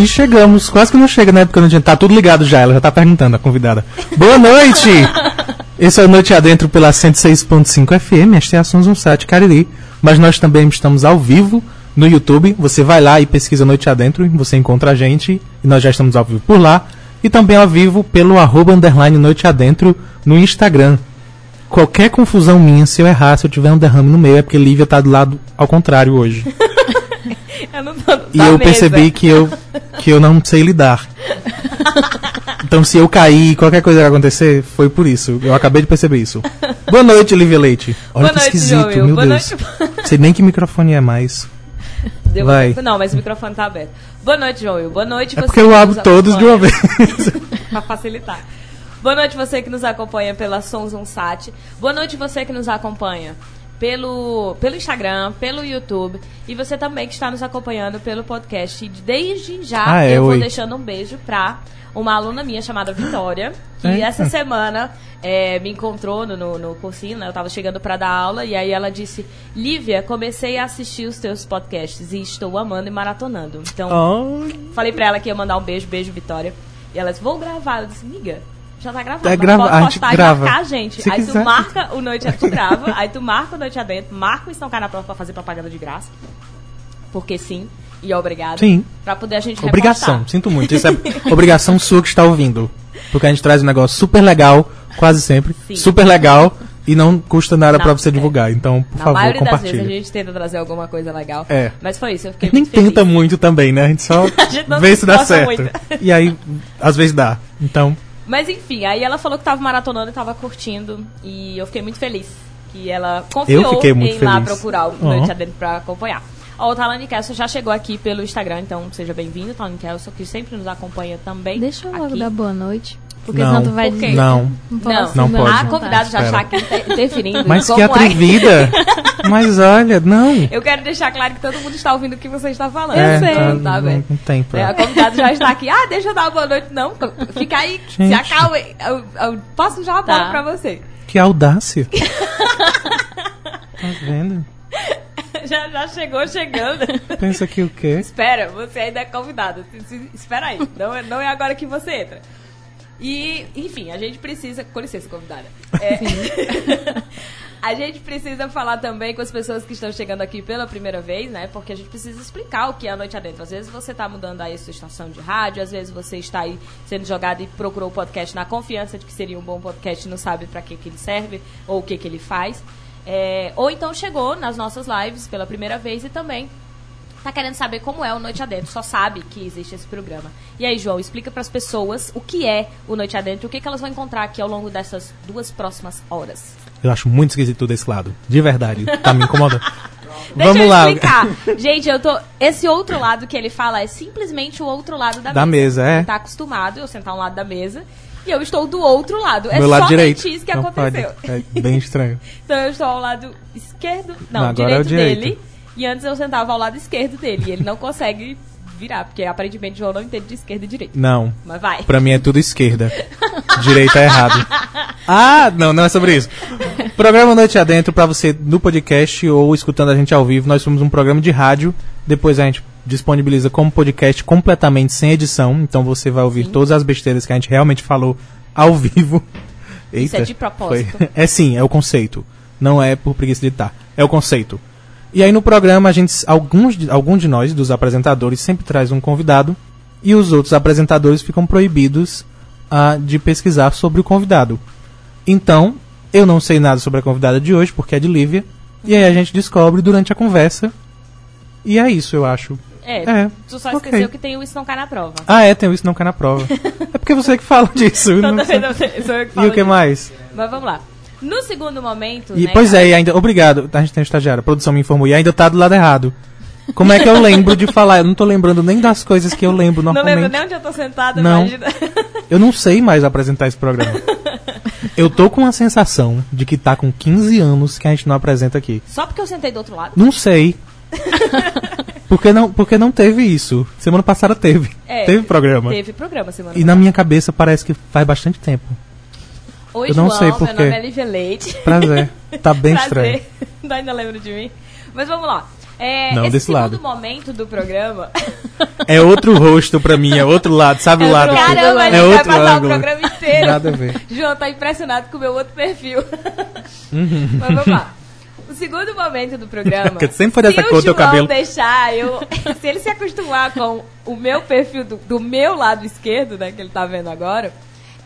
E chegamos, quase que não chega, né? Porque a gente tá tudo ligado já, ela já tá perguntando, a convidada. Boa noite! Esse é o Noite Adentro pela 106.5 FM, esta é a Sons 17 Cariri. Mas nós também estamos ao vivo no YouTube. Você vai lá e pesquisa Noite Adentro, você encontra a gente, e nós já estamos ao vivo por lá. E também ao vivo pelo arroba underline Noite Adentro no Instagram. Qualquer confusão minha, se eu errar, se eu tiver um derrame no meio, é porque Lívia tá do lado ao contrário hoje. Eu não tô E da eu mesa. percebi que eu, que eu não sei lidar. Então, se eu cair, qualquer coisa que acontecer, foi por isso. Eu acabei de perceber isso. Boa noite, Lívia Leite. Olha Boa que noite, esquisito, Joel. meu Boa Deus. noite. Sei nem que microfone é mais. Deu Vai. Não, mas o microfone tá aberto. Boa noite, Joel. Boa noite, É você porque eu abro todos de uma vez. pra facilitar. Boa noite você que nos acompanha pela Sons um Sat. Boa noite você que nos acompanha pelo, pelo Instagram, pelo YouTube e você também que está nos acompanhando pelo podcast. E Desde já Ah, é, eu vou oi. deixando um beijo pra uma aluna minha chamada Vitória, que Eita. essa semana é, me encontrou no, no, no cursinho, né? Eu tava chegando pra dar aula e aí ela disse: Lívia, comecei a assistir os teus podcasts e estou amando e maratonando. Então, Oh, Falei pra ela que ia mandar um beijo, beijo, Vitória. E ela disse, vou gravar. Eu disse, miga, já tá gravado. Mas grava- pode a gente grava. e marcar a gente. Se aí quiser. tu marca o Noite Adentro, tu grava. aí tu marca o Noite Adentro, marca o Estão Cá na Prova pra fazer propaganda de graça. Porque sim. E obrigada. Sim. Pra poder a gente obrigação, repostar. sinto muito. Isso é obrigação sua que está ouvindo. Porque a gente traz um negócio super legal, quase sempre. Sim. Super legal. E não custa nada pra você é. divulgar. Então, por Na favor, maioria das vezes a compartilhe. gente tenta trazer alguma coisa legal. É. Mas foi isso, eu fiquei Nem tenta muito também, né? A gente só A gente vê se dá certo. muito. E aí, às vezes dá. Então, Mas enfim, aí ela falou que tava maratonando e tava curtindo. E eu fiquei muito feliz. Que ela confiou Eu fiquei muito em ir lá feliz. procurar o Uhum. Noite Adentro pra acompanhar. Ó, o Talani Kelso já chegou aqui pelo Instagram, então seja bem-vindo, Talani Kelso, que sempre nos acompanha também. Deixa eu logo aqui. dar boa noite. Porque Não. senão tu vai dizer. não. posso, Não, Não pode. A convidada já está aqui inter- interferindo. Mas que é. atrevida! Mas olha, não. Eu quero deixar claro que todo mundo está ouvindo o que você está falando. É, Então, tá, tá não, bem. não tem pra- É, a convidada já está aqui. Ah, deixa eu dar uma boa noite. Não, fica aí, se Gente. acalme. Eu, eu posso já uma bola Tá. pra você. Que audácia. tá vendo? Já, já chegou chegando. Pensa que o quê? Espera, você ainda é convidado. Se- se- Espera aí. Não é, não é agora que você entra. E, enfim, a gente precisa. Com licença, convidada. É, a gente precisa falar também com as pessoas que estão chegando aqui pela primeira vez, né? Porque a gente precisa explicar o que é a noite adentro. Às vezes você está mudando aí a sua estação de rádio, às vezes você está aí sendo jogado e procurou o podcast na confiança de que seria um bom podcast e não sabe para que, que ele serve ou o que, que ele faz. É, ou então chegou nas nossas lives pela primeira vez e também tá querendo saber como é o Noite Adentro, só sabe que existe esse programa. E aí, João, explica para as pessoas o que é o Noite Adentro e o que, que elas vão encontrar aqui ao longo dessas duas próximas horas. Eu acho muito esquisito desse lado. De verdade. Tá me incomodando. Deixa Vamos eu lá. explicar. Gente, eu tô. Esse outro lado que ele fala é simplesmente o outro lado da, Da mesa, é. Ele tá acostumado eu sentar um lado da mesa e eu estou do outro lado. É Meu lado somente direito. isso que Não aconteceu. pode. É bem estranho. Então eu estou ao lado esquerdo. Não, agora é o direito, direito. dele. E antes eu sentava ao lado esquerdo dele. E ele não consegue virar, porque aparentemente o João não entende de esquerda e direita. Não. Mas vai. Pra mim é tudo esquerda. Direita é errado. Ah, não, não é sobre isso. Programa Noite Adentro pra você no podcast ou escutando a gente ao vivo. Nós somos um programa de rádio. Depois a gente disponibiliza como podcast completamente sem edição. Então você vai ouvir Sim. todas as besteiras que a gente realmente falou ao vivo. Isso Eita, é de propósito. foi. É sim, é o conceito. Não é por preguiça de editar. É o conceito. E aí no programa, a gente, alguns, de- algum de nós, dos apresentadores, sempre traz um convidado. E os outros apresentadores ficam proibidos ah, de pesquisar sobre o convidado. Então, eu não sei nada sobre a convidada de hoje, porque é de Lívia. E aí a gente descobre durante a conversa. E é isso, eu acho. É, É, tu só ok. esqueceu que tem o Isso Não Cai na Prova. Ah, é, tem o isso não cai na prova. é porque você que fala disso. eu não vez sou eu que E falo o que disso. mais? Mas vamos lá. No segundo momento. E, né, pois cara, é, e ainda. Obrigado, a gente tem um estagiário, a produção me informou, e ainda tá do lado errado. Como é que eu lembro de falar? Eu não tô lembrando nem das coisas que eu lembro Não normalmente. lembro nem onde eu tô sentada, Não. imagina. Eu não sei mais apresentar esse programa. eu tô com a sensação de que tá com 15 anos que a gente não apresenta aqui. Só porque eu sentei do outro lado. Não sei. porque não, porque não teve isso. Semana passada teve. É, teve programa. Teve programa semana E na minha cabeça parece que faz bastante tempo. Oi, eu não João, sei por meu nome é Lívia Leite. Prazer. Tá bem estranho. Prazer. Não ainda lembro de mim. Mas vamos lá. É, Não, esse desse segundo lado. momento do programa. É outro rosto pra mim, é outro lado, sabe o É que- lado. Caramba, a gente é vai outro passar ângulo. o programa inteiro. Nada a ver. João tá impressionado com o meu outro perfil. Uhum. Mas vamos lá. O segundo momento do programa. Porque sempre foi dessa se cor o teu cabelo. deixar eu. Se ele se acostumar com o meu perfil do, do meu lado esquerdo, né, que ele tá vendo agora.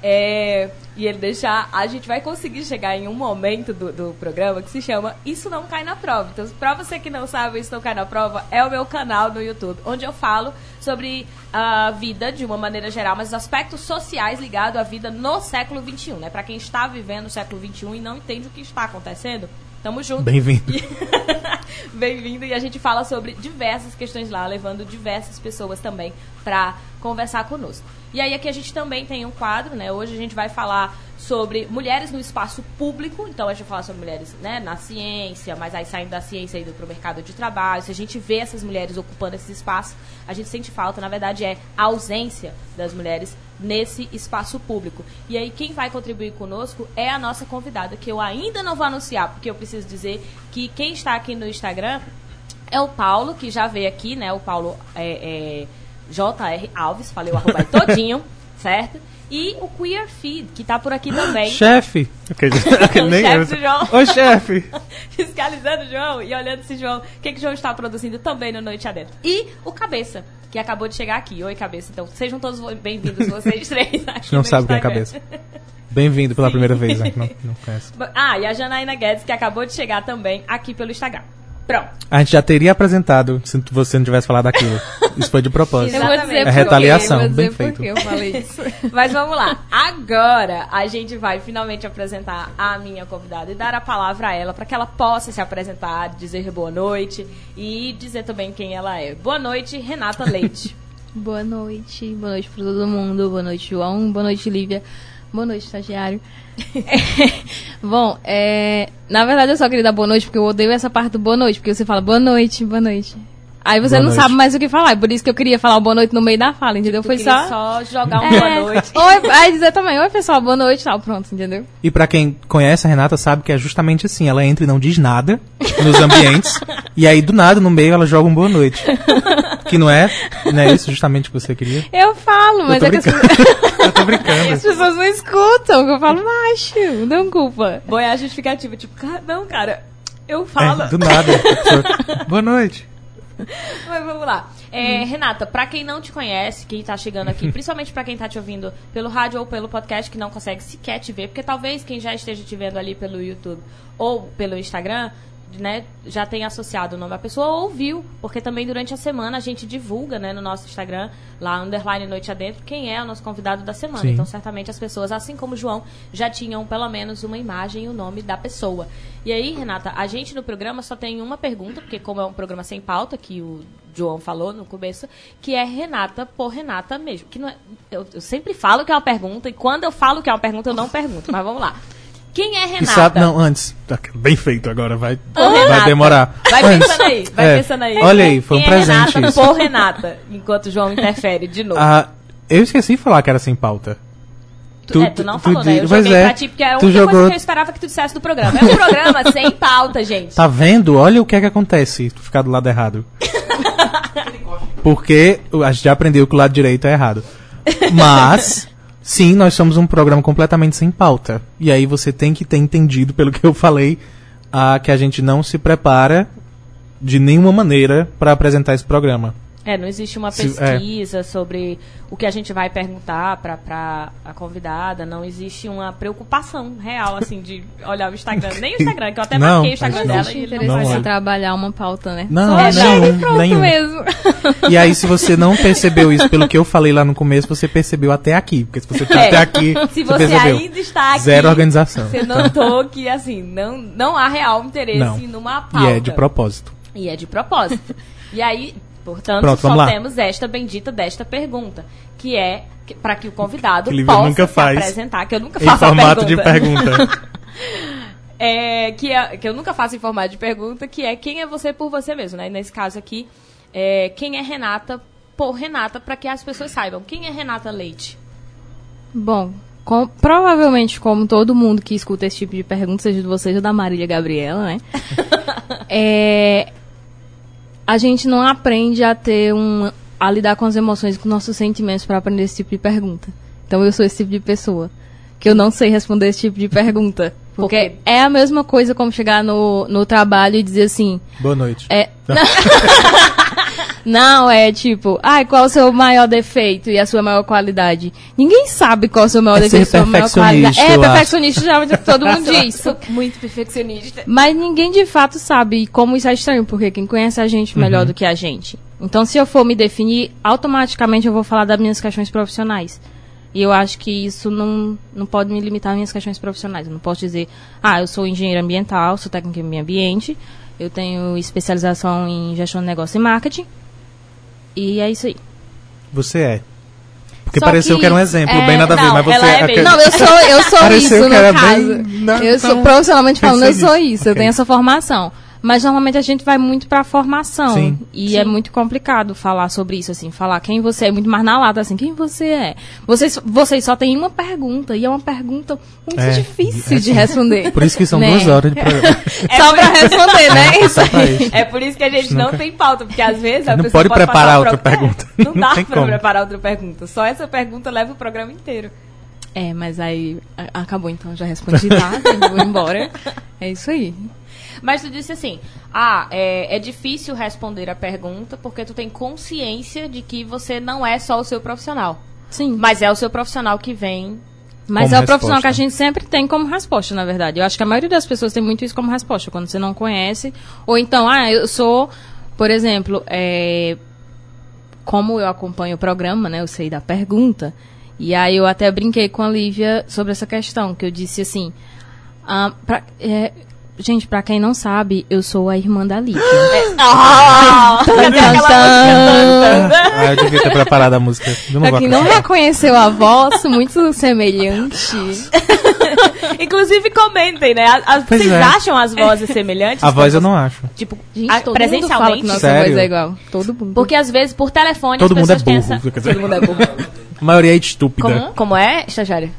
É, e ele deixar, a gente vai conseguir chegar em um momento do, do programa que se chama Isso Não Cai na Prova. Então, pra você que não sabe, Isso Não Cai na Prova é o meu canal no YouTube, onde eu falo sobre a vida de uma maneira geral, mas os aspectos sociais ligados à vida no século XXI, né? Pra quem está vivendo o século XXI e não entende o que está acontecendo, tamo junto. Bem-vindo. Bem-vindo. E a gente fala sobre diversas questões lá, levando diversas pessoas também para conversar conosco. E aí aqui a gente também tem um quadro, né? Hoje a gente vai falar sobre mulheres no espaço público. Então a gente vai falar sobre mulheres né, na ciência, mas aí saindo da ciência e indo para o mercado de trabalho. Se a gente vê essas mulheres ocupando esse espaço, a gente sente falta. Na verdade, é a ausência das mulheres nesse espaço público. E aí quem vai contribuir conosco é a nossa convidada, que eu ainda não vou anunciar, porque eu preciso dizer que quem está aqui no Instagram é o Paulo, que já veio aqui, né? O Paulo é, é JR Alves, falei o arroba aí todinho, certo? E o Queer Feed, que tá por aqui também. Chefe. Aquele, nem chefe do João. Oi, chefe. Fiscalizando o João e olhando esse João, o que, que o João está produzindo também no Noite Adentro. E o Cabeça, que acabou de chegar aqui. Oi, Cabeça. Então, sejam todos bem-vindos, vocês três. A gente não sabe o que é cabeça. Bem-vindo pela primeira vez, né? Não, não conhece. Ah, e a Janaína Guedes, que acabou de chegar também aqui pelo Instagram. Pronto. A gente já teria apresentado se você não tivesse falado aquilo. Isso foi de propósito. Eu vou dizer É retaliação, eu vou bem dizer por feito. que eu falei isso. Mas vamos lá. Agora a gente vai finalmente apresentar a minha convidada e dar a palavra a ela para que ela possa se apresentar, dizer boa noite e dizer também quem ela é. Boa noite, Renata Leite. Boa noite, boa noite pra todo mundo, boa noite, João, boa noite, Lívia, boa noite, estagiário. Bom, é, na verdade eu só queria dar boa noite porque eu odeio essa parte do boa noite, porque você fala boa noite, boa noite. Aí você Boa não noite. sabe mais o que falar, é por isso que eu queria falar boa noite no meio da fala, entendeu? Foi só. só jogar um É, boa noite. Oi, aí dizer também, oi pessoal, boa noite, tal, pronto, entendeu? E pra quem conhece a Renata sabe que é justamente assim, ela entra e não diz nada nos ambientes, e aí do nada no meio ela joga um boa noite. Que não é, não é isso justamente que você queria? Eu falo, mas eu é tô que as, brincando. eu tô brincando. as pessoas não escutam, que eu falo macho, não culpa. Boa é a justificativa, tipo, "Cara, não, cara, eu falo. É, do nada. Boa noite. Mas vamos lá. É, Renata, pra quem não te conhece, quem tá chegando aqui, principalmente pra quem tá te ouvindo pelo rádio ou pelo podcast, que não consegue sequer te ver, porque talvez quem já esteja te vendo ali pelo YouTube ou pelo Instagram, né, já tenha associado o nome da pessoa ou viu, porque também durante a semana a gente divulga, né, no nosso Instagram, lá underline noite adentro, quem é o nosso convidado da semana. Sim. Então, certamente as pessoas, assim como o João, já tinham pelo menos uma imagem e o nome da pessoa. E aí, Renata, a gente no programa só tem uma pergunta, porque como é um programa sem pauta, que o João falou no começo, que é Renata por Renata mesmo. Que não é, eu, eu sempre falo que é uma pergunta, e quando eu falo que é uma pergunta, eu não pergunto. Mas vamos lá. Quem é E Renata? sabe, não, antes. Tá, Bem feito agora, vai, Por vai Renata. demorar. Vai Antes. pensando aí, vai É, pensando aí. Olha aí, foi um Quem é presente Renata isso. por Renata, enquanto o João interfere de novo. Ah, eu esqueci de falar que era sem pauta. Tu, é, tu não falou, di- né? Eu joguei é, pra ti, porque era a tu única coisa jogou- que eu esperava que tu dissesse do programa. É um programa sem pauta, gente. Tá vendo? Olha o que é que acontece se tu ficar do lado errado. Porque a gente já aprendeu que o lado direito é errado. Mas, sim, nós somos um programa completamente sem pauta. E aí você tem que ter entendido, pelo que eu falei, ah, que a gente não se prepara de nenhuma maneira para apresentar esse programa. É, não existe uma Se- é. pesquisa sobre o que a gente vai perguntar pra, pra a convidada, não existe uma preocupação real, assim, de olhar o Instagram. Nem o Instagram, que eu até Não, marquei o Instagram dela não. e ele não Interessante Não você é. trabalhar uma pauta, né? Não, Só e pronto nenhum. mesmo. E aí, se você não percebeu isso pelo que eu falei lá no começo, você percebeu até aqui. Porque se você tá É. até aqui, Se você percebeu. ainda está aqui, Zero organização. você notou que, assim, não, não há real interesse Não. numa E pauta. é de propósito. E é de propósito. e aí, portanto, Pronto, só lá. temos esta bendita desta pergunta, que é para que o convidado Que possa nunca se faz apresentar, que eu nunca Em faço a formato de pergunta. pergunta. É, que, é- que eu nunca faço em formato de pergunta, que é quem é você por você mesmo, né? E nesse caso aqui, é, quem é Renata por Renata, para que as pessoas saibam. Quem é Renata Leite? Bom, com- provavelmente, como todo mundo que escuta esse tipo de pergunta, seja de vocês ou da Marília Gabriela, né? é, a gente não aprende a ter um. a lidar com as emoções, com nossos sentimentos para aprender esse tipo de pergunta. Então eu sou esse tipo de pessoa. Que eu não sei responder esse tipo de pergunta. Porque quê? é a mesma coisa como chegar no, no trabalho e dizer assim. Boa noite. É. Não, é tipo, ai, qual o seu maior defeito e a sua maior qualidade? Ninguém sabe qual o seu maior É defeito e a sua maior qualidade. perfeccionista, É, perfeccionista geralmente todo mundo diz. Sou muito perfeccionista. Mas ninguém de fato sabe como isso é estranho, porque quem conhece a gente melhor Uhum. do que a gente. Então, se eu for me definir, automaticamente eu vou falar das minhas questões profissionais. E eu acho que isso não, não pode me limitar às minhas questões profissionais. Eu não posso dizer, ah, eu sou engenheiro ambiental, sou técnico em meio ambiente, eu tenho especialização em gestão de negócio e marketing. E é isso aí. Você é. Porque Só pareceu que- que era um exemplo, é, bem nada a ver, mas você é é. bem- Não, eu sou, eu sou isso, no caso. bem- não, eu sou, então, profissionalmente falando, eu sou isso. Eu tenho essa formação. Mas normalmente a gente vai muito pra formação. Sim. E é muito complicado falar sobre isso, assim. Falar quem você é, muito mais na lata, assim. Quem você é? Vocês, vocês só têm uma pergunta. E é uma pergunta muito É, difícil é de sim. responder. Por isso que são né? duas horas de programa. Só pra responder, né? Isso pra isso. É por isso que a gente não tem pauta, porque às vezes a Não pessoa pode passar preparar outra pro- pergunta. É, não Não dá como. preparar outra pergunta. Só essa pergunta leva o programa inteiro. É, mas aí a- acabou então, já respondi, tá? Vou embora. É isso aí. Mas tu disse assim, ah, é, é difícil responder a pergunta porque tu tem consciência de que você não é só o seu profissional. Sim. Mas é o seu profissional que vem. Mas Como é o profissional resposta. que a gente sempre tem como resposta, na verdade. Eu acho que a maioria das pessoas tem muito isso como resposta, quando você não conhece. Ou então, ah, eu sou, por exemplo, é, como eu acompanho o programa, né? Eu sei da pergunta. E aí eu até brinquei com a Lívia sobre essa questão, que eu disse assim. ah, pra- é, gente, pra quem não sabe, eu sou a irmã da Lívia. Ah! Aquela música? Ah, eu devia ter preparado a música. Eu não Pra quem não reconheceu a voz, muito semelhante. Inclusive, comentem, né? Vocês é. acham as vozes semelhantes? A voz eu não acho. Tipo, Gente, a- todo mundo fala que presencialmente? nossa Sério? voz é igual. Todo mundo. Porque às vezes, por telefone, Todo as mundo é pessoas burro. pensam... Todo mundo é burro. A maioria é estúpida. Como, como é, estagiária?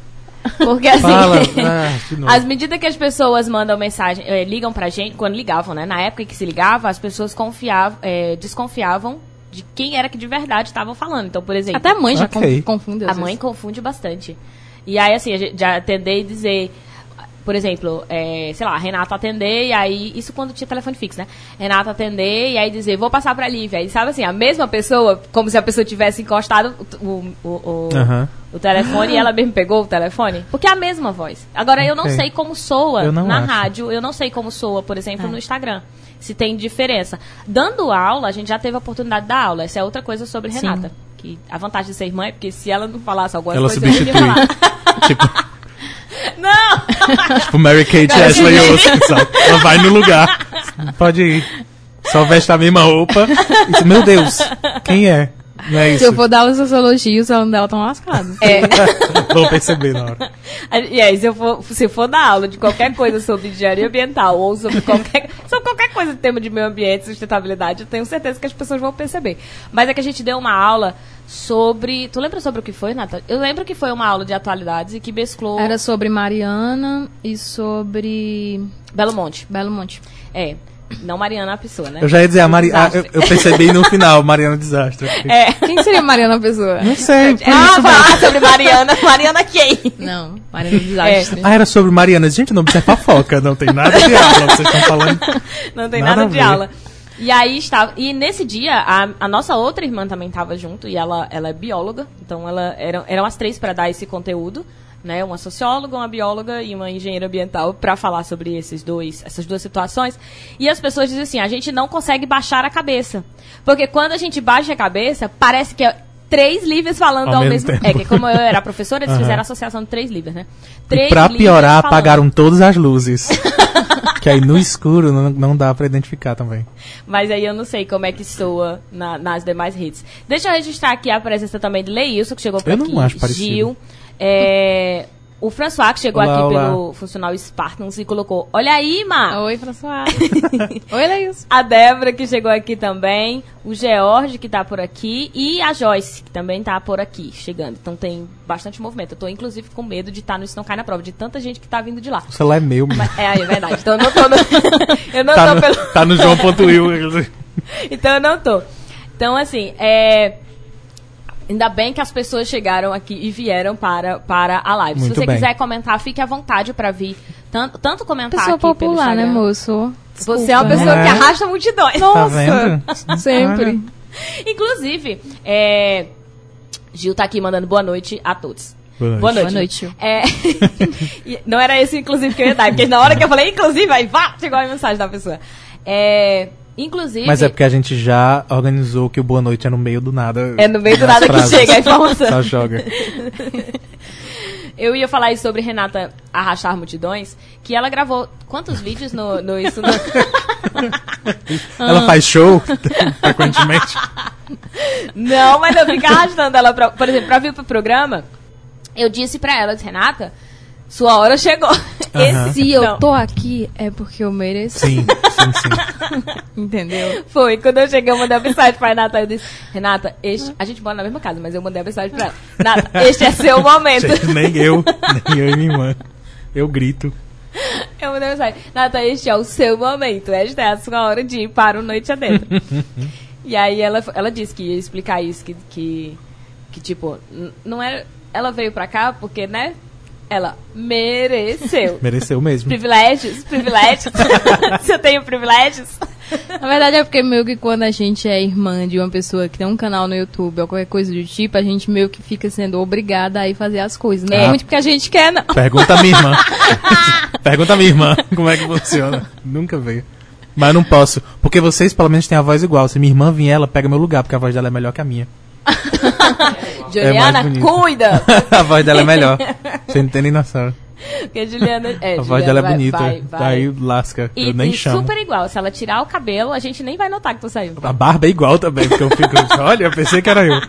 Porque assim, Fala. Ah, novo. as medidas que as pessoas mandam mensagem, eh, ligam pra gente, quando ligavam, né? Na época que se ligava, as pessoas confiavam, eh, desconfiavam de quem era que de verdade estavam falando. Então, por exemplo, Até a mãe já Ok. con- confunde. a às mãe vezes. confunde bastante. E aí, assim, já atender e dizer. Por exemplo, é, sei lá, Renata atender e aí. Isso quando tinha telefone fixo, né? Renata atender e aí dizer, vou passar pra Lívia. Aí, sabe assim, a mesma pessoa, como se a pessoa tivesse encostado o, o, o, o- Aham. O telefone e ela mesmo pegou o telefone. Porque é a mesma voz. Agora, eu não sei como soa Eu na acho. rádio, eu não sei como soa, por É. exemplo, no Instagram. Se tem diferença. Dando aula, a gente já teve a oportunidade de dar aula. Essa é outra coisa sobre Sim. Renata. Que a vantagem de ser irmã é porque se ela não falasse alguma Ela coisa, eu não ia substitui. falar. tipo, Não! tipo Mary Kate e Ashley Olsen? Ela vai no lugar. Pode ir. Só veste a mesma roupa. Meu Deus, quem é? Não é isso. Se eu for dar os seus elogios, ela dela tão lascada. É. Vou perceber na hora. E aí, se eu for, se for dar aula de qualquer coisa sobre engenharia ambiental ou sobre qualquer, sobre qualquer coisa de tema de meio ambiente, sustentabilidade, eu tenho certeza que as pessoas vão perceber. Mas é que a gente deu uma aula sobre. Tu lembra sobre o que foi, Nata? Eu lembro que foi uma aula de atualidades e que mesclou Era sobre Mariana e sobre Belo Monte. Belo Monte. É. Não Mariana a pessoa, né? Eu já ia dizer, a Mari... ah, eu, eu percebi no final, Mariana Desastre. É. Quem seria Mariana Pessoa? Não sei. por Ah, falar sobre Mariana. Mariana quem? Não, Mariana Desastre. Ah, era sobre Mariana. Gente, o nome disso é fofoca. Não tem nada de aula. Vocês estão falando. Não tem Nada nada, a de aula. E aí estava. E nesse dia, a, a nossa outra irmã também estava junto, e ela, ela é bióloga, então ela eram, eram as três para dar esse conteúdo, né? Uma socióloga, uma bióloga e uma engenheira ambiental para falar sobre esses dois, essas duas situações. E as pessoas dizem assim: a gente não consegue baixar a cabeça. Porque quando a gente baixa a cabeça, parece que é três livros falando Ao ao, mesmo tempo. É, que como eu era professora, eles Aham. fizeram a associação de três livros, né? E Três pra livros piorar, falando. apagaram todas as luzes. que aí no escuro não, não dá pra identificar também. Mas aí eu não sei como é que soa na- nas demais redes. Deixa eu registrar aqui a presença também de Leilson, que chegou por Eu não aqui. acho parecido. Gil. É, o François, que chegou Olá, aqui olá. pelo funcional Spartans e colocou: Olha aí, Ma! Oi, François. Oi, Leilson. A Débora, que chegou aqui também. O George, que tá por aqui. E a Joyce, que também tá por aqui, chegando. Então tem bastante movimento. Eu tô, inclusive, com medo de estar no Isso Não Cai na Prova, de tanta gente que tá vindo de lá. O celular é meu. Mas, é, é verdade. Então eu não tô no. eu não tá, tô no, pelo. tá no João.will. então eu não tô. Então, assim, é. Ainda bem que as pessoas chegaram aqui e vieram para, para a live. Muito Se você bem. quiser comentar, fique à vontade para vir. Tanto, tanto comentar Pessoa aqui popular, né, moço? Você é uma Desculpa. pessoa É. que arrasta multidões. Tá vendo? Sempre. Inclusive, é, Gil tá aqui mandando boa noite a todos. Boa noite. Boa noite. Boa noite. É, não era esse, inclusive, que eu ia dar, porque na hora que eu falei, inclusive, aí vá, chegou a mensagem da pessoa. É, inclusive. Mas é porque a gente já organizou que o Boa Noite é no meio do nada. É no meio do nada que frases. chega a informação. Só joga. Eu ia falar isso sobre Renata arrastar multidões, que ela gravou quantos vídeos no, no isso no- Ela faz show frequentemente. Não, mas eu fico arrastando ela, pra, por exemplo, pra vir pro programa. Eu disse pra ela, Renata, sua hora chegou. Aham. Se eu não. tô aqui, é porque eu mereço. Sim, sim, sim. Entendeu? Foi, quando eu cheguei, eu mandei uma mensagem pra Renata. Eu disse, Renata, este... a gente mora na mesma casa, mas eu mandei uma mensagem pra ela. Renata, este é seu momento. Gente, nem eu, nem eu e minha irmã. Eu grito. Eu mandei mensagem. Renata, este é o seu momento. Esta é a sua hora de ir para o Noite Adentro. e aí ela, ela disse que ia explicar isso, que, que, que tipo, não era... Ela veio pra cá porque, né? Ela mereceu. Mereceu mesmo. Privilégios, privilégios. Se eu tenho privilégios. Na verdade é porque meio que quando a gente é irmã de uma pessoa que tem um canal no YouTube ou qualquer coisa do tipo, a gente meio que fica sendo obrigada a ir fazer as coisas. Não é Ah. muito porque a gente quer, não. Pergunta a minha irmã. Pergunta a minha irmã como é que funciona. Nunca veio. Mas eu não posso. Porque vocês, pelo menos, têm a voz igual. Se minha irmã vier, ela pega meu lugar, porque a voz dela é melhor que a minha. Juliana, bonito. cuida! a voz dela é melhor. Você não tem nem noção. Porque a Juliana. É, A voz dela é vai- bonita. Vai, vai. Daí lasca. E, eu nem e chamo. super igual. Se ela tirar o cabelo, a gente nem vai notar que tu saiu. A barba é igual também, porque eu fico. Olha, eu pensei que era eu.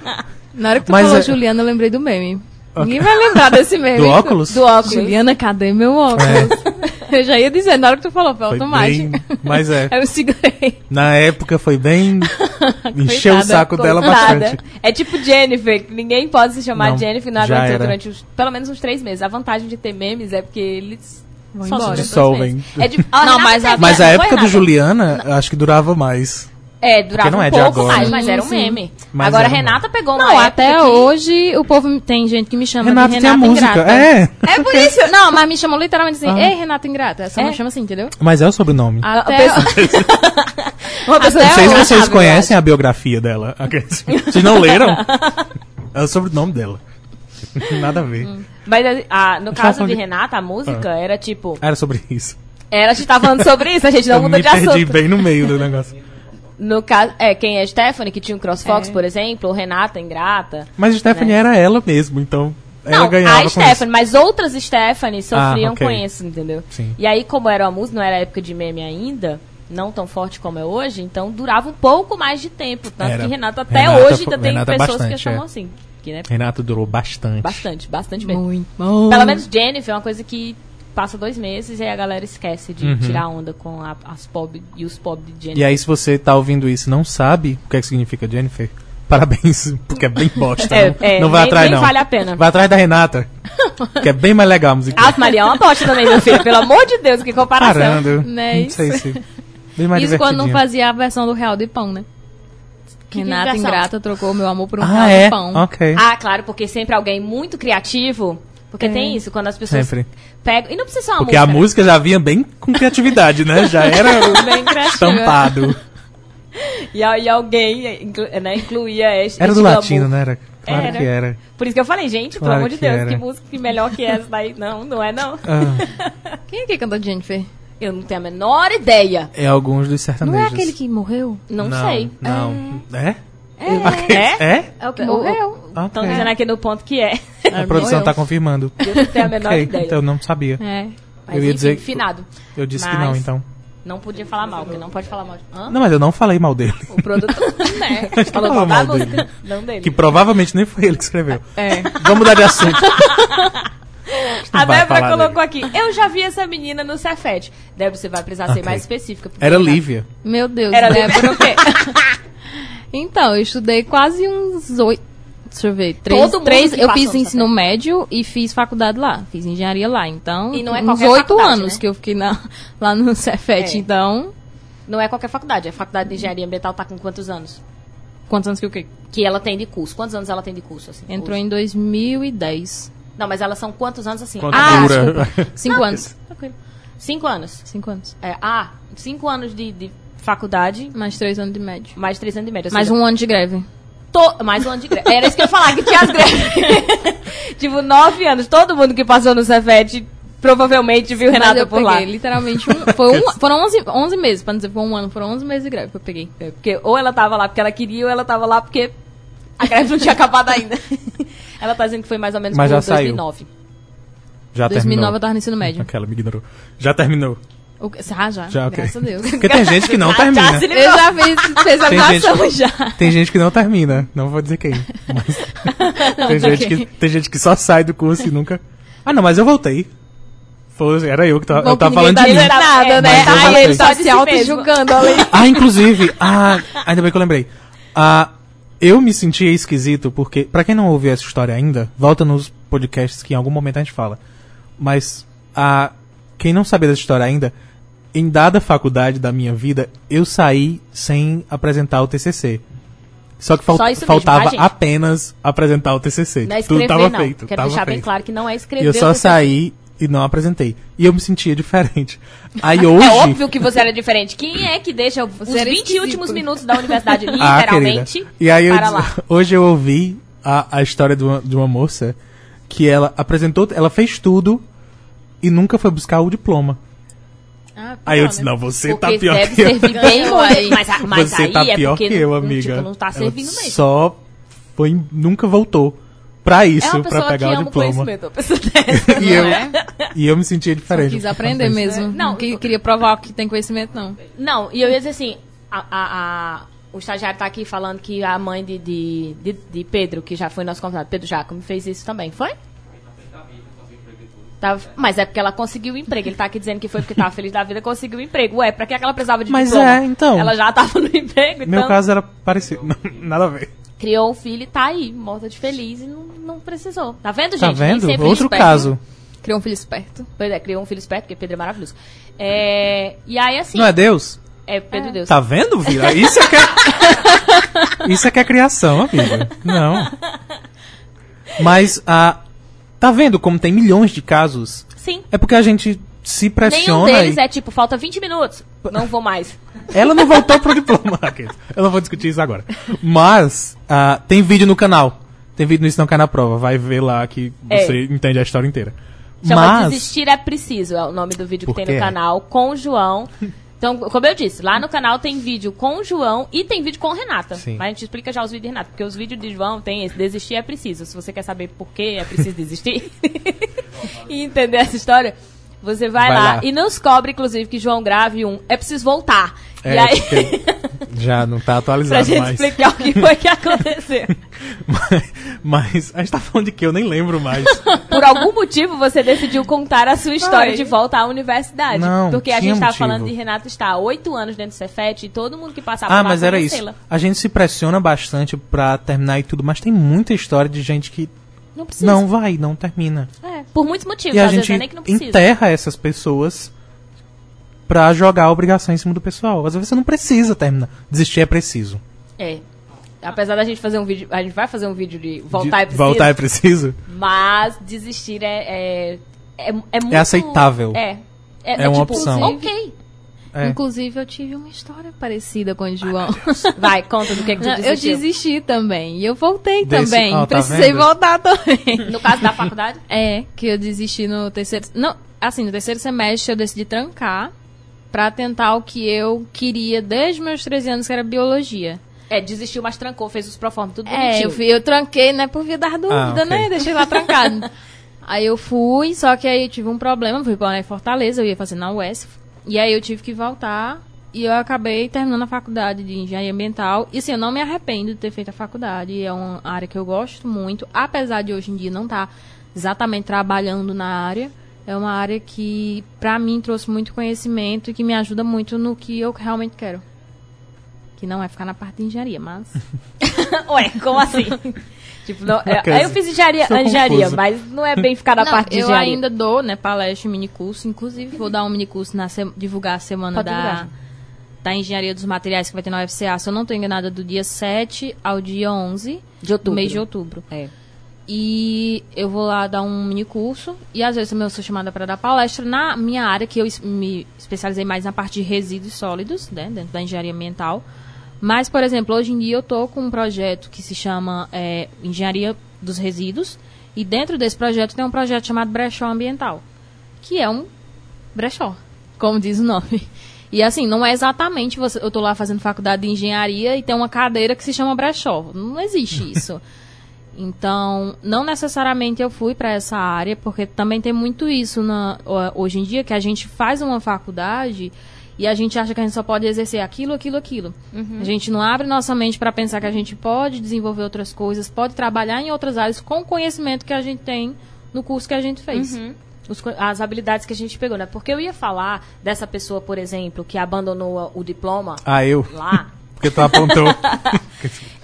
Na hora que tu Mas falou é- Juliana, eu lembrei do meme. Ninguém vai lembrar desse meme. Do óculos? Do óculos. Juliana, cadê meu óculos? Eu já ia dizer, na hora que tu falou, foi Foi automático. bem. Mas é. Eu segurei. Na época foi bem. Encheu o Coitada, saco dela bastante. É tipo Jennifer, ninguém pode se chamar Não, Jennifer não aguentou durante os, pelo menos uns três meses. A vantagem de ter memes é porque eles Vão só embora. Dissolvem. É de, Não, mas a- Mas a época do? Juliana, acho que durava mais. É, durava não um é de pouco agora. mais, mas era um meme. Mas Agora a era um Renata pegou uma Não, época até que- hoje o povo tem gente que me chama Renata de tem a Renata música. Ingrata. É. É por isso. Não, mas me chamam literalmente assim, Ah. ei, Renata Ingrata. Só É. me chama assim, entendeu? Mas é o sobrenome. Até... Uma pessoa Até Não sei se hoje, vocês conhecem a biografia dela. Vocês não leram? É o sobrenome dela. Nada a ver. Mas a- no caso tava de Renata, a música era tipo. Era sobre isso. Ela te tá falando sobre isso, a gente não eu muda me de perdi assunto. bem no meio do negócio. No caso, é, quem é Stephanie, que tinha um CrossFox, É. por exemplo, ou Renata Ingrata. Mas a Stephanie Né? era ela mesmo, então ela não, ganhava a Stephanie, mas outras Stephanie sofriam Ah, ok. com isso, entendeu? Sim. E aí, como era uma música, não era época de meme ainda, não tão forte como é hoje, então durava um pouco mais de tempo. Tanto Era. que Renata até Renata hoje ainda tem Renata pessoas que bastante, chamam é. assim. Que, né, isso. Renato durou bastante. bastante, bastante mesmo. Muito. Pelo menos Jennifer é uma coisa que passa dois meses e aí a galera esquece de Uhum. tirar onda com a- as pob e os pob de Jennifer. E aí, se você tá ouvindo isso e não sabe o que, é que significa Jennifer, parabéns, porque é bem bosta. É, não, é, não vai nem- atrás, nem não. vale a pena. Vai atrás da Renata, que é bem mais legal a música. Ave Maria é uma bosta também, meu filho. Pelo amor de Deus, que comparação. Parando. Né, não sei se. Bem mais Isso quando não fazia a versão do Real de Pão, né? Que Renata? Ingrata trocou meu amor por um Ah, Real é? de Pão. Ok. Ah, claro, porque sempre alguém muito criativo. Porque É. tem isso, quando as pessoas Sempre. pegam. E não precisa ser uma Porque música. a música já vinha bem com criatividade, né? Já era estampado. E, e alguém inclu- né, incluía este. Era do latino, né? Era, claro Era. que era. Por isso que eu falei, gente, pelo Claro amor de Deus, era. que música que melhor que essa daí. Não, não é não. Ah, Quem é que cantou Jennifer? Eu não tenho a menor ideia. é alguns dos Não sertanejos. é aquele que morreu? Não, sei. Não. É? É? É? É o que O- morreu. Estão dizendo aqui no ponto que é. A produção morreu. tá confirmando. Eu não tenho a menor Ok, ideia. Então eu não sabia. É. Mas eu ia enfim, dizer que- finado. Eu disse que Mas- não, então. Não podia falar mal, porque não pode falar mal. Hã? Não, mas eu não falei mal dele. O produtor, né? Que Falou mal da mal música, dele. não dele. Que provavelmente nem foi ele que escreveu. É. Vamos mudar de assunto. A Débora colocou aqui, eu já vi essa menina no Cefete. Débora, você vai precisar ser Ok. mais específica. Era Lívia. Meu Deus, Era Débora o quê? então, eu estudei quase uns oito. Deixa eu ver. Três, Todo mundo três, eu fiz no ensino médio e fiz faculdade lá. Fiz engenharia lá. Então, E não é uns oito anos né? que eu fiquei na- lá no Cefet. É. Então, Não é qualquer faculdade. A faculdade de engenharia ambiental tá com quantos anos? Quantos anos que o quê? Que ela tem de curso. Quantos anos ela tem de curso? Assim, Entrou hoje? em 2010. Não, mas elas são quantos anos assim? Quanto Ah, dura? Cinco anos. tranquilo. Cinco anos. Cinco anos. É, ah, cinco anos de, de faculdade, Mais três anos de médio. mais três anos de média. ou Mais seja, um ano de greve. To- mais um ano de greve. Era isso que eu ia falar, que tinha as greves. tipo, nove anos. Todo mundo que passou no Cefet provavelmente viu Mas Renata eu por peguei lá. literalmente um. Foi um foram 11, 11 meses, pra não dizer foi um ano, foram 11 meses de greve que eu peguei. É, Porque ou ela tava lá porque ela queria, ou ela tava lá porque a greve não tinha acabado ainda. ela tá dizendo que foi mais ou menos Mas por já saiu. 2009. Já 2009 eu terminou. tava no ensino médio. Aquela me ignorou. Já terminou. O ah, já. Já, ok. Graças a Deus. Porque tem gente que não Já- já termina. se Eu já fiz Tem especialização gente- já. Tem gente que não termina. Não vou dizer quem. Mas tem, gente ok. que, tem gente que só sai do curso e nunca. Ah, não, mas eu voltei. Foi, era eu que tava, Bom, eu tava falando de tá mim. dizendo nada, né? Voltei. ele tá de se auto-julgando ali. Ah, inclusive, ah, ainda bem que eu lembrei. Ah, eu me sentia esquisito porque, pra quem não ouviu essa história ainda, volta nos podcasts que em algum momento a gente fala. Mas, ah, quem não sabia dessa história ainda, em dada faculdade da minha vida, eu saí sem apresentar o TCC. Só que fal- Só isso mesmo, faltava tá, apenas apresentar o TCC. Não é Tudo escrever, tava não. feito. Quero tava deixar bem feito. claro que não é escrever. E eu só saí e não apresentei. E eu me sentia diferente. Aí É hoje. óbvio que você era diferente. Quem é que deixa os era 20 esquisito. últimos minutos da universidade, Ah, literalmente, querida. E aí eu para diz- lá? hoje eu ouvi a, a história de uma, de uma moça que ela apresentou, ela fez tudo e nunca foi buscar o diploma. Ah, Aí eu disse, né? não, você Porque tá pior deve que eu. servir bem. Mas, mas você aí tá é pior porque que eu, não, amiga. Tipo, não tá Ela servindo mesmo. Só foi, nunca voltou pra É isso, uma pra pessoa que pegar o diploma. pessoa dessa. E eu, é? e eu me sentia diferente. Quis aprender mesmo. Não, Não, que queria provar que tem conhecimento, não. Não, e eu ia dizer assim, a, a- a- o estagiário tá aqui falando que a mãe de, de, de, de Pedro, que já foi nosso convidado, Pedro Jacob, fez isso também, foi? Tava- mas é porque ela conseguiu o emprego. Ele tá aqui dizendo que foi porque tava feliz da vida, conseguiu o emprego. Ué, pra que ela precisava de Mas diploma? é, então. Ela já tava no emprego, então Meu caso era parecido. Nada a ver. criou um filho e tá aí, morta de feliz e não, não precisou. Tá vendo, gente? Tá vendo? Outro esperto. caso. Criou um filho esperto. Pois é, criou um filho esperto, porque Pedro é maravilhoso. É, e aí, assim, Não é Deus? é Pedro Deus. Tá vendo, Vira? Isso é que é... Isso é que é criação, amiga. Não. Mas, ah, tá vendo como tem milhões de casos? Sim. É porque a gente se Nenhum pressiona deles e... é tipo, falta 20 minutos. Não vou mais. Ela não voltou pro diploma. Eu não vou discutir isso agora. Mas, ah, tem vídeo no canal. Tem vídeo no Isso Não Cai na Prova. Vai ver lá que É. você entende a história inteira. Chama Mas... Desistir é Preciso, é o nome do vídeo que tem no quê? canal, com o João. Então, como eu disse, lá no canal tem vídeo com o João e tem vídeo com Renata. Sim. Mas a gente explica já os vídeos de Renata, porque os vídeos de João tem esse, desistir é preciso. Se você quer saber por que é preciso desistir e entender essa história, você vai, Vai lá. lá. e nos cobre, inclusive, que João grave um é preciso voltar. e É, aí, porque já não tá pra atualizado gente mais. explicar o que foi que aconteceu. Mas, mas a gente tá falando de que eu nem lembro mais. Por algum motivo, você decidiu contar a sua história Foi. de volta à universidade. Não, porque a gente motivo. falando de Renata estar há oito anos dentro do Cefet e todo mundo que passava Ah, lá mas era isso. A gente se pressiona bastante pra terminar e tudo, mas tem muita história de gente que Não precisa. não vai, não termina. É, por muitos motivos. E a às vezes gente é nem que não precisa. enterra essas pessoas pra jogar a obrigação em cima do pessoal. Às vezes você não precisa terminar. Desistir é preciso. É. Apesar da gente fazer um vídeo, a gente vai fazer um vídeo de voltar De- é preciso, Voltar é preciso? mas desistir é é, é, é muito... aceitável. É. É uma tipo, opção. Ok. É. Inclusive, eu tive uma história parecida com o João. Vai, conta do que, que tu Não, eu desistiu. desisti também. E eu voltei Desse- também. Tá Precisei vendo? voltar também. No caso da faculdade? É, que eu desisti no terceiro. Não, assim, no terceiro semestre eu decidi trancar pra tentar o que eu queria desde meus 13 anos, que era biologia. É, desistiu, mas trancou, fez os proformas, tudo É, bonitinho. eu, fui, eu tranquei, né, por via das dúvidas, Ah, né? Deixei lá trancado. aí eu fui, só que aí eu tive um problema, fui pra Fortaleza, eu ia fazer na UES. E aí eu tive que voltar e eu acabei terminando a faculdade de engenharia ambiental. E assim, eu não me arrependo de ter feito a faculdade, é uma área que eu gosto muito, apesar de hoje em dia não estar exatamente trabalhando na área. É uma área que, pra mim, trouxe muito conhecimento e que me ajuda muito no que eu realmente quero. Que não é ficar na parte de engenharia, mas. Ué, como assim? tipo, não, é, eu fiz engenharia, engenharia mas não é bem ficar na Não, parte de eu engenharia. ainda dou, né, palestra e minicurso. Inclusive, vou dar um minicurso na se- divulgar a semana Pode da, divulgar. da Engenharia dos Materiais que vai ter na UFCA, se eu não estou enganada, do dia 7 ao dia 11 De outubro. do mês de outubro. É. E eu vou lá dar um mini curso. E às vezes eu sou chamada para dar palestra na minha área, que eu me especializei mais na parte de resíduos sólidos, né, dentro da engenharia ambiental. Mas, por exemplo, hoje em dia eu estou com um projeto que se chama é, Engenharia dos Resíduos. E dentro desse projeto tem um projeto chamado Brechó Ambiental, que é um brechó, como diz o nome. E assim, não é exatamente você, eu estou lá fazendo faculdade de engenharia e tem uma cadeira que se chama brechó. Não existe isso. Então, não necessariamente eu fui para essa área, porque também tem muito isso na, ho- hoje em dia, que a gente faz uma faculdade e a gente acha que a gente só pode exercer aquilo, aquilo, aquilo. A gente não abre nossa mente para pensar que a gente pode desenvolver outras coisas, pode trabalhar em outras áreas com o conhecimento que a gente tem no curso que a gente fez. Os co- as habilidades que a gente pegou, né? Porque eu ia falar dessa pessoa, por exemplo, que abandonou o diploma Ah, eu. lá. Porque tu apontou.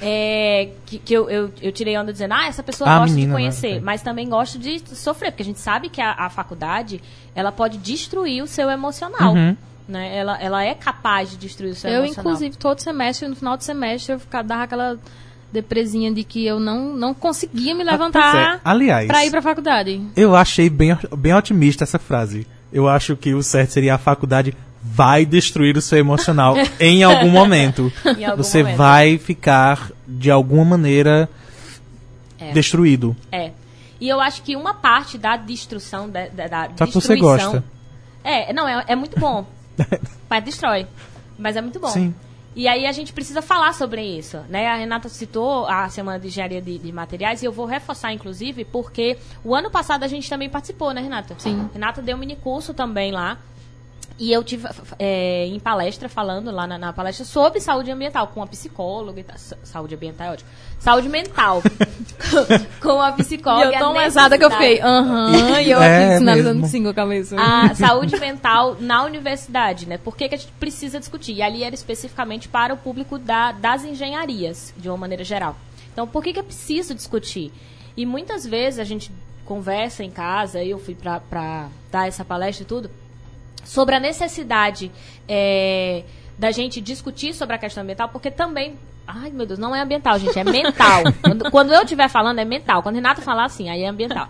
É, que que eu, eu, eu tirei onda dizendo, ah, essa pessoa Ah, gosta menina, de né? conhecer, Sei. mas também gosta de sofrer, porque a gente sabe que a, a faculdade, ela pode destruir o seu emocional. Uhum. Né? Ela, ela é capaz de destruir o seu Eu, emocional. inclusive, todo semestre, no final do semestre, eu ficava, dava aquela depresinha de que eu não, não conseguia me é. levantar Aliás- pra ir pra faculdade. Eu achei bem, bem otimista essa frase. Eu acho que o certo seria a faculdade vai destruir o seu emocional em algum momento. Em algum Você momento. vai ficar, de alguma maneira, É. destruído. É. E eu acho que uma parte da destruição, da, da, da Só que você gosta. É, não, é, é muito bom. Mas destrói. Mas é muito bom. Sim. E aí a gente precisa falar sobre isso, né? A Renata citou a Semana de Engenharia de, de Materiais e eu vou reforçar, inclusive, porque o ano passado a gente também participou, né, Renata? Sim. Renata deu um mini curso também lá. E eu tive é, em palestra, falando lá na, na palestra sobre saúde ambiental, com uma psicóloga e tal. Saúde ambiental é ótimo. Saúde mental. com a E psicóloga. eu e a tão lesada que eu fiquei, aham, e eu É aqui sinalizando com a cabeça. a saúde mental na universidade, né? Por que, que a gente precisa discutir? E ali era especificamente para o público da- das engenharias, de uma maneira geral. Então, por que, que é preciso discutir? E muitas vezes a gente conversa em casa, eu fui para dar essa palestra e tudo, sobre a necessidade é, da gente discutir sobre a questão ambiental, porque também. Ai, meu Deus, não é ambiental, gente, é mental. quando, quando eu estiver falando, é mental. Quando Renata falar assim, aí é ambiental.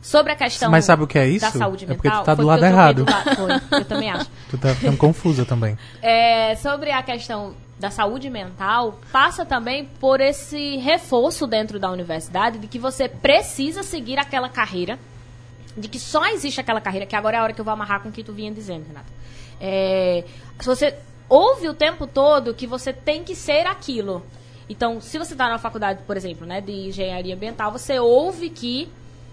Sobre a questão Mas sabe o que é isso? da saúde É mental. porque tu tá do lado errado. do lado- foi, eu também acho. Tu tá ficando confusa também. É, sobre a questão da saúde mental, passa também por esse reforço dentro da universidade de que você precisa seguir aquela carreira, de que só existe aquela carreira, que agora é a hora que eu vou amarrar com o que tu vinha dizendo, Renata. É, se você ouve o tempo todo que você tem que ser aquilo. Então, se você está na faculdade, por exemplo, né, de engenharia ambiental, você ouve que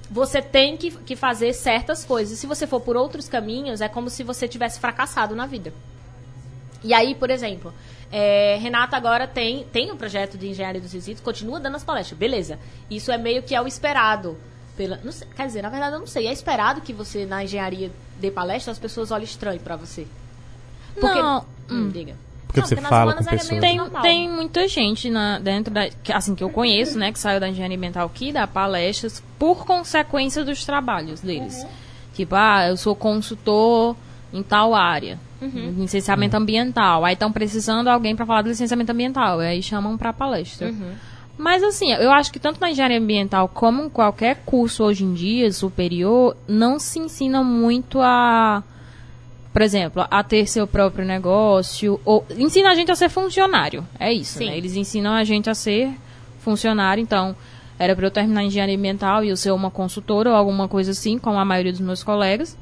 você tem que, que fazer certas coisas. Se você for por outros caminhos, é como se você tivesse fracassado na vida. E aí, por exemplo, é, Renata agora tem, tem um projeto de engenharia dos resíduos, continua dando as palestras. Beleza. Isso é meio que é o esperado. Pela, não sei- quer dizer, na verdade, eu não sei. É esperado que você, na engenharia, dê palestra, as pessoas olhem estranho pra você. Porque, Não. Hum, diga. Porque Não, você nas fala com era pessoas. Tem, normal. tem muita gente na, dentro da. que, assim, que eu conheço, né? Que saiu da engenharia ambiental que dá palestras por consequência dos trabalhos deles. Uhum. Tipo, ah, eu sou consultor em tal área. Uhum. Licenciamento ambiental. Aí estão precisando de alguém para falar do licenciamento ambiental. Aí chamam para palestra. Uhum. Mas assim, eu acho que tanto na engenharia ambiental como em qualquer curso hoje em dia superior, não se ensina muito a, por exemplo, a ter seu próprio negócio. Ou, ensina a gente a ser funcionário. É isso, né? Eles ensinam a gente a ser funcionário. Então, era para eu terminar engenharia ambiental e eu ser uma consultora ou alguma coisa assim, como a maioria dos meus colegas.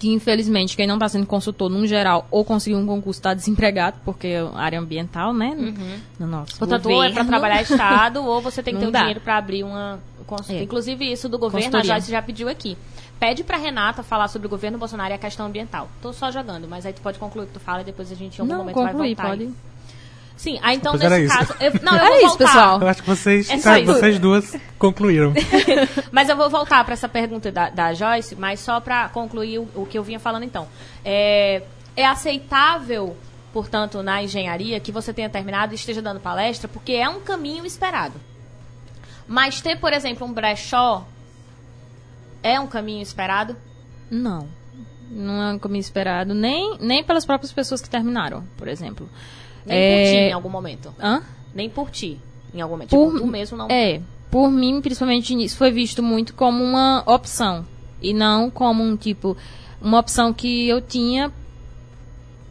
Que infelizmente quem não está sendo consultor, num geral, ou conseguiu um concurso está desempregado, porque é área ambiental, né? No nosso Portanto, ou é para governo. trabalhar Estado, ou você tem que Não ter o dinheiro para abrir uma consultoria. É. Inclusive, isso do governo, a Joyce já pediu aqui. Pede pra Renata falar sobre o governo Bolsonaro e a questão ambiental. Tô só jogando, mas aí tu pode concluir o que tu fala e depois a gente em algum Não, momento concluir, vai voltar. pode. aí. Sim, aí então Pois era nesse isso. caso. Eu, não, eu É vou isso, voltar. pessoal. Eu acho que vocês, É isso. vocês duas concluíram. Mas eu vou voltar para essa pergunta da, da Joyce, mas só para concluir o, o que eu vinha falando então. É, é aceitável, portanto, na engenharia, que você tenha terminado e esteja dando palestra, porque é um caminho esperado. Mas ter, por exemplo, um brechó é um caminho esperado? Não. não é um caminho esperado, nem, nem pelas próprias pessoas que terminaram, por exemplo. Nem É, por ti em algum momento. Hã? Nem por ti em algum momento. Por- Tipo, tu mesmo não. É, por mim, principalmente, isso foi visto muito como uma opção. E não como um tipo, uma opção que eu tinha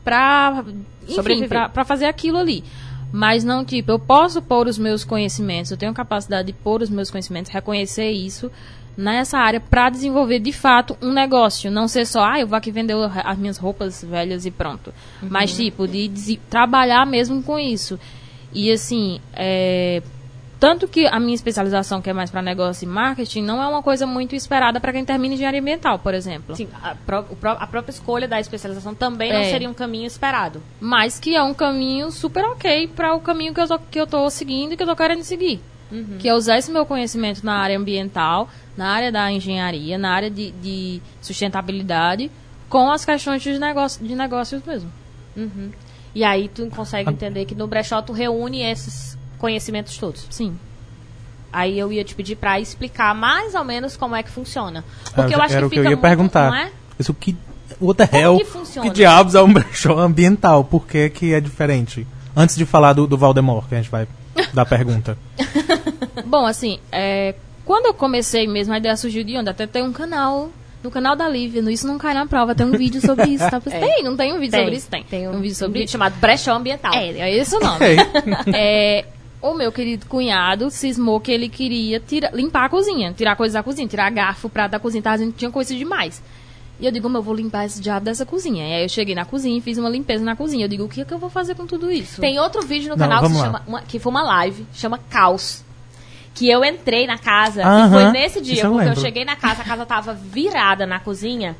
pra, enfim, pra, pra fazer aquilo ali. Mas não, tipo, eu posso pôr os meus conhecimentos, eu tenho capacidade de pôr os meus conhecimentos, reconhecer isso nessa área pra desenvolver de fato um negócio. Não ser só, ah, eu vou aqui vender as minhas roupas velhas e pronto. Mas, tipo, de, desi- trabalhar mesmo com isso. E assim, é, tanto que a minha especialização, que é mais para negócio e marketing, não é uma coisa muito esperada para quem termina engenharia ambiental, por exemplo. Sim, a, pró- a própria escolha da especialização também não É. seria um caminho esperado. Mas que é um caminho super ok para o caminho que eu, tô seguindo e que eu tô querendo seguir. Que é usar esse meu conhecimento na área ambiental, na área da engenharia, na área de, de sustentabilidade, com as questões de, negócio, de negócios mesmo. E aí tu consegue entender que no brechó tu reúne esses conhecimentos todos. Sim. Aí eu ia te pedir pra explicar mais ou menos como é que funciona. Porque Ah, eu acho era que o que eu fica ia muito, perguntar. não é? Isso que. What the hell? que funciona? Que diabos é um brechó ambiental? Por que, que é diferente? Antes de falar do, do Valdemar, que a gente vai dar pergunta. Bom, assim, é, quando eu comecei mesmo, a ideia surgiu de onde? Até tem um canal, no canal da Lívia, no Isso Não Cai Na Prova, tem um vídeo sobre isso, tá? Tem, não tem um vídeo sobre isso? Tem. Tem um, um vídeo sobre isso. chamado brechó ambiental. É, é esse o nome. É, o meu querido cunhado cismou que ele queria tira, limpar a cozinha, tirar coisas da cozinha, tirar garfo, prato da cozinha, tava dizendo que tinha coisa demais. E eu digo, "Mas eu vou limpar esse diabo dessa cozinha. E aí eu cheguei na cozinha e fiz uma limpeza na cozinha. Eu digo, o que, é que eu vou fazer com tudo isso? Tem outro vídeo no Não, canal que, chama, uma- que foi uma live, chama Caos. Que eu entrei na casa, e Aham, foi nesse dia, eu porque eu lembro. cheguei na casa, a casa tava virada na cozinha.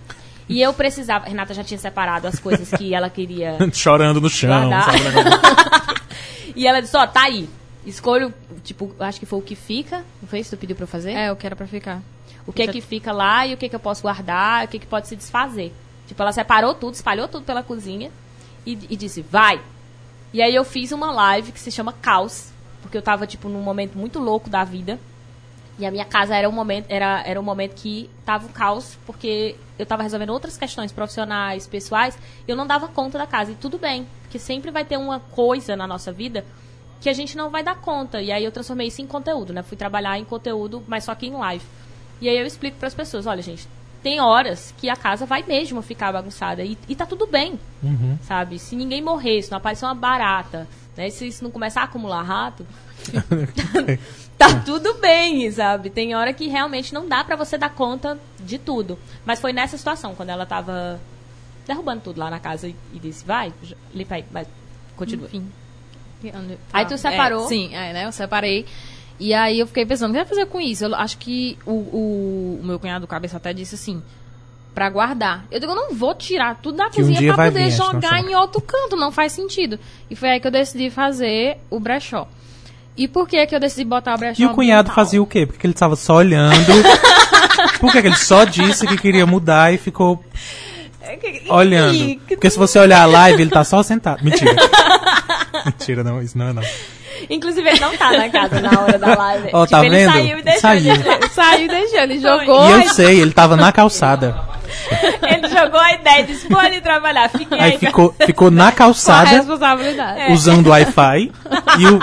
E eu precisava. Renata já tinha separado as coisas que ela queria Chorando no chão. Negócio? E ela disse, ó, tá aí. Escolho, tipo, acho que foi o que fica. Não foi isso que tu pediu pra eu fazer? É, eu quero pra ficar. O que é que fica lá e o que é que eu posso guardar, o que é que pode se desfazer. Tipo, ela separou tudo, espalhou tudo pela cozinha e, e disse, vai. E aí eu fiz uma live que se chama Caos, porque eu tava, tipo, num momento muito louco da vida. E a minha casa era um momento, era, era um momento que tava um caos, porque eu tava resolvendo outras questões profissionais, pessoais, e eu não dava conta da casa. E tudo bem, porque sempre vai ter uma coisa na nossa vida que a gente não vai dar conta. E aí eu transformei isso em conteúdo, né? Fui trabalhar em conteúdo, mas só que em live. E aí eu explico para as pessoas, olha, gente, tem horas que a casa vai mesmo ficar bagunçada e, e tá tudo bem, sabe? Se ninguém morrer, se não aparecer uma barata, né? Se isso não começar a acumular rato, tá tudo bem, sabe? Tem hora que realmente não dá pra você dar conta de tudo. Mas foi nessa situação, quando ela tava derrubando tudo lá na casa e, e disse, vai, limpa aí, mas continua. Enfim. Aí tu separou? É, sim, é, né? Eu separei. E aí eu fiquei pensando, o que eu ia fazer com isso? Eu acho que o, o, o meu cunhado do cabeça até disse assim, pra guardar. Eu digo, eu não vou tirar tudo da Que um cozinha pra vai poder vir, jogar em outro canto, não faz sentido. E foi aí que eu decidi fazer o brechó. E por que que eu decidi botar o brechó E o cunhado fazia o quê? Porque ele estava só olhando. Por que que ele só disse que queria mudar e ficou olhando? Porque se você olhar a live, ele tá só sentado. Mentira. Mentira, não, isso não é não. Inclusive, ele não tá na casa na hora da live. Ó, tipo, tá ele vendo? saiu e deixou. Saiu. Ele saiu e deixou, ele jogou. E eu sei, ele tava na calçada. Ele jogou a ideia e disse, pode trabalhar, fiquem aí. Aí ficou, ficou na com a calçada, responsabilidade. usando o Wi-Fi, e o,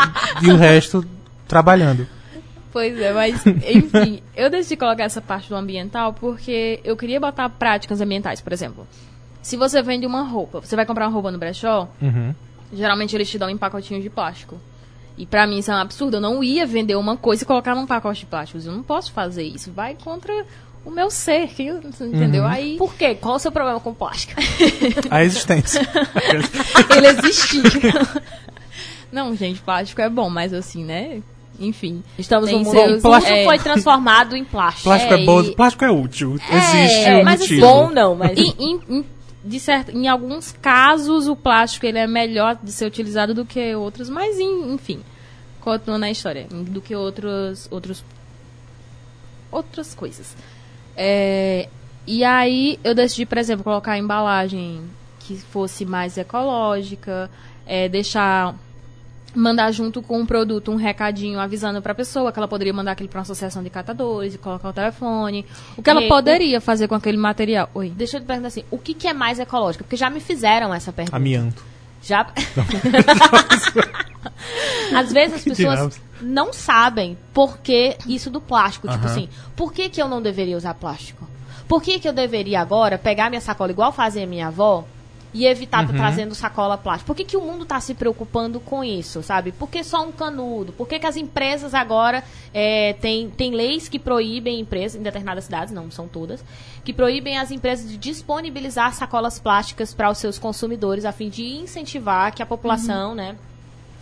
e o resto trabalhando. Pois é, mas enfim, eu decidi colocar essa parte do ambiental porque eu queria botar práticas ambientais, por exemplo. Se você vende uma roupa, você vai comprar uma roupa no brechó, Uhum. geralmente eles te dão em pacotinhos de plástico. E pra mim isso é um absurdo. Eu não ia vender uma coisa e colocar num pacote de plástico. Eu não posso fazer isso. Vai contra o meu ser, que- entendeu? Uhum. Aí Por quê? Qual o seu problema com plástico? A existência. ele existia. não, gente, plástico é bom, mas assim, né? Enfim. Estamos Tem no mundo. seus- Tudo é. foi transformado em plástico. Plástico é, É, bom, e- plástico é útil. Existe é, um mas motivo. Bom não, mas... Em, em- em- de certo, em alguns casos, o plástico ele é melhor de ser utilizado do que outros, mas em- enfim, continuando na história, do que outros, outros, outras coisas. É, e aí eu decidi, por exemplo, colocar a embalagem que fosse mais ecológica, é, deixar mandar junto com o produto um recadinho avisando para a pessoa que ela poderia mandar aquilo para uma associação de catadores e colocar o telefone. O que ela E- poderia fazer com aquele material? Oi. Deixa eu te perguntar assim, o que, que é mais ecológico? Porque já me fizeram essa pergunta. Amianto. Já. Às vezes as pessoas não sabem por que isso do plástico. Tipo Aham. assim, por que, que eu não deveria usar plástico? Por que, que eu deveria agora pegar minha sacola igual fazia minha avó e evitar Uhum. tá trazendo sacola plástica? Por que, que o mundo está se preocupando com isso, sabe? Por que só um canudo? Por que, que as empresas agora é, têm tem leis que proíbem empresas, em determinadas cidades, não são todas, que proíbem as empresas de disponibilizar sacolas plásticas para os seus consumidores a fim de incentivar que a população, né,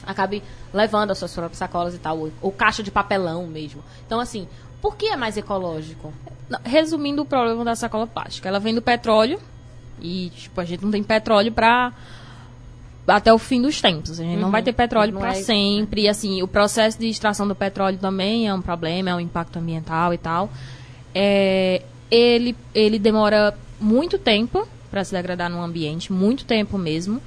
acabe levando as suas próprias sacolas e tal, ou, ou caixa de papelão mesmo. Então, assim, por que é mais ecológico? Resumindo o problema da sacola plástica, ela vem do petróleo e tipo a gente não tem petróleo para até o fim dos tempos. A gente não vai ter petróleo para é- sempre. E assim, o processo de extração do petróleo também é um problema, é um impacto ambiental e tal. É, ele ele demora muito tempo para se degradar no ambiente, muito tempo mesmo.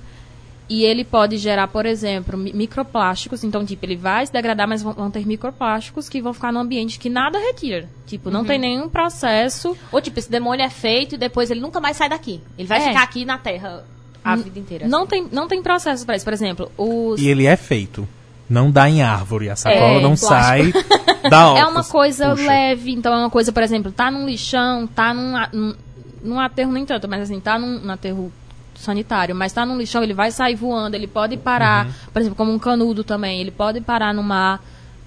E ele pode gerar, por exemplo, mi- microplásticos. Então, tipo, ele vai se degradar, mas vão, vão ter microplásticos que vão ficar no ambiente que nada retira. Tipo, não tem nenhum processo. Ou tipo, esse demônio é feito e depois ele nunca mais sai daqui. Ele vai É. ficar aqui na Terra a vida inteira. Não tem, não tem processo para isso. Por exemplo, os... E ele é feito. Não dá em árvore. A sacola É, não plástico. sai da é uma coisa Puxa. leve. Então, é uma coisa, por exemplo, tá num lixão, tá num, num, num aterro nem tanto, mas assim, tá num, num aterro sanitário, mas tá num lixão, ele vai sair voando, ele pode parar, Uhum. por exemplo, como um canudo também, ele pode parar no mar.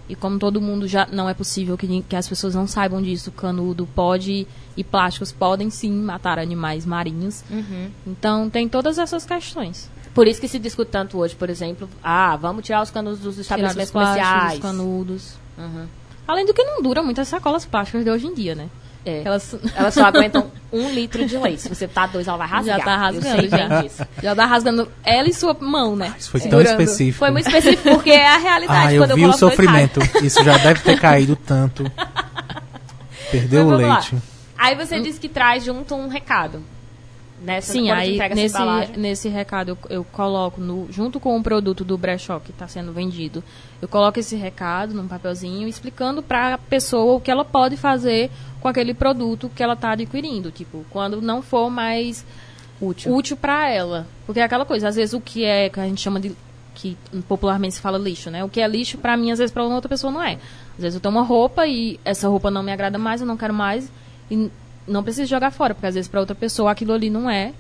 E como todo mundo já não é possível que, que as pessoas não saibam disso, canudo pode e plásticos podem sim matar animais marinhos. Uhum. Então tem todas essas questões. Por isso que se discute tanto hoje, por exemplo, ah, vamos tirar os canudos dos Tirar estabelecimentos plásticos, comerciais. dos canudos. Uhum. Além do que não dura muitas sacolas plásticas de hoje em dia, né? É. Elas Elas só aguentam um litro de leite. Se você tá dois, ela vai rasgar. já tá Eu rasgando, já. disso. Já tá rasgando ela e sua mão, né? Isso foi tão Segurando. específico. Foi muito específico, porque é a realidade. Ah, eu quando vi eu o sofrimento. Isso já deve ter caído tanto. Perdeu Mas o vamos lá. leite. Aí você disse que traz junto um recado. Nessa, Sim, aí nesse, nesse recado eu, eu coloco, no, junto com o produto do brechó que está sendo vendido, eu coloco esse recado num papelzinho explicando para a pessoa o que ela pode fazer com aquele produto que ela está adquirindo. Tipo, quando não for mais Útil. útil para ela. Porque é aquela coisa, às vezes o que é, que a gente chama de que popularmente se fala lixo, né? O que é lixo para mim, às vezes para outra pessoa não é. Às vezes eu tenho uma roupa e essa roupa não me agrada mais, eu não quero mais e não preciso jogar fora, porque às vezes para outra pessoa aquilo ali não é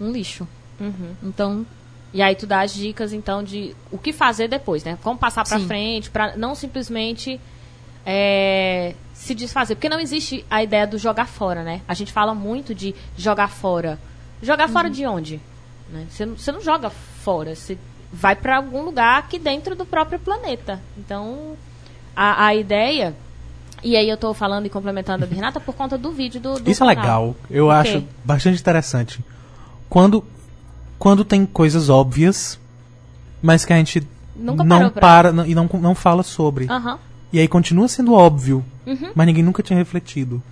um lixo. Uhum. Então, E aí tu dá as dicas, então, de o que fazer depois, né? Como passar Sim. frente, pra não simplesmente é, se desfazer. Porque não existe a ideia do jogar fora, né? A gente fala muito de jogar fora. Jogar Uhum. fora de onde? Né? Você, não, você não joga fora, você vai pra algum lugar aqui dentro do próprio planeta. Então, a, a ideia... E aí eu tô falando e complementando a Renata por conta do vídeo do, do Isso é canal. legal. Eu O acho bastante interessante. Quando, quando tem coisas óbvias, mas que a gente Nunca não parou pra- para não- e não, não fala sobre. Aham. E aí continua sendo óbvio, Uhum. mas ninguém nunca tinha refletido.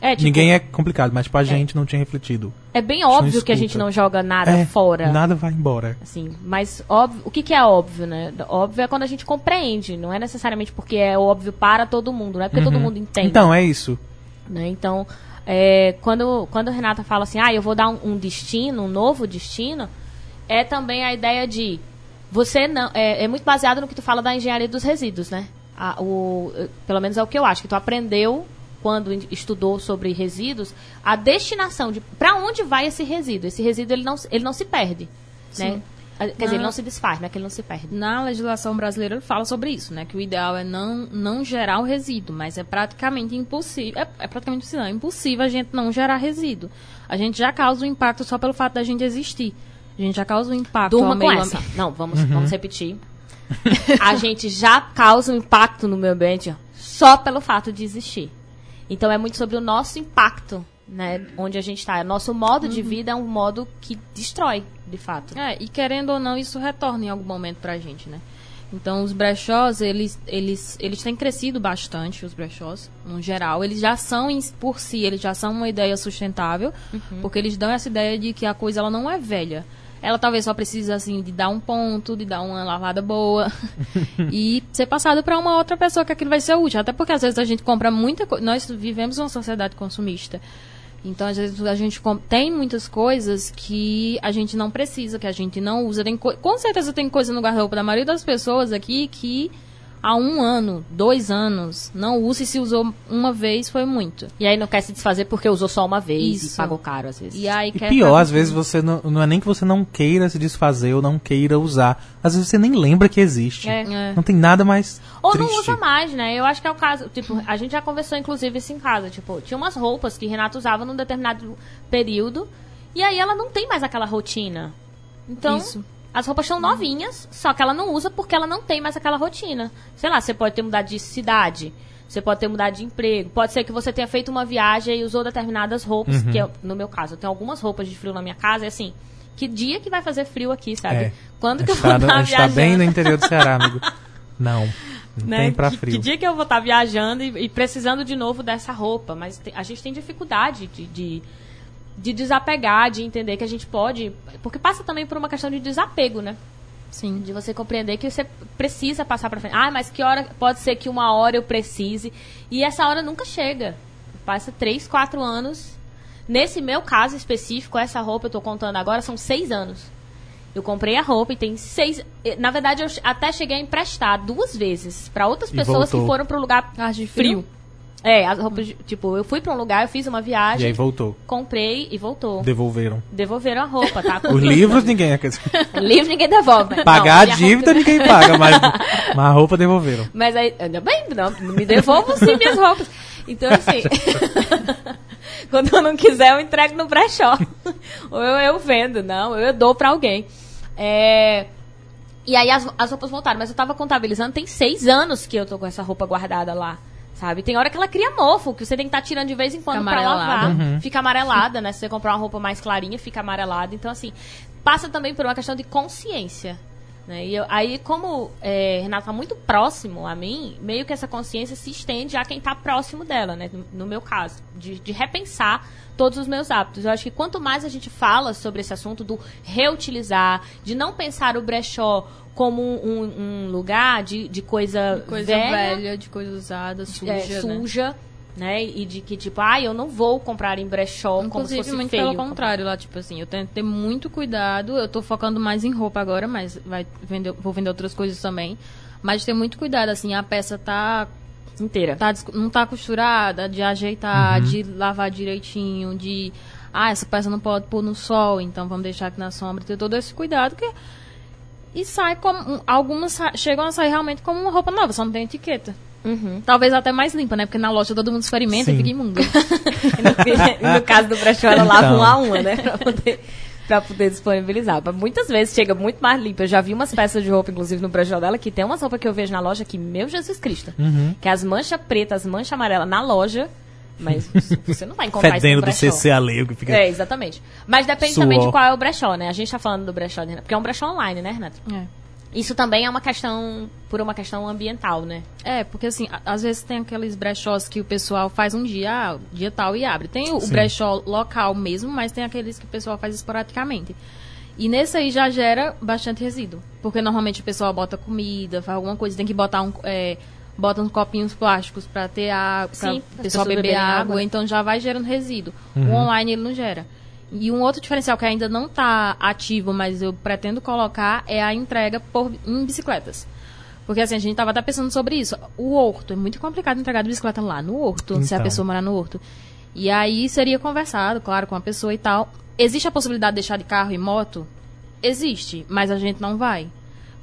É, tipo, ninguém é complicado, mas tipo, a gente não tinha refletido. É bem não óbvio que a gente não joga nada é, fora. Nada vai embora. Assim, mas óbvio, o que, que é óbvio, né? Óbvio é quando a gente compreende, não é necessariamente porque é óbvio para todo mundo, não é porque todo mundo entende. Então, é isso. né? Então, é, quando, quando a Renata fala assim, ah, eu vou dar um, um destino, um novo destino, é também a ideia de você não. É, é muito baseado no que tu fala da engenharia dos resíduos, né? A- o, eh, pelo menos é o que eu acho, que tu aprendeu quando estudou sobre resíduos, a destinação de para onde vai esse resíduo. Esse resíduo ele não, se- ele não se perde, né? Ah, Quer dizer, ele Não. se desfaz, né? Que ele não se perde. na legislação brasileira ele fala sobre isso, né? Que o ideal é não, não gerar o resíduo, mas é praticamente impossível. É, é praticamente impossível, não, é impossível a gente não gerar resíduo. A gente já causa um impacto só pelo fato da gente existir. A gente já causa um impacto Durma ao com meio essa. ambiente. Não, vamos, vamos repetir. A gente já causa um impacto no meio ambiente só pelo fato de existir. Então é muito sobre o nosso impacto, né? Onde a gente está. Nosso modo de vida é um modo que destrói, de fato. É, e querendo ou não, isso retorna em algum momento pra gente, né? Então, os brechós, eles, eles, eles têm crescido bastante, os brechós, no geral. Eles já são, por si, eles já são uma ideia sustentável, porque eles dão essa ideia de que a coisa ela não é velha. Ela talvez só precise assim de dar um ponto, de dar uma lavada boa e ser passado para uma outra pessoa que aquilo vai ser útil. Até porque às vezes a gente compra muita coisa. Nós vivemos uma sociedade consumista. Então, às vezes, a gente tem muitas coisas que a gente não precisa, que a gente não usa. Tem com certeza tem coisa no guarda-roupa da maioria das pessoas aqui que há um ano, dois anos, não usa e se usou uma vez foi muito. E aí não quer se desfazer porque usou só uma vez Isso. e pagou caro às vezes. E, aí e pior, às vezes você não, não é nem que você não queira se desfazer ou não queira usar. Às vezes você nem lembra que existe. É. é. Não tem nada mais. Ou triste. não usa mais, né? Eu acho que é o caso. Tipo, a gente já conversou inclusive isso em casa. Tipo, tinha umas roupas que Renato usava num determinado período. E aí ela não tem mais aquela rotina. Então, Isso. As roupas são novinhas, só que ela não usa porque ela não tem mais aquela rotina. Sei lá, você pode ter mudado de cidade, você pode ter mudado de emprego. Pode ser que você tenha feito uma viagem e usou determinadas roupas, uhum. que eu, no meu caso, eu tenho algumas roupas de frio na minha casa, e assim, que dia que vai fazer frio aqui, sabe? É. Quando que eu vou estar viajando? Tá bem no interior do Ceará, amigo. Não. Não né? tem pra frio. Que, que, dia que eu vou estar viajando e, e, precisando de novo dessa roupa? Mas te, a gente tem dificuldade de, de de desapegar, de entender que a gente pode. Porque passa também por uma questão de desapego, né? Sim. De você compreender que você precisa passar para frente. Ah, mas que hora. Pode ser que uma hora eu precise. E essa hora nunca chega. Passa três, quatro anos. Nesse meu caso específico, essa roupa eu tô contando agora, são seis anos. Eu comprei a roupa e tem seis. Na verdade, eu até cheguei a emprestar duas vezes para outras e pessoas voltou. que foram para o lugar ah, de frio. frio. É, as roupas, tipo, eu fui pra um lugar, eu fiz uma viagem. E aí voltou. Comprei e voltou. Devolveram. Devolveram a roupa, tá? Os livros ninguém. o livro ninguém devolve. Né? Pagar não, a dívida roupa... ninguém paga, mas, mas a roupa devolveram. Mas aí, ainda bem, não, me devolvam sim minhas roupas. Então, assim. quando eu não quiser, eu entrego no brechó. Ou eu, eu vendo, não, eu dou pra alguém. É. E aí as, as roupas voltaram, mas eu tava contabilizando, tem seis anos que eu tô com essa roupa guardada lá. Sabe? Tem hora que ela cria mofo, que você tem que estar tá tirando de vez em quando para lavar. Uhum. Fica amarelada, né? Se você comprar uma roupa mais clarinha, fica amarelada. Então, assim, passa também por uma questão de consciência. Né? E eu, aí, como é, Renato está muito próximo a mim, meio que essa consciência se estende a quem está próximo dela, né? No, no meu caso, de, de, repensar todos os meus hábitos. Eu acho que quanto mais a gente fala sobre esse assunto do reutilizar, de não pensar o brechó como um, um lugar de, de coisa, de coisa velha, velha, de coisa usada, suja, é, suja né? Né? E de que, tipo, ah, eu não vou comprar em brechó Inclusive, como se fosse muito feio. pelo contrário, lá, tipo assim, eu tenho que ter muito cuidado. Eu tô focando mais em roupa agora, mas vai vender, vou vender outras coisas também. Mas ter muito cuidado, assim, a peça tá inteira. Tá, não tá costurada, de ajeitar, uhum. de lavar direitinho, de. Ah, essa peça não pode pôr no sol, então vamos deixar aqui na sombra. Ter todo esse cuidado, que e sai como. Algumas chegam a sair realmente como uma roupa nova, só não tem etiqueta. Uhum. Talvez até mais limpa, né? Porque na loja todo mundo experimenta Sim. e fica imundo. no, no, caso do brechó, ela lava então. uma a uma, né? Pra poder, pra poder disponibilizar. Mas muitas vezes chega muito mais limpa. Eu já vi umas peças de roupa, inclusive, no brechó dela, que tem umas roupas que eu vejo na loja que, meu Jesus Cristo. Uhum. Que as manchas pretas, as manchas amarelas na loja mas você não vai encontrar Fedendo isso no brechó. do CC alheio que fica. É, exatamente. Mas depende Suor. também de qual é o brechó, né? A gente tá falando do brechó, porque é um brechó online, né, Renato? É. Isso também é uma questão, por uma questão ambiental, né? É, porque assim, às vezes tem aqueles brechós que o pessoal faz um dia, ah, dia tal e abre. Tem o, o brechó local mesmo, mas tem aqueles que o pessoal faz esporadicamente. E nesse aí já gera bastante resíduo. Porque normalmente o pessoal bota comida, faz alguma coisa, tem que botar um. É, bota uns copinhos plásticos para ter água, para o pessoal beber água, água, então já vai gerando resíduo. Uhum. O online ele não gera. E um outro diferencial que ainda não está ativo, mas eu pretendo colocar, é a entrega por, em bicicletas. Porque assim, a gente estava até pensando sobre isso. O horto, é muito complicado entregar de bicicleta lá no horto, então. se a então. pessoa morar no horto. E aí seria conversado, claro, com a pessoa e tal. Existe a possibilidade de deixar de carro e moto? Existe, mas a gente não vai.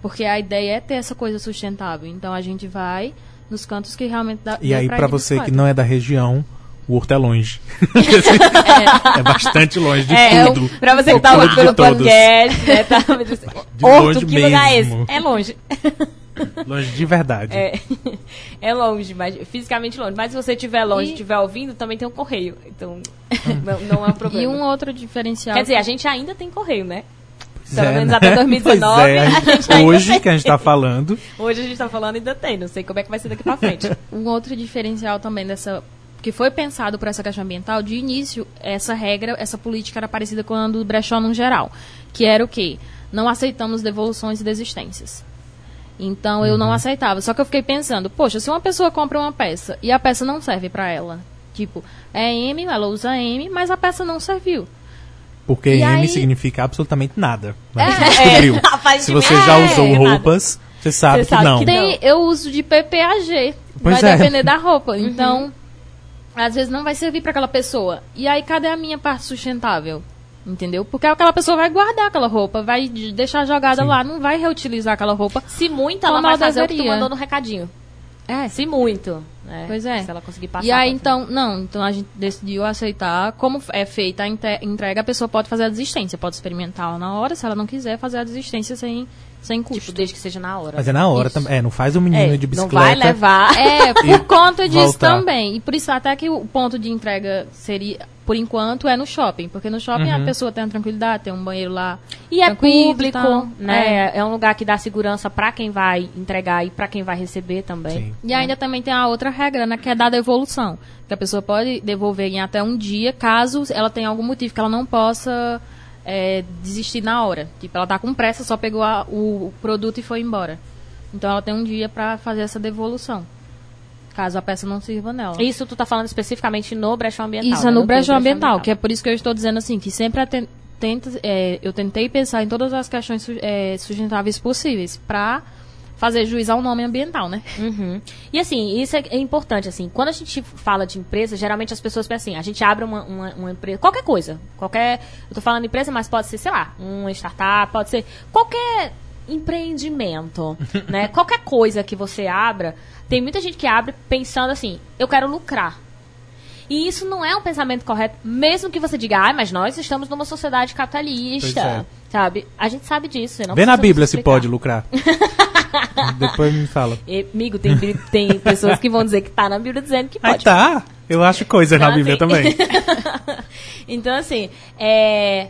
Porque a ideia é ter essa coisa sustentável. Então a gente vai nos cantos que realmente dá. E aí, para você que não é da região, o Horto é longe. é. é. bastante longe de é, tudo. É, pra você que tá ouvindo pelo podcast, né? Tá, de Horto, que mesmo. lugar é esse? É longe. Longe de verdade. É, é longe, mas fisicamente longe. Mas se você estiver longe e estiver ouvindo, também tem um correio. Então, não, não é um problema. E um outro diferencial. Quer dizer, a gente ainda tem correio, né? Pelo é, menos né? até 2019. É. Hoje que a gente está falando. Hoje a gente está falando ainda tem, não sei como é que vai ser daqui para frente. um outro diferencial também dessa que foi pensado por essa questão ambiental, de início, essa regra, essa política era parecida com a do brechó no geral, que era o quê? Não aceitamos devoluções e desistências. Então eu não aceitava. Só que eu fiquei pensando, poxa, se uma pessoa compra uma peça e a peça não serve para ela, tipo, é M, ela usa M, mas a peça não serviu. Porque E M aí- significa absolutamente nada. Mas É, a gente descobriu. Se você já é usou nada. roupas, você sabe Você que sabe não. que Tem, eu uso de PPAG. Pois vai é. depender da roupa. Então, às vezes não vai servir para aquela pessoa. E aí, cadê a minha parte sustentável? Entendeu? Porque aquela pessoa vai guardar aquela roupa, vai de- deixar jogada Sim. lá, não vai reutilizar aquela roupa. Se muito, ela vai fazer o que tu mandou no recadinho. É. Se muito. né? Pois é. Se ela conseguir passar. E aí, então, não, então a gente decidiu aceitar. Como é feita a entrega, a pessoa pode fazer a desistência, pode experimentar na hora, se ela não quiser fazer a desistência sem, sem custo. Tipo, desde que seja na hora. Mas é na hora também. É, não faz o menino É, de não bicicleta. vai levar. É, por conta disso voltar. também. E por isso até que o ponto de entrega seria, por enquanto, é no shopping. Porque no shopping Uhum. a pessoa tem a tranquilidade, tem um banheiro lá. E é público, tal. né? É. um lugar que dá segurança pra quem vai entregar e pra quem vai receber também. Sim. E ainda também tem a outra regra, né, que é da devolução. Que a pessoa pode devolver em até um dia, caso ela tenha algum motivo que ela não possa é, desistir na hora. Tipo, ela tá com pressa, só pegou a- o, o produto e foi embora. Então ela tem um dia pra fazer essa devolução. Caso a peça não sirva nela. Isso tu tá falando especificamente no brechó ambiental. Isso né? é no teu brechó ambiental, que é por isso que eu estou dizendo assim, que sempre aten- tenta, é, eu tentei pensar em todas as questões é, sustentáveis possíveis para fazer juiz ao nome ambiental, né? Uhum. E assim, isso é, é importante, assim, quando a gente fala de empresa, geralmente as pessoas pensam assim, a gente abre uma, uma, uma empresa, qualquer coisa, qualquer, eu tô falando empresa, mas pode ser, sei lá, uma startup, pode ser qualquer empreendimento, né? Qualquer coisa que você abra, tem muita gente que abre pensando assim, eu quero lucrar. E isso não é um pensamento correto, mesmo que você diga, ah, mas nós estamos numa sociedade capitalista, é. sabe? A gente sabe disso. Vê na Bíblia se pode lucrar. Depois me fala. E, amigo, tem, tem pessoas que vão dizer que tá na Bíblia dizendo que Aí pode. tá. Eu acho coisas na Então, Bíblia assim, também. Então, assim, é,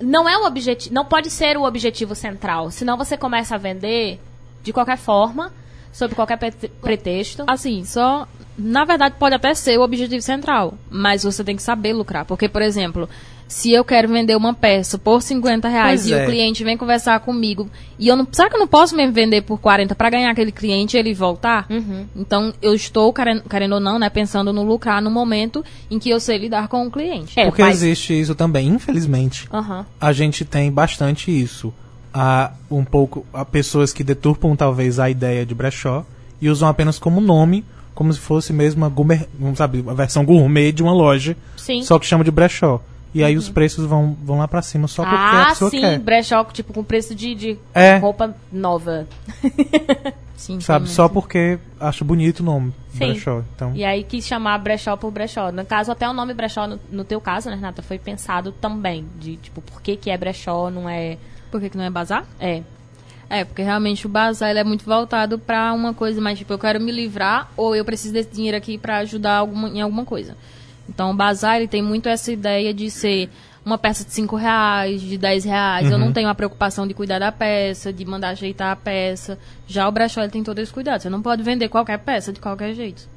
não é o objetivo, não pode ser o objetivo central. Senão você começa a vender de qualquer forma, sob qualquer pre- pretexto. Assim, só. Na verdade, pode até ser o objetivo central, mas você tem que saber lucrar. Porque, por exemplo, se eu quero vender uma peça por 50 reais Pois e é. o cliente vem conversar comigo e eu não. Sabe que eu não posso mesmo vender por 40 para ganhar aquele cliente e ele voltar? Uhum. Então, eu estou, querendo, querendo ou não, né, pensando no lucrar no momento em que eu sei lidar com o cliente. É, Porque mas- existe isso também, infelizmente. Aham. A gente tem bastante isso. Há um pouco. Há pessoas que deturpam talvez a ideia de brechó e usam apenas como nome, como se fosse mesmo uma gourmet, não sabe, a versão gourmet de uma loja, Sim. só que chama de brechó. E aí os preços vão, vão lá pra cima só porque a ah, pessoa sim, quer. brechó, tipo, com preço de, de É. roupa nova. Sim, Sabe, sim, só sim. porque acho bonito o nome, Sim. brechó. Então, E aí quis chamar brechó por brechó. No caso, até o nome brechó, no, no teu caso, né, Renata, foi pensado também. De, tipo, por que que é brechó, não é... Por que, que não é bazar? É, É, porque realmente o bazar ele é muito voltado pra uma coisa mais tipo, eu quero me livrar ou eu preciso desse dinheiro aqui pra ajudar alguma, em alguma coisa. Então o bazar ele tem muito essa ideia de ser uma peça de 5 reais, de 10 reais. Eu Uhum. não tenho a preocupação de cuidar da peça, de mandar ajeitar a peça. Já o brechó ele tem todo esse cuidado. Você não pode vender qualquer peça de qualquer jeito.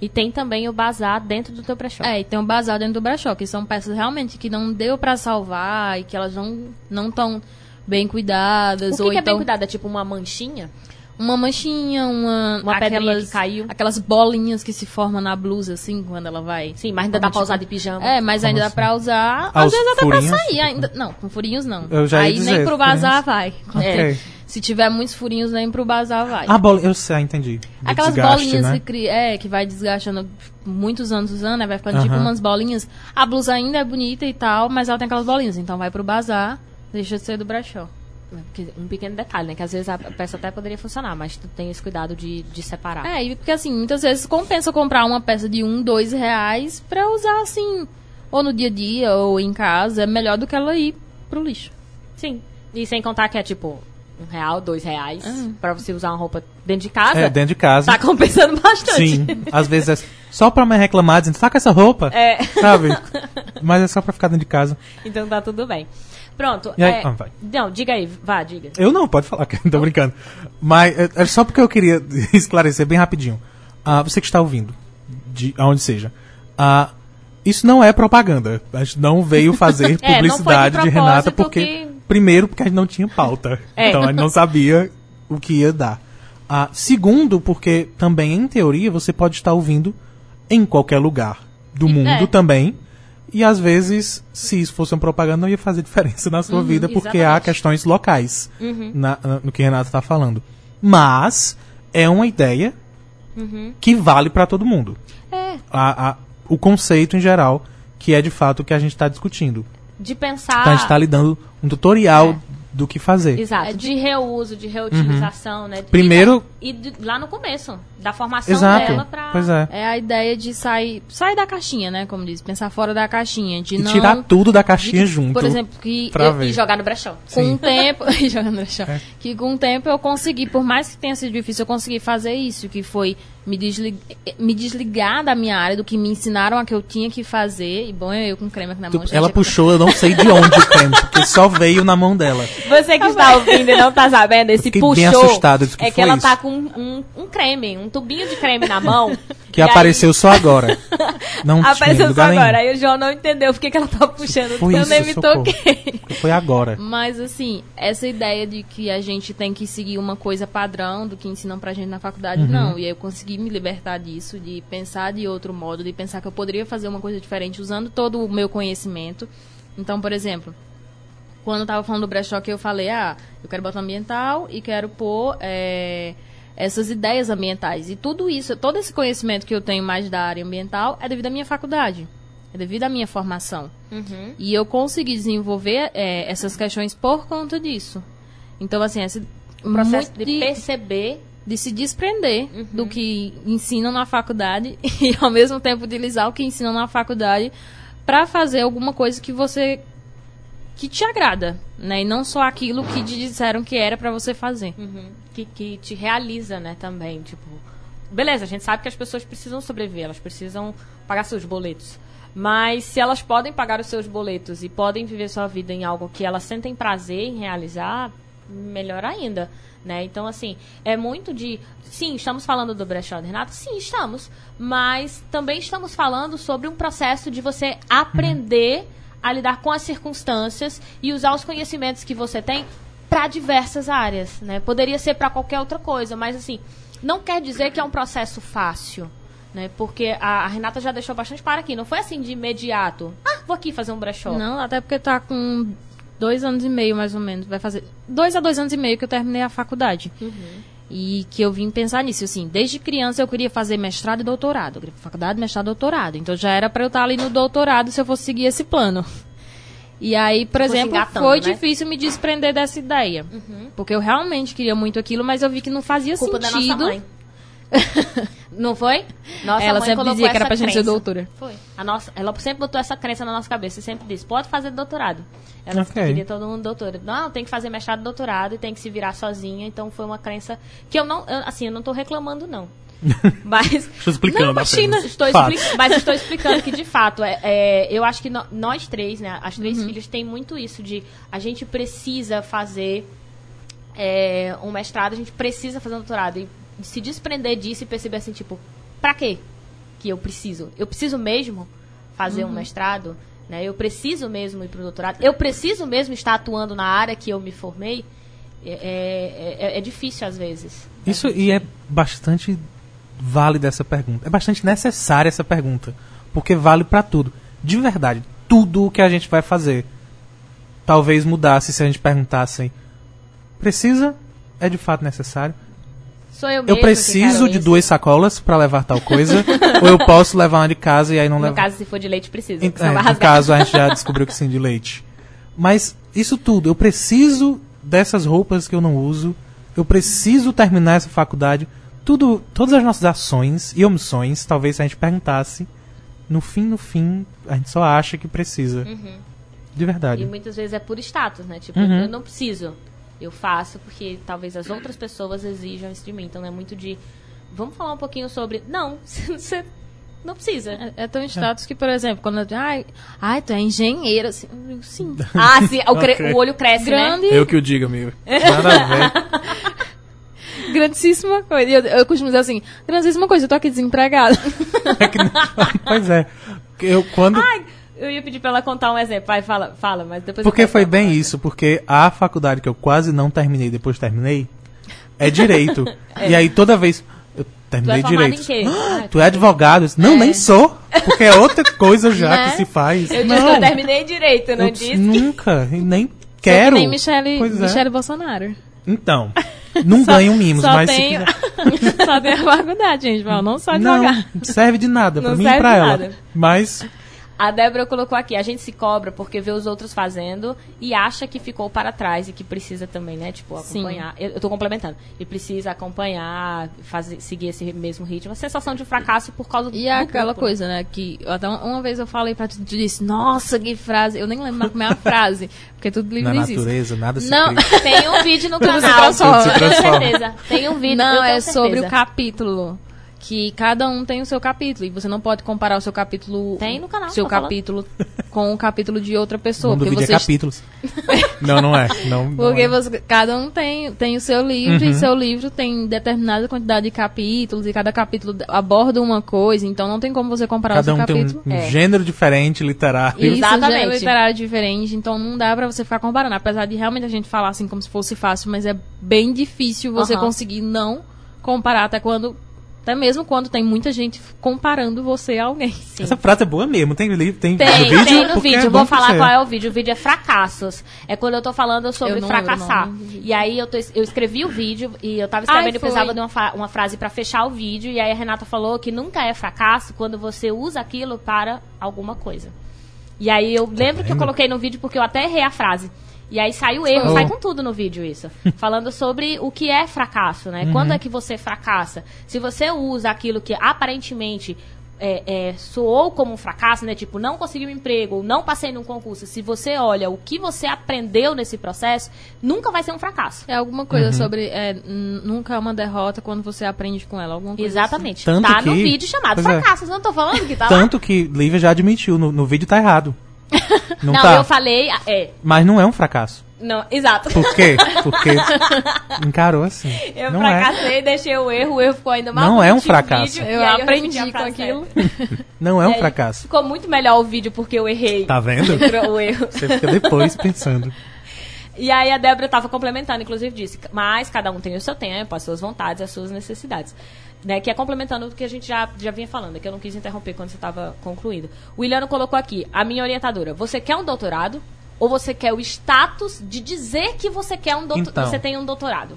E tem também o bazar dentro do teu brechó. É, e tem um bazar dentro do brechó, que são peças realmente que não deu pra salvar e que elas não não estão bem cuidadas. O que, ou que é bem então cuidado? É tipo uma manchinha? uma manchinha, uma, Uma pedrinha aquelas, que caiu? aquelas bolinhas que se formam na blusa, assim, quando ela vai. Sim, mas ainda dá pra usar de pijama. É, mas Como ainda dá assim? pra usar. Ah, às vezes até furinhos? pra sair ainda. Não, com furinhos não. Eu já ia Aí dizer, nem pro bazar vai. Ok. É, se tiver muitos furinhos, nem pro bazar vai. Ah, bola, eu sei, entendi. Do Aquelas desgaste, bolinhas né? que cria, é, que vai desgastando muitos anos usando, né? Vai ficando tipo Aham. umas bolinhas. A blusa ainda é bonita e tal, mas ela tem aquelas bolinhas. Então vai pro bazar, deixa de ser do brechó. Porque Um pequeno detalhe, né? Que às vezes a peça até poderia funcionar, mas tu tem esse cuidado de, de separar. É, e porque assim, muitas vezes compensa comprar uma peça de um, dois reais pra usar assim, ou no dia a dia, ou em casa. É melhor do que ela ir pro lixo. Sim. E sem contar que é tipo um real, dois reais, Ah. pra você usar uma roupa dentro de casa. É, dentro de casa. Tá compensando bastante. Sim, às vezes é só pra me reclamar, dizendo, tá com essa roupa? É. Sabe? Mas é só pra ficar dentro de casa. Então tá tudo bem. Pronto. Aí- é- ah. Não, diga aí, vá, diga. Eu não, pode falar, tô brincando. Mas é, é só porque eu queria esclarecer bem rapidinho. Ah, você que está ouvindo, de aonde seja. Ah, isso não é propaganda. A gente não veio fazer É, foi de publicidade de Renata porque que- primeiro porque a gente não tinha pauta. É. Então a gente não sabia o que ia dar. Ah, segundo, porque também em teoria você pode estar ouvindo em qualquer lugar do mundo é. também. E às vezes, se isso fosse uma propaganda, não ia fazer diferença na sua vida, porque há exatamente. questões locais na- na- no que Renata está falando. Mas é uma ideia que vale para todo mundo. É. A- a- o conceito em geral, que é de fato o que a gente está discutindo. De pensar. Então a gente está lhe dando um tutorial do que fazer. Exato, É de reuso, de reutilização, né? Primeiro- E, da- e de- lá no começo, da formação Exato. dela pra. Pois é. É a ideia de sair, sair da caixinha, né? Como diz, pensar fora da caixinha, de E não tirar tudo da caixinha que, junto. Por exemplo, que pra eu- ver. E jogar no brechão. com Sim. o tempo e jogando no chão. É. Que com o tempo eu consegui, por mais que tenha sido difícil, eu consegui fazer isso, que foi me, desli- me desligar da minha área, do que me ensinaram a que eu tinha que fazer. E bom, eu com creme aqui na Tu- mão. ela é- puxou, eu não sei de onde o creme, porque só veio na mão dela. Você que está ouvindo e não tá sabendo, esse puxou. bem assustado, "Que é que ela isso?" tá com um, um creme, um tubinho de creme na mão. Que e aí- apareceu só agora. Não Apareceu só agora. nenhum. Aí o João não entendeu por que ela tava puxando. Foi eu isso, nem me socorro. toquei. Porque Foi agora. Mas assim, essa ideia de que a gente tem que seguir uma coisa padrão do que ensinam pra gente na faculdade, Uhum. não. E aí eu consegui me libertar disso, de pensar de outro modo, de pensar que eu poderia fazer uma coisa diferente usando todo o meu conhecimento. Então, por exemplo, quando eu tava falando do brechó que eu falei, ah, eu quero botar ambiental e quero pôr é, essas ideias ambientais. E tudo isso, todo esse conhecimento que eu tenho mais da área ambiental é devido à minha faculdade. É devido à minha formação. Uhum. E eu consegui desenvolver é, essas questões por conta disso. Então, assim, esse O processo muito de perceber. De se desprender Uhum. do que ensinam na faculdade e, ao mesmo tempo, utilizar o que ensinam na faculdade para fazer alguma coisa que você que te agrada, né? E não só aquilo que te disseram que era para você fazer. Uhum. Que, que te realiza, né, também. Tipo, beleza, a gente sabe que as pessoas precisam sobreviver, elas precisam pagar seus boletos. Mas se elas podem pagar os seus boletos e podem viver sua vida em algo que elas sentem prazer em realizar, melhor ainda. Né? Então, assim, é muito de. Sim, estamos falando do brechó de Renato? Sim, estamos. Mas também estamos falando sobre um processo de você aprender a lidar com as circunstâncias e usar os conhecimentos que você tem para diversas áreas, né? Poderia ser para qualquer outra coisa, mas assim, não quer dizer que é um processo fácil, né? Porque a, a Renata já deixou bastante para aqui, não foi assim de imediato. Ah, vou aqui fazer um brechó. Não, até porque tá com dois anos e meio, mais ou menos. Vai fazer dois a dois anos e meio que eu terminei a faculdade. E que eu vim pensar nisso, assim, desde criança eu queria fazer mestrado e doutorado. Eu queria faculdade, mestrado e doutorado. Então já era pra eu estar ali no doutorado se eu fosse seguir esse plano. E aí, por exemplo, foi né? difícil me desprender dessa ideia. Porque eu realmente queria muito aquilo, mas eu vi que não fazia Culpa da sentido. nossa mãe. não foi? Nossa Ela mãe sempre colocou dizia que era essa pra gente ser crença. doutora. Foi. A nossa, ela sempre botou essa crença na nossa cabeça e sempre disse, pode fazer doutorado. Ela Ok. queria todo mundo doutora. Não, tem que fazer mestrado e doutorado e tem que se virar sozinha. Então foi uma crença que eu não, eu, assim, eu não tô reclamando, não. Mas Estou explicando Não, imagina, Estou expli- mas estou explicando que, de fato, é, é, eu acho que no- nós três, né, as Uhum. três filhas, tem muito isso de a gente precisa fazer é, um mestrado, a gente precisa fazer um doutorado. E se desprender disso e perceber assim, tipo, pra quê que eu preciso? Eu preciso mesmo fazer Uhum. um mestrado? Né? Eu preciso mesmo ir pro doutorado? Eu preciso mesmo estar atuando na área que eu me formei? É, é- é- é difícil às vezes. Isso e é bastante válida essa pergunta. É bastante necessária essa pergunta, porque vale pra tudo. De verdade, tudo o que a gente vai fazer talvez mudasse se a gente perguntasse: precisa? É de fato necessário? Sou eu mesmo Eu preciso de isso. duas sacolas pra levar tal coisa, ou eu posso levar uma de casa e aí não No levo. caso, se for de leite, precisa. Em- é, no caso, a gente já descobriu que sim, de leite. Mas isso tudo, eu preciso dessas roupas que eu não uso, eu preciso terminar essa faculdade. Tudo, todas as nossas ações e omissões, talvez se a gente perguntasse, no fim, no fim, a gente só acha que precisa. De E verdade. muitas vezes é por status, né? Tipo, Uhum. eu não preciso. Eu faço porque talvez as outras pessoas exijam isso de mim. Então é muito de. Vamos falar um pouquinho sobre. Não, você não precisa. É, é tão status que, por exemplo, quando eu digo, ai, ai, tu é engenheira, assim, digo, sim. Ah, sim, o, cre- Ok. o olho cresce, Grande. né? Eu que o digo, amigo. Nada grandíssima coisa. Eu, eu costumo dizer assim, grandíssima coisa, eu tô aqui desempregada. É que pois é. Eu, quando, Ai, eu ia pedir pra ela contar um exemplo. Vai, fala, fala, mas depois eu porque foi falar. bem isso, porque a faculdade que eu quase não terminei, depois terminei, é direito. E aí toda vez. Eu terminei Tu é direito. em quê? Ah, Ah, tu é advogado? Disse, Não, nem sou. Porque é outra coisa já Né? que se faz. Eu disse que não, eu terminei direito, não eu disse? nunca, e nem quero. Que nem Michele, Pois é. Michele Bolsonaro. Então, não Só- ganho mimos, só mas tenho, só tenho a faculdade, gente. Não, não sou Não, serve de nada pra Não mim e pra de ela. nada. Mas A Débora colocou aqui, a gente se cobra porque vê os outros fazendo e acha que ficou para trás e que precisa também, né, tipo, acompanhar. Eu, eu tô complementando. E precisa acompanhar, fazer, seguir esse mesmo ritmo. A sensação de fracasso por causa do E é aquela grupo, coisa, né? Que até uma uma vez eu falei pra tu, tu disse, nossa, que frase. Eu nem lembro mais como é a frase. Porque tudo livre na isso. natureza, nada se Não. cria. Tem um vídeo no Tudo se canal. transforma. Certeza. Tem um vídeo. eu Não, tenho é sobre certeza. o capítulo. Que cada um tem o seu capítulo. E você não pode comparar o seu capítulo. Tem no canal, Seu falando. capítulo com o capítulo de outra pessoa. Porque é você. capítulos. não, não é. Não, não Porque é. você, cada um tem, tem o seu livro Uhum. e seu livro tem determinada quantidade de capítulos e cada capítulo aborda uma coisa, então não tem como você comparar Cada o seu um tem capítulo. um, um É. gênero diferente literário. Isso Exatamente. literário diferente, então não dá pra você ficar comparando. Apesar de realmente a gente falar assim como se fosse fácil, mas é bem difícil você Aham. conseguir não comparar até quando. Até mesmo quando tem muita gente comparando você a alguém. Essa frase é boa mesmo. Tem, tem, Tem, no vídeo? tem no Porque vídeo. é Eu vou falar qual é o vídeo. O vídeo é fracassos. É quando eu tô falando sobre Eu lembro fracassar. E aí eu, tô, eu escrevi o vídeo e eu tava escrevendo e precisava de uma, uma frase pra fechar o vídeo. E aí a Renata falou que nunca é fracasso quando você usa aquilo para alguma coisa. E aí eu lembro que eu coloquei no vídeo porque eu até errei a frase. E aí saiu erro, Oh. sai com tudo no vídeo isso. Falando sobre o que é fracasso, né? Uhum. Quando é que você fracassa? Se você usa aquilo que aparentemente é, é, soou como um fracasso, né? Tipo, não consegui um emprego, ou não passei num concurso. Se você olha o que você aprendeu nesse processo, nunca vai ser um fracasso. É alguma coisa Uhum. sobre. é, nunca é uma derrota quando você aprende com ela. Alguma coisa Exatamente. Tanto tá no que- vídeo chamado pois é. fracassos. Não tô falando que tá lá. Tanto que Lívia já admitiu, no, no vídeo tá errado. Não, Não, tá. eu falei. É. Mas não é um fracasso. Não, exato. Por quê? Porque encarou assim. Eu não é. fracassei, deixei o erro, o erro ficou ainda mais Não é um fracasso. vídeo, Eu aprendi com aquilo. Não é um fracasso. Ficou muito melhor o vídeo porque eu errei. Tá vendo? o erro. Você fica depois pensando. E aí a Débora estava complementando, inclusive disse, mas cada um tem o seu tempo, as suas vontades, as suas necessidades. Né, que é complementando o que a gente já, já vinha falando, que eu não quis interromper quando você estava concluído. O Williano colocou aqui, a minha orientadora, você quer um doutorado ou você quer o status de dizer que você quer um doutor, Então. você tem um doutorado?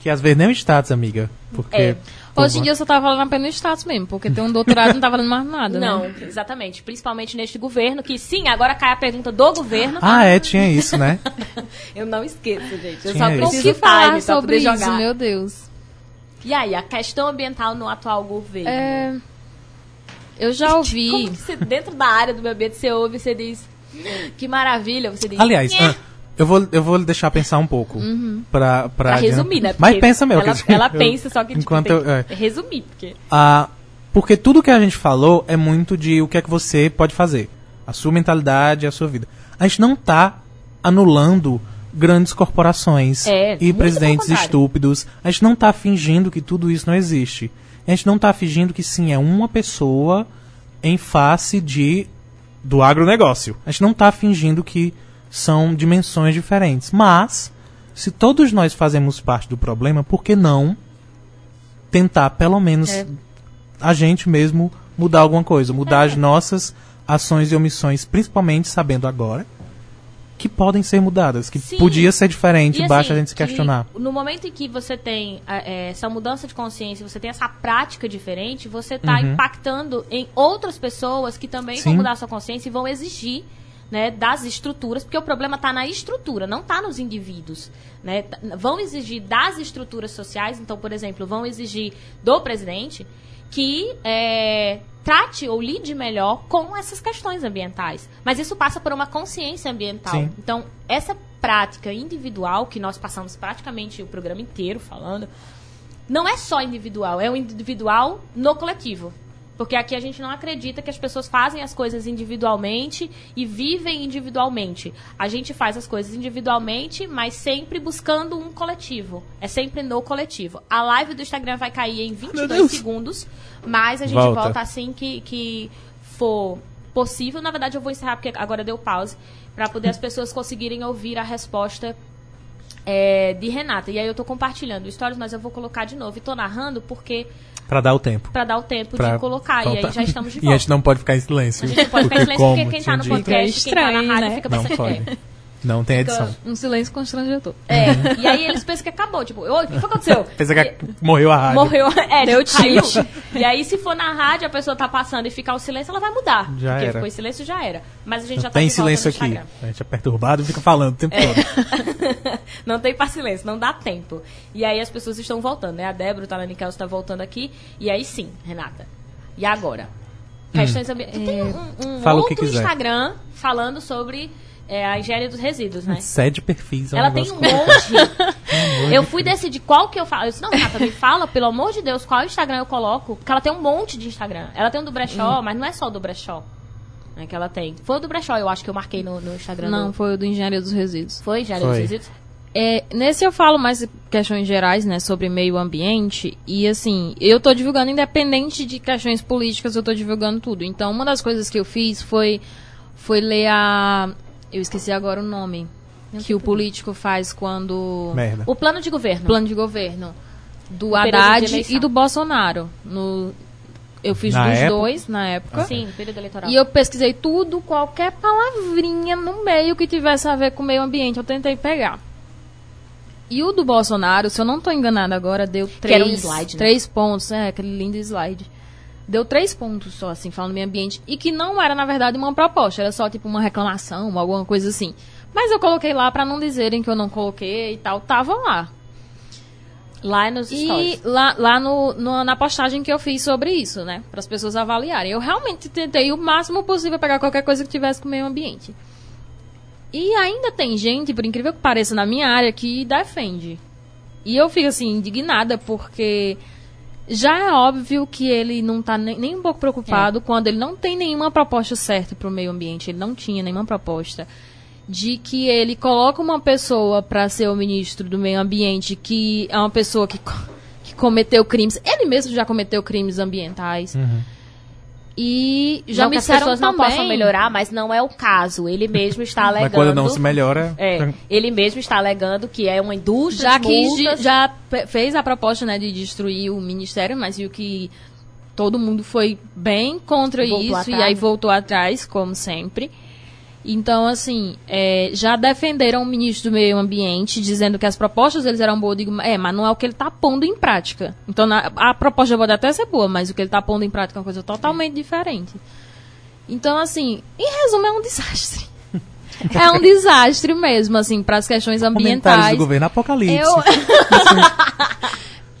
Que às vezes nem o status, amiga. Porque. É. Hoje em dia eu só tava falando apenas status mesmo, porque ter um doutorado não tá valendo mais nada, Não, né? exatamente. Principalmente neste governo, que sim, agora cai a pergunta do governo. Ah, é, tinha isso, né? Eu não esqueço, gente. Eu Tinha só isso. O preciso que falar sobre isso, jogar. meu Deus? E aí, a questão ambiental no atual governo? É, Eu já ouvi. Como que você, dentro da área do meio ambiente, você ouve e você diz, que maravilha, você diz... Aliás, ah, eu vou, eu vou deixar pensar um pouco. Pra, pra, pra adiant- resumir, né? Mas pensa mesmo. Ela, ela eu- pensa, só que tipo, enquanto tem eu- é. que resumir, porque... Ah, porque tudo que a gente falou é muito de o que é que você pode fazer. A sua mentalidade, a sua vida. A gente não tá anulando grandes corporações É, e presidentes estúpidos. A gente não tá fingindo que tudo isso não existe. A gente não tá fingindo que sim, é uma pessoa em face de do agronegócio. A gente não tá fingindo que são dimensões diferentes. Mas, se todos nós fazemos parte do problema, por que não tentar, pelo menos, É. a gente mesmo mudar alguma coisa? Mudar as nossas ações e omissões, principalmente sabendo agora que podem ser mudadas, que Sim. podia ser diferente, E, basta a assim, gente se que questionar. No momento em que você tem eh, essa mudança de consciência, você tem essa prática diferente, você está Uhum. impactando em outras pessoas que também vão Sim. mudar sua consciência e vão exigir né, das estruturas, porque o problema está na estrutura, não está nos indivíduos. Né? Vão exigir das estruturas sociais, então, por exemplo, vão exigir do presidente que eh, trate ou lide melhor com essas questões ambientais. Mas isso passa por uma consciência ambiental. Sim. Então, essa prática individual, que nós passamos praticamente o programa inteiro falando, não é só individual, é o individual no coletivo. Porque aqui a gente não acredita que as pessoas fazem as coisas individualmente e vivem individualmente. A gente faz as coisas individualmente, mas sempre buscando um coletivo. É sempre no coletivo. A live do Instagram vai cair em 22 segundos, mas a gente Volta. volta, assim que, que for possível. Na verdade, eu vou encerrar porque agora deu pause, para poder as pessoas conseguirem ouvir a resposta é, de Renata. E aí eu tô compartilhando stories, mas eu vou colocar de novo. E tô narrando porque Pra dar o tempo. para dar o tempo Pra de colocar. E faltar. aí já estamos de E volta. a gente não pode ficar em silêncio. A gente não pode ficar em silêncio como? porque quem tá no Tinha dito. podcast, quem tá na Estranho, rádio, né? fica Não pode. é. Não tem edição. Um silêncio constrangedor. É, e aí eles pensam que acabou. Tipo, "Oi, o que foi que aconteceu? Pensa que morreu a rádio. Morreu, é, Deu tipo, caiu. E aí, se for na rádio, a pessoa tá passando e ficar o silêncio, ela vai mudar. Já porque era. ficou em silêncio, já era. Mas a gente Não já tá tem silêncio aqui. A gente é perturbado e fica falando o tempo É. todo. não tem pra silêncio, não dá tempo. E aí as pessoas estão voltando, né? A Débora, o Talani Kelso está voltando aqui. E aí sim, Renata. E agora? Questões ambientais. Tu tem um, um Hum. Que outro. Instagram falando sobre é, a higiene dos resíduos, né? Sede perfis. é um Ela tem um monte. eu fui decidir qual que eu falo. Eu disse, não, Renata, me fala, pelo amor de Deus, qual Instagram eu coloco. Porque ela tem um monte de Instagram. Ela tem um do brechó, mas não é só o do brechó. É que ela tem. Foi o do brechó, eu acho que eu marquei no, no Instagram. Não, do... foi o do Engenharia dos Resíduos. Foi, já Foi. dos resíduos? É, nesse eu falo mais questões gerais, né, sobre meio ambiente. E assim, eu tô divulgando, independente de questões políticas, eu tô divulgando tudo. Então, uma das coisas que eu fiz foi, foi ler a. Eu esqueci agora o nome. Que o político faz quando. Merda. O plano de governo. Plano de governo. Do de Haddad e do Bolsonaro. No, eu fiz Na dos época? dois na época. Sim, período eleitoral. E eu pesquisei tudo, qualquer palavrinha no meio que tivesse a ver com o meio ambiente, eu tentei pegar. E o do Bolsonaro, se eu não estou enganada agora, deu três, era um slide, né? três pontos. É, aquele lindo slide. Deu três pontos só, assim, falando do meio ambiente. E que não era, na verdade, uma proposta. Era só, tipo, uma reclamação, alguma coisa assim. Mas eu coloquei lá pra não dizerem que eu não coloquei e tal. Tava lá. Lá nos E stories. lá, lá no, no- na postagem que eu fiz sobre isso, né? Para as pessoas avaliarem. Eu realmente tentei o máximo possível pegar qualquer coisa que tivesse com o meio ambiente. E ainda tem gente, por incrível que pareça, na minha área que defende. E eu fico assim, indignada, porque já é óbvio que ele não tá nem, nem um pouco preocupado quando ele não tem nenhuma proposta certa para o meio ambiente. Ele não tinha nenhuma proposta de que ele coloca uma pessoa para ser o ministro do meio ambiente que é uma pessoa que, que cometeu crimes. Ele mesmo já cometeu crimes ambientais. E já não me que as disseram pessoas também, não possam melhorar, mas não é o caso. Ele mesmo está alegando. Mas quando não se melhora. É, ele mesmo está alegando que é uma indústria já multas. já fez a proposta né, de destruir o ministério, mas viu que todo mundo foi bem contra Voltou isso atrás, e aí voltou atrás, como sempre. Então, assim, é, já defenderam o ministro do Meio Ambiente, dizendo que as propostas deles eram boas. Eu digo, é, mas não é o que ele está pondo em prática. Então, na- a proposta pode até ser boa, mas o que ele está pondo em prática é uma coisa totalmente diferente. Então, assim, em resumo, é um desastre. é um desastre mesmo, assim, para as questões ambientais. do governo Apocalipse. Eu...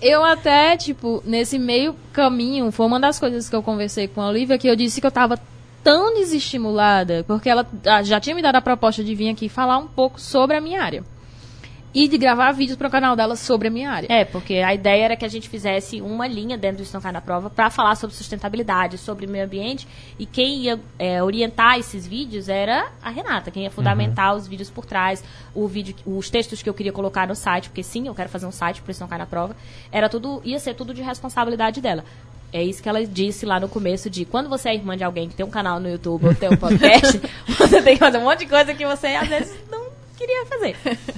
eu até, tipo, nesse meio caminho, foi uma das coisas que eu conversei com a Olivia, que eu disse que eu tava tão desestimulada, porque ela ah, já tinha me dado a proposta de vir aqui falar um pouco sobre a minha área. E de gravar vídeos para o canal dela sobre a minha área. É, porque a ideia era que a gente fizesse uma linha dentro do Estão Cai na Prova para falar sobre sustentabilidade, sobre meio ambiente. E quem ia é, orientar esses vídeos era a Renata, quem ia fundamentar os vídeos por trás, o vídeo, os textos que eu queria colocar no site, porque sim, eu quero fazer um site para Estão Cai na Prova. Era tudo, ia ser tudo de responsabilidade dela. É isso que ela disse lá no começo de quando você é irmã de alguém que tem um canal no YouTube ou tem um podcast, você tem que fazer um monte de coisa que você às vezes não queria fazer.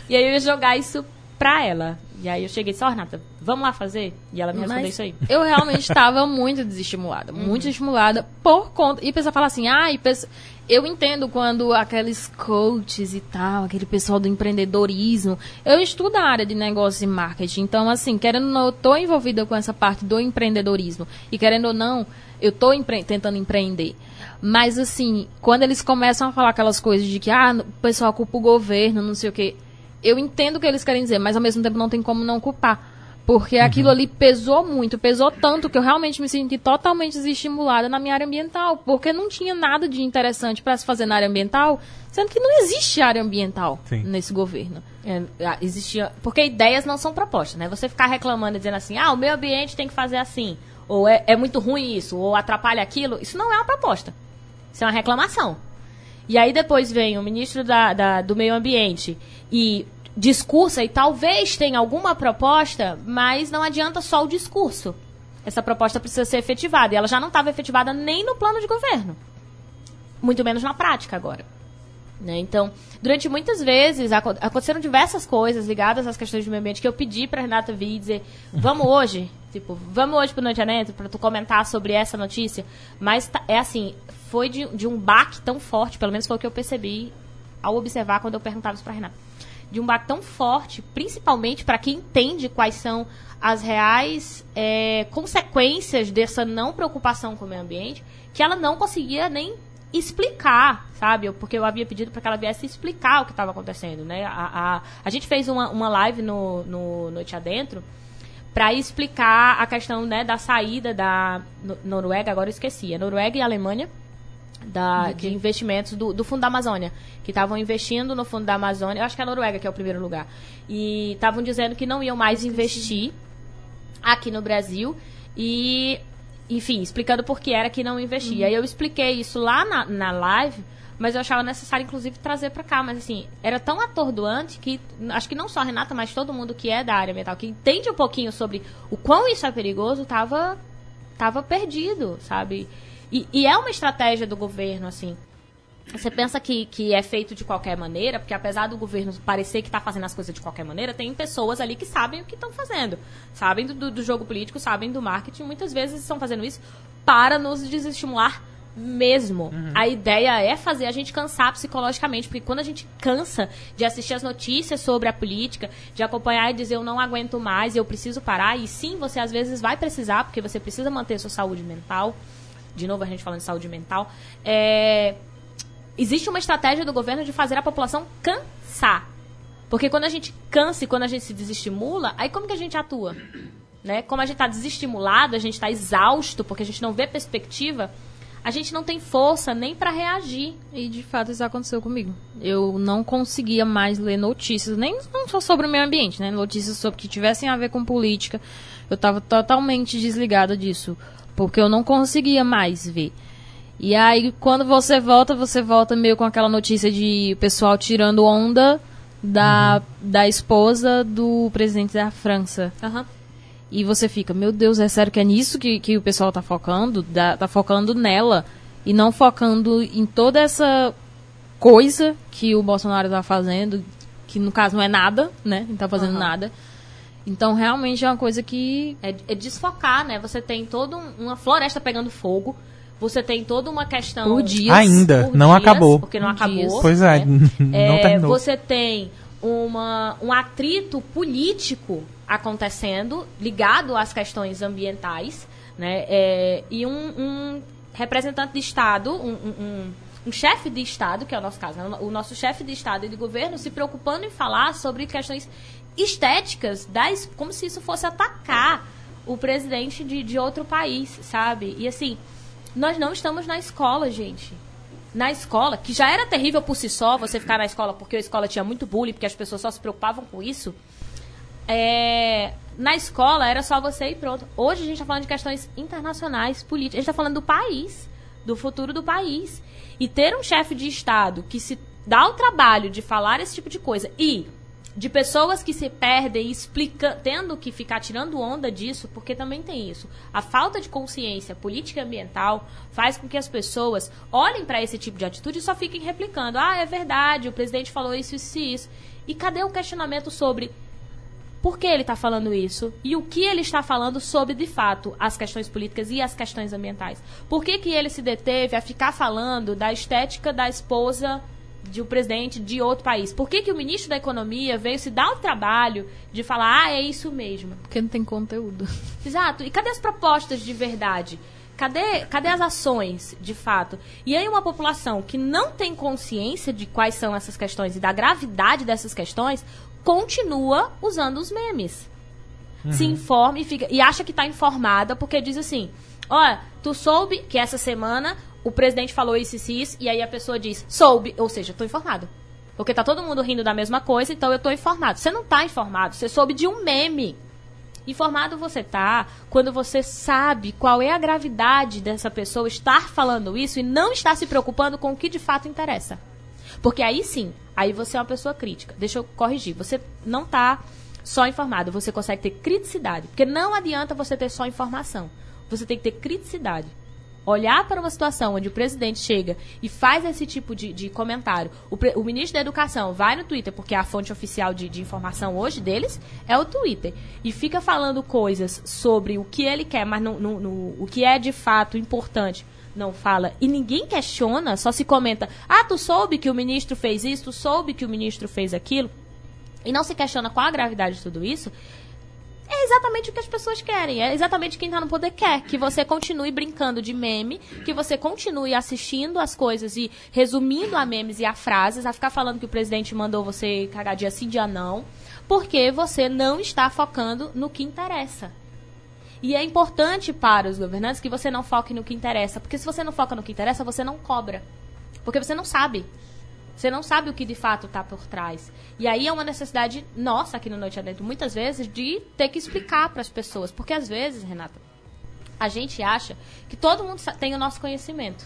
E aí eu ia jogar isso pra ela. E aí eu cheguei e disse, ó, Renata, vamos lá fazer? E ela me respondeu Mas isso aí. Eu realmente estava muito desestimulada, muito desestimulada por conta. E pessoa fala assim, ah, e pensa- eu entendo quando aqueles coaches e tal, aquele pessoal do empreendedorismo. Eu estudo a área de negócio e marketing, então, assim, querendo ou não, eu tô envolvida com essa parte do empreendedorismo. E querendo ou não, eu tô empre- tentando empreender. Mas, assim, quando eles começam a falar aquelas coisas de que, ah, o pessoal culpa o governo, não sei o quê. Eu entendo o que eles querem dizer, mas ao mesmo tempo não tem como não culpar. Porque aquilo ali pesou muito, pesou tanto que eu realmente me senti totalmente desestimulada na minha área ambiental. Porque não tinha nada de interessante para se fazer na área ambiental, sendo que não existe área ambiental Sim. nesse governo. É, existia. Porque ideias não são propostas, né? Você ficar reclamando e dizendo assim, ah, o meio ambiente tem que fazer assim. ou é, é muito ruim isso, ou atrapalha aquilo, isso não é uma proposta. Isso é uma reclamação. E aí depois vem o ministro da, da, do Meio Ambiente e discursa e talvez tenha alguma proposta, mas não adianta só o discurso. Essa proposta precisa ser efetivada. E ela já não estava efetivada nem no plano de governo. Muito menos na prática agora. Né? Então, durante muitas vezes aco aconteceram diversas coisas ligadas às questões de meio ambiente que eu pedi para Renata vir dizer: vamos hoje, tipo, vamos hoje para Noite Adentro para tu comentar sobre essa notícia. Mas tá, é assim, foi de, de um baque tão forte, pelo menos foi o que eu percebi ao observar quando eu perguntava isso para Renata. De um baque tão forte, principalmente para quem entende quais são as reais é, consequências dessa não preocupação com o meio ambiente, que ela não conseguia nem explicar, sabe? Porque eu havia pedido para que ela viesse explicar o que estava acontecendo, né? A, a, a gente fez uma, uma live no, no Noite Adentro para explicar a questão né, da saída da Noruega, agora eu esqueci, a Noruega e Alemanha, da, de investimentos do, do Fundo da Amazônia, que estavam investindo no Fundo da Amazônia, eu acho que é a Noruega que é o primeiro lugar, e estavam dizendo que não iam mais investir aqui no Brasil, e enfim, explicando por que era que não investia. Uhum. Eu expliquei isso lá na, na live, mas eu achava necessário, inclusive, trazer para cá. Mas, assim, era tão atordoante que acho que não só a Renata, mas todo mundo que é da área ambiental, que entende um pouquinho sobre o quão isso é perigoso, tava, tava perdido, sabe? E, e é uma estratégia do governo, assim. Você pensa que, que é feito de qualquer maneira, porque apesar do governo parecer que está fazendo as coisas de qualquer maneira, tem pessoas ali que sabem o que estão fazendo. Sabem do, do, jogo político, sabem do marketing, muitas vezes estão fazendo isso para nos desestimular mesmo. Uhum. A ideia é fazer a gente cansar psicologicamente, porque quando a gente cansa de assistir as notícias sobre a política, de acompanhar e dizer eu não aguento mais, eu preciso parar, e sim, você às vezes vai precisar, porque você precisa manter sua saúde mental. De novo, a gente falando de saúde mental. É, existe uma estratégia do governo de fazer a população cansar. Porque quando a gente cansa e quando a gente se desestimula, aí como que a gente atua? Né? Como a gente está desestimulado, a gente está exausto, porque a gente não vê perspectiva, a gente não tem força nem para reagir. E de fato isso aconteceu comigo. Eu não conseguia mais ler notícias, nem não só sobre o meio ambiente, né? Notícias sobre que tivessem a ver com política. Eu estava totalmente desligada disso, porque eu não conseguia mais ver. E aí, quando você volta, você volta meio com aquela notícia de pessoal tirando onda da, uhum. da esposa do presidente da França. Uhum. E você fica, meu Deus, é sério que é nisso que, que o pessoal tá focando? Da, tá focando nela e não focando em toda essa coisa que o Bolsonaro tá fazendo, que no caso não é nada, né? Não tá fazendo uhum. nada. Então, realmente é uma coisa que. É, é desfocar, né? Você tem toda um, uma floresta pegando fogo você tem toda uma questão. Por dias. Ainda, por não dias, acabou. Porque não por acabou. Dias. Pois é, né? não é, terminou. Você tem uma, um atrito político acontecendo, ligado às questões ambientais, né? É, e um, um, representante de Estado, um, um, um chefe de Estado, que é o nosso caso, né? o nosso chefe de Estado e de governo, se preocupando em falar sobre questões estéticas, das, como se isso fosse atacar o presidente de, de outro país, sabe? E assim, nós não estamos na escola, gente. Na escola, que já era terrível por si só, você ficar na escola porque a escola tinha muito bullying, porque as pessoas só se preocupavam com isso. É, na escola era só você e pronto. Hoje a gente está falando de questões internacionais, políticas. A gente está falando do país, do futuro do país. E ter um chefe de Estado que se dá o trabalho de falar esse tipo de coisa e de pessoas que se perdem explica, tendo que ficar tirando onda disso, porque também tem isso. A falta de consciência política ambiental faz com que as pessoas olhem para esse tipo de atitude e só fiquem replicando. Ah, é verdade, o presidente falou isso, isso e isso. E cadê o questionamento sobre por que ele está falando isso e o que ele está falando sobre, de fato, as questões políticas e as questões ambientais? Por que, que ele se deteve a ficar falando da estética da esposa de um presidente de outro país. Por que, que o ministro da Economia veio se dar o trabalho de falar, ah, é isso mesmo? Porque não tem conteúdo. Exato. E cadê as propostas de verdade? Cadê, cadê as ações, de fato? E aí uma população que não tem consciência de quais são essas questões e da gravidade dessas questões, continua usando os memes. Uhum. Se informa e, fica, e acha que está informada porque diz assim, olha, tu soube que essa semana o presidente falou isso e isso, e aí a pessoa diz, soube, ou seja, estou informado. Porque tá todo mundo rindo da mesma coisa, então eu estou informado. Você não está informado, você soube de um meme. Informado você tá quando você sabe qual é a gravidade dessa pessoa estar falando isso e não estar se preocupando com o que de fato interessa. Porque aí sim, aí você é uma pessoa crítica. Deixa eu corrigir. Você não tá só informado, você consegue ter criticidade. Porque não adianta você ter só informação. Você tem que ter criticidade olhar para uma situação onde o presidente chega e faz esse tipo de, de comentário, o, pre, o, ministro da Educação vai no Twitter, porque a fonte oficial de, de, informação hoje deles é o Twitter, e fica falando coisas sobre o que ele quer, mas no, no, no, o que é de fato importante. Não fala. E ninguém questiona, só se comenta: ah, tu soube que o ministro fez isso, tu soube que o ministro fez aquilo, e não se questiona qual a gravidade de tudo isso é exatamente o que as pessoas querem. É exatamente quem está no poder quer. Que você continue brincando de meme, que você continue assistindo as coisas e resumindo a memes e a frases, a ficar falando que o presidente mandou você cagar dia sim, dia não, porque você não está focando no que interessa. E é importante para os governantes que você não foque no que interessa, porque se você não foca no que interessa, você não cobra. Porque você não sabe. Você não sabe o que de fato está por trás. E aí é uma necessidade nossa aqui no Noite Adentro, muitas vezes, de ter que explicar para as pessoas. Porque às vezes, Renata, a gente acha que todo mundo tem o nosso conhecimento.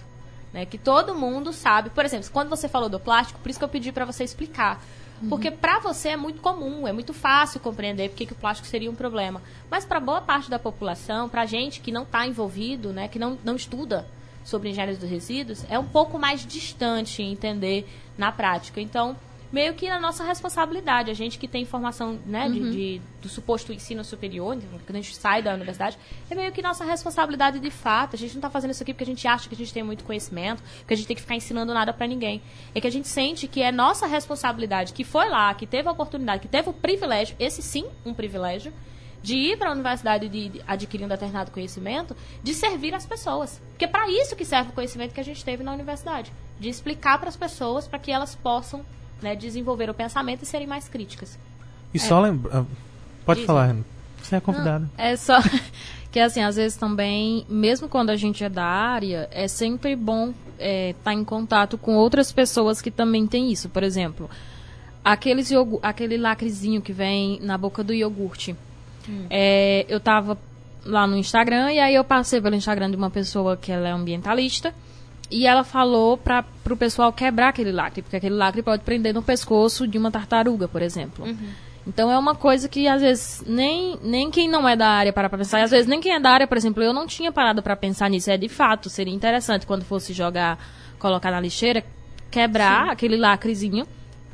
Né? Que todo mundo sabe. Por exemplo, quando você falou do plástico, por isso que eu pedi para você explicar. Uhum. Porque para você é muito comum, é muito fácil compreender porque que o plástico seria um problema. Mas para boa parte da população, para gente que não está envolvido, né, que não, não estuda sobre engenharia dos resíduos, é um pouco mais distante entender na prática. Então, meio que na nossa responsabilidade, a gente que tem formação né, de, uhum. de, do suposto ensino superior, quando a gente sai da universidade, é meio que nossa responsabilidade de fato. A gente não está fazendo isso aqui porque a gente acha que a gente tem muito conhecimento, que a gente tem que ficar ensinando nada para ninguém. É que a gente sente que é nossa responsabilidade, que foi lá, que teve a oportunidade, que teve o privilégio, esse sim, um privilégio, de ir para a universidade de, adquirir um determinado conhecimento, de servir as pessoas. Porque é para isso que serve o conhecimento que a gente teve na universidade. De explicar para as pessoas, para que elas possam né, desenvolver o pensamento e serem mais críticas. E é. só lembrar. Ah, pode Diz. falar, Você é convidada. É só. que assim, às vezes também, mesmo quando a gente é da área, é sempre bom estar é, tá em contato com outras pessoas que também têm isso. Por exemplo, aqueles aquele lacrezinho que vem na boca do iogurte. Hum. É, eu tava lá no Instagram e aí eu passei pelo Instagram de uma pessoa que ela é ambientalista e ela falou para o pessoal quebrar aquele lacre, porque aquele lacre pode prender no pescoço de uma tartaruga, por exemplo. Uhum. Então é uma coisa que às vezes nem, nem quem não é da área para pensar, e às vezes nem quem é da área, por exemplo, eu não tinha parado para pensar nisso. É de fato, seria interessante quando fosse jogar, colocar na lixeira, quebrar Sim. aquele lacrezinho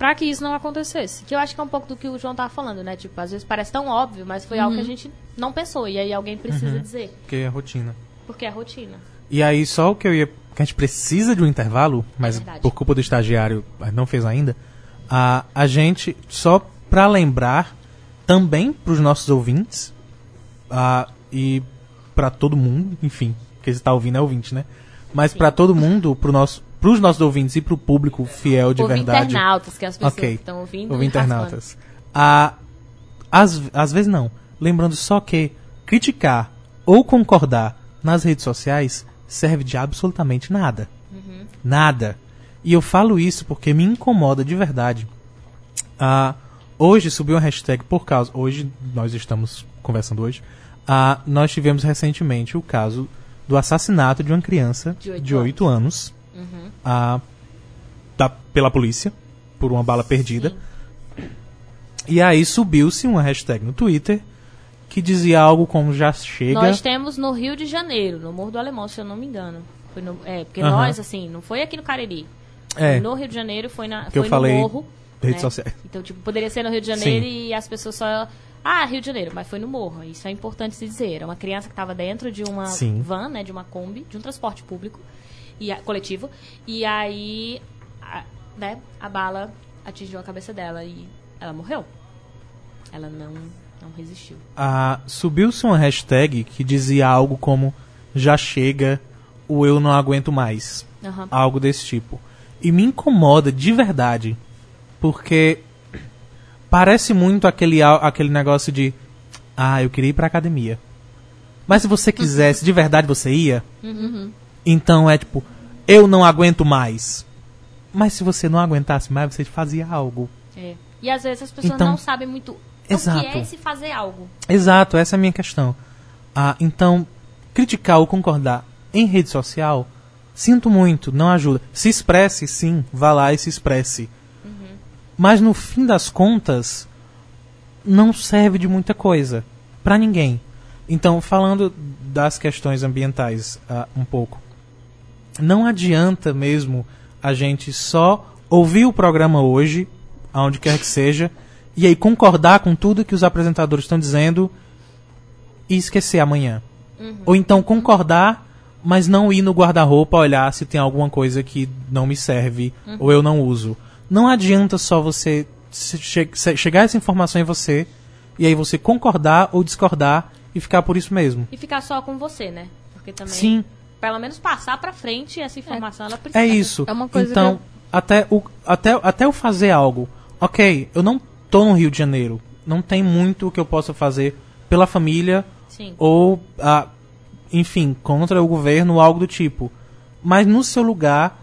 para que isso não acontecesse. Que eu acho que é um pouco do que o João tava falando, né? Tipo, às vezes parece tão óbvio, mas foi uhum. algo que a uhum. gente não pensou. E aí alguém precisa uhum. dizer. Porque é rotina. Porque é rotina. E aí, só o que eu ia. Que a gente precisa de um intervalo, mas é por culpa do estagiário não fez ainda. A, a gente, só para lembrar também para os nossos ouvintes a, e para todo mundo, enfim, que está ouvindo é ouvinte, né? Mas para todo mundo, para nosso para os nossos ouvintes e para o público fiel de verdade. internautas, que as pessoas okay. estão ouvindo. Ouvi internautas. Ah, às, às vezes não. Lembrando só que criticar ou concordar nas redes sociais serve de absolutamente nada. Uhum. Nada. E eu falo isso porque me incomoda de verdade. Ah, hoje subiu uma hashtag por causa. Hoje, nós estamos conversando hoje. Ah, nós tivemos recentemente o caso do assassinato de uma criança de 8 anos. anos uhum. a, da, pela polícia por uma bala perdida. Sim. E aí subiu-se uma hashtag no Twitter que dizia algo como já chega. Nós temos no Rio de Janeiro, no Morro do Alemão, se eu não me engano. No, é, porque uhum. nós, assim, não foi aqui no Cariri. É. No Rio de Janeiro foi, na, que foi eu falei no Morro. Redes né? sociais. Então, tipo, poderia ser no Rio de Janeiro Sim. e as pessoas só. Ah, Rio de Janeiro, mas foi no Morro. Isso é importante se dizer. Era uma criança que estava dentro de uma Sim. van, né? De uma Kombi, de um transporte público e a, coletivo. E aí, a, né, a bala atingiu a cabeça dela e ela morreu. Ela não, não resistiu. Ah, Subiu-se uma hashtag que dizia algo como já chega o eu não aguento mais. Uhum. Algo desse tipo. E me incomoda de verdade. Porque parece muito aquele, aquele negócio de ah, eu queria ir pra academia. Mas se você quisesse, de verdade você ia? Uhum. Então é tipo, eu não aguento mais. Mas se você não aguentasse mais, você fazia algo. É. E às vezes as pessoas então, não sabem muito Então, o que Exato. é esse fazer algo? Exato, essa é a minha questão. Ah, então, criticar ou concordar em rede social, sinto muito, não ajuda. Se expresse, sim, vá lá e se expresse. Mas no fim das contas, não serve de muita coisa para ninguém. Então, falando das questões ambientais ah, um pouco, não adianta mesmo a gente só ouvir o programa hoje, aonde quer que seja, e aí concordar com tudo que os apresentadores estão dizendo e esquecer amanhã. Ou então concordar, mas não ir no guarda-roupa olhar se tem alguma coisa que não me serve ou eu não uso. Não adianta só você che- chegar essa informação em você e aí você concordar ou discordar e ficar por isso mesmo. E ficar só com você, né? Porque também, Sim, pelo menos passar pra frente essa informação, ela precisa. é isso. É uma coisa então, que até, o, até, até eu fazer algo, ok, eu não tô no Rio de Janeiro, não tem muito que eu possa fazer pela família Sim. ou, ah, enfim, contra o governo algo do tipo. Mas no seu lugar,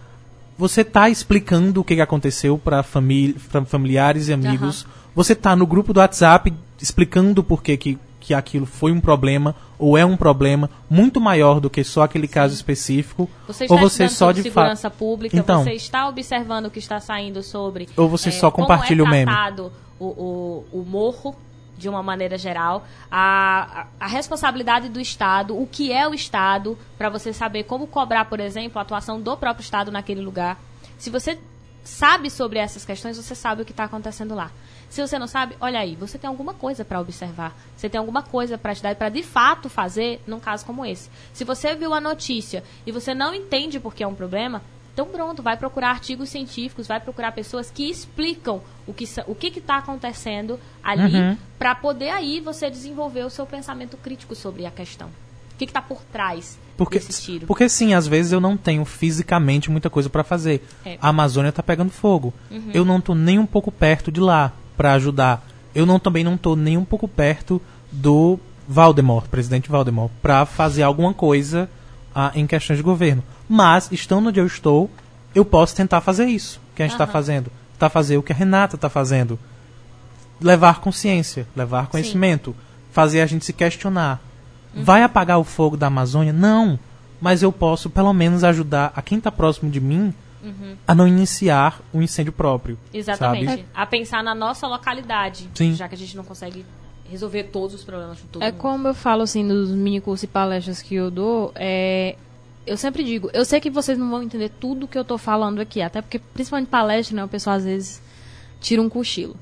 você tá explicando o que, que aconteceu para familiares e amigos. Você tá no grupo do WhatsApp explicando por que, que, que aquilo foi um problema ou é um problema muito maior do que só aquele caso específico. Você ou você só de fato. segurança pública, Então. você está observando o que está saindo sobre. Ou você eh, só compartilha o como é meme. tratado o, o, o morro, de uma maneira geral, a, a, a responsabilidade do Estado, o que é o Estado, para você saber como cobrar, por exemplo, a atuação do próprio Estado naquele lugar. Se você sabe sobre essas questões, você sabe o que está acontecendo lá. Se você não sabe, olha aí, você tem alguma coisa para observar. Você tem alguma coisa para estudar e para de fato fazer num caso como esse. Se você viu a notícia e você não entende por que é um problema, então pronto, vai procurar artigos científicos, vai procurar pessoas que explicam o que o que está acontecendo ali, Uhum. para poder aí você desenvolver o seu pensamento crítico sobre a questão. O que está por trás Porque, desse tiro? porque sim, às vezes eu não tenho fisicamente muita coisa pra fazer. É. A Amazônia tá pegando fogo. Eu não tô nem um pouco perto de lá pra ajudar. Eu não também não tô nem um pouco perto do Valdemort, presidente Valdemort, pra fazer alguma coisa ah, em questões de governo. Mas estando onde eu estou, eu posso tentar fazer isso que a gente está Aham. fazendo. Tá fazer o que a Renata tá fazendo. Levar consciência, levar conhecimento, fazer a gente se questionar. Vai apagar o fogo da Amazônia? Não. Mas eu posso, pelo menos, ajudar a quem está próximo de mim a não iniciar um incêndio próprio. Exatamente. Sabe? A pensar na nossa localidade, Sim. já que a gente não consegue resolver todos os problemas de todo É mundo. como eu falo assim nos mini cursos e palestras que eu dou, é, eu sempre digo, eu sei que vocês não vão entender tudo que eu tô falando aqui, até porque principalmente palestra, né, o pessoal às vezes tira um cochilo.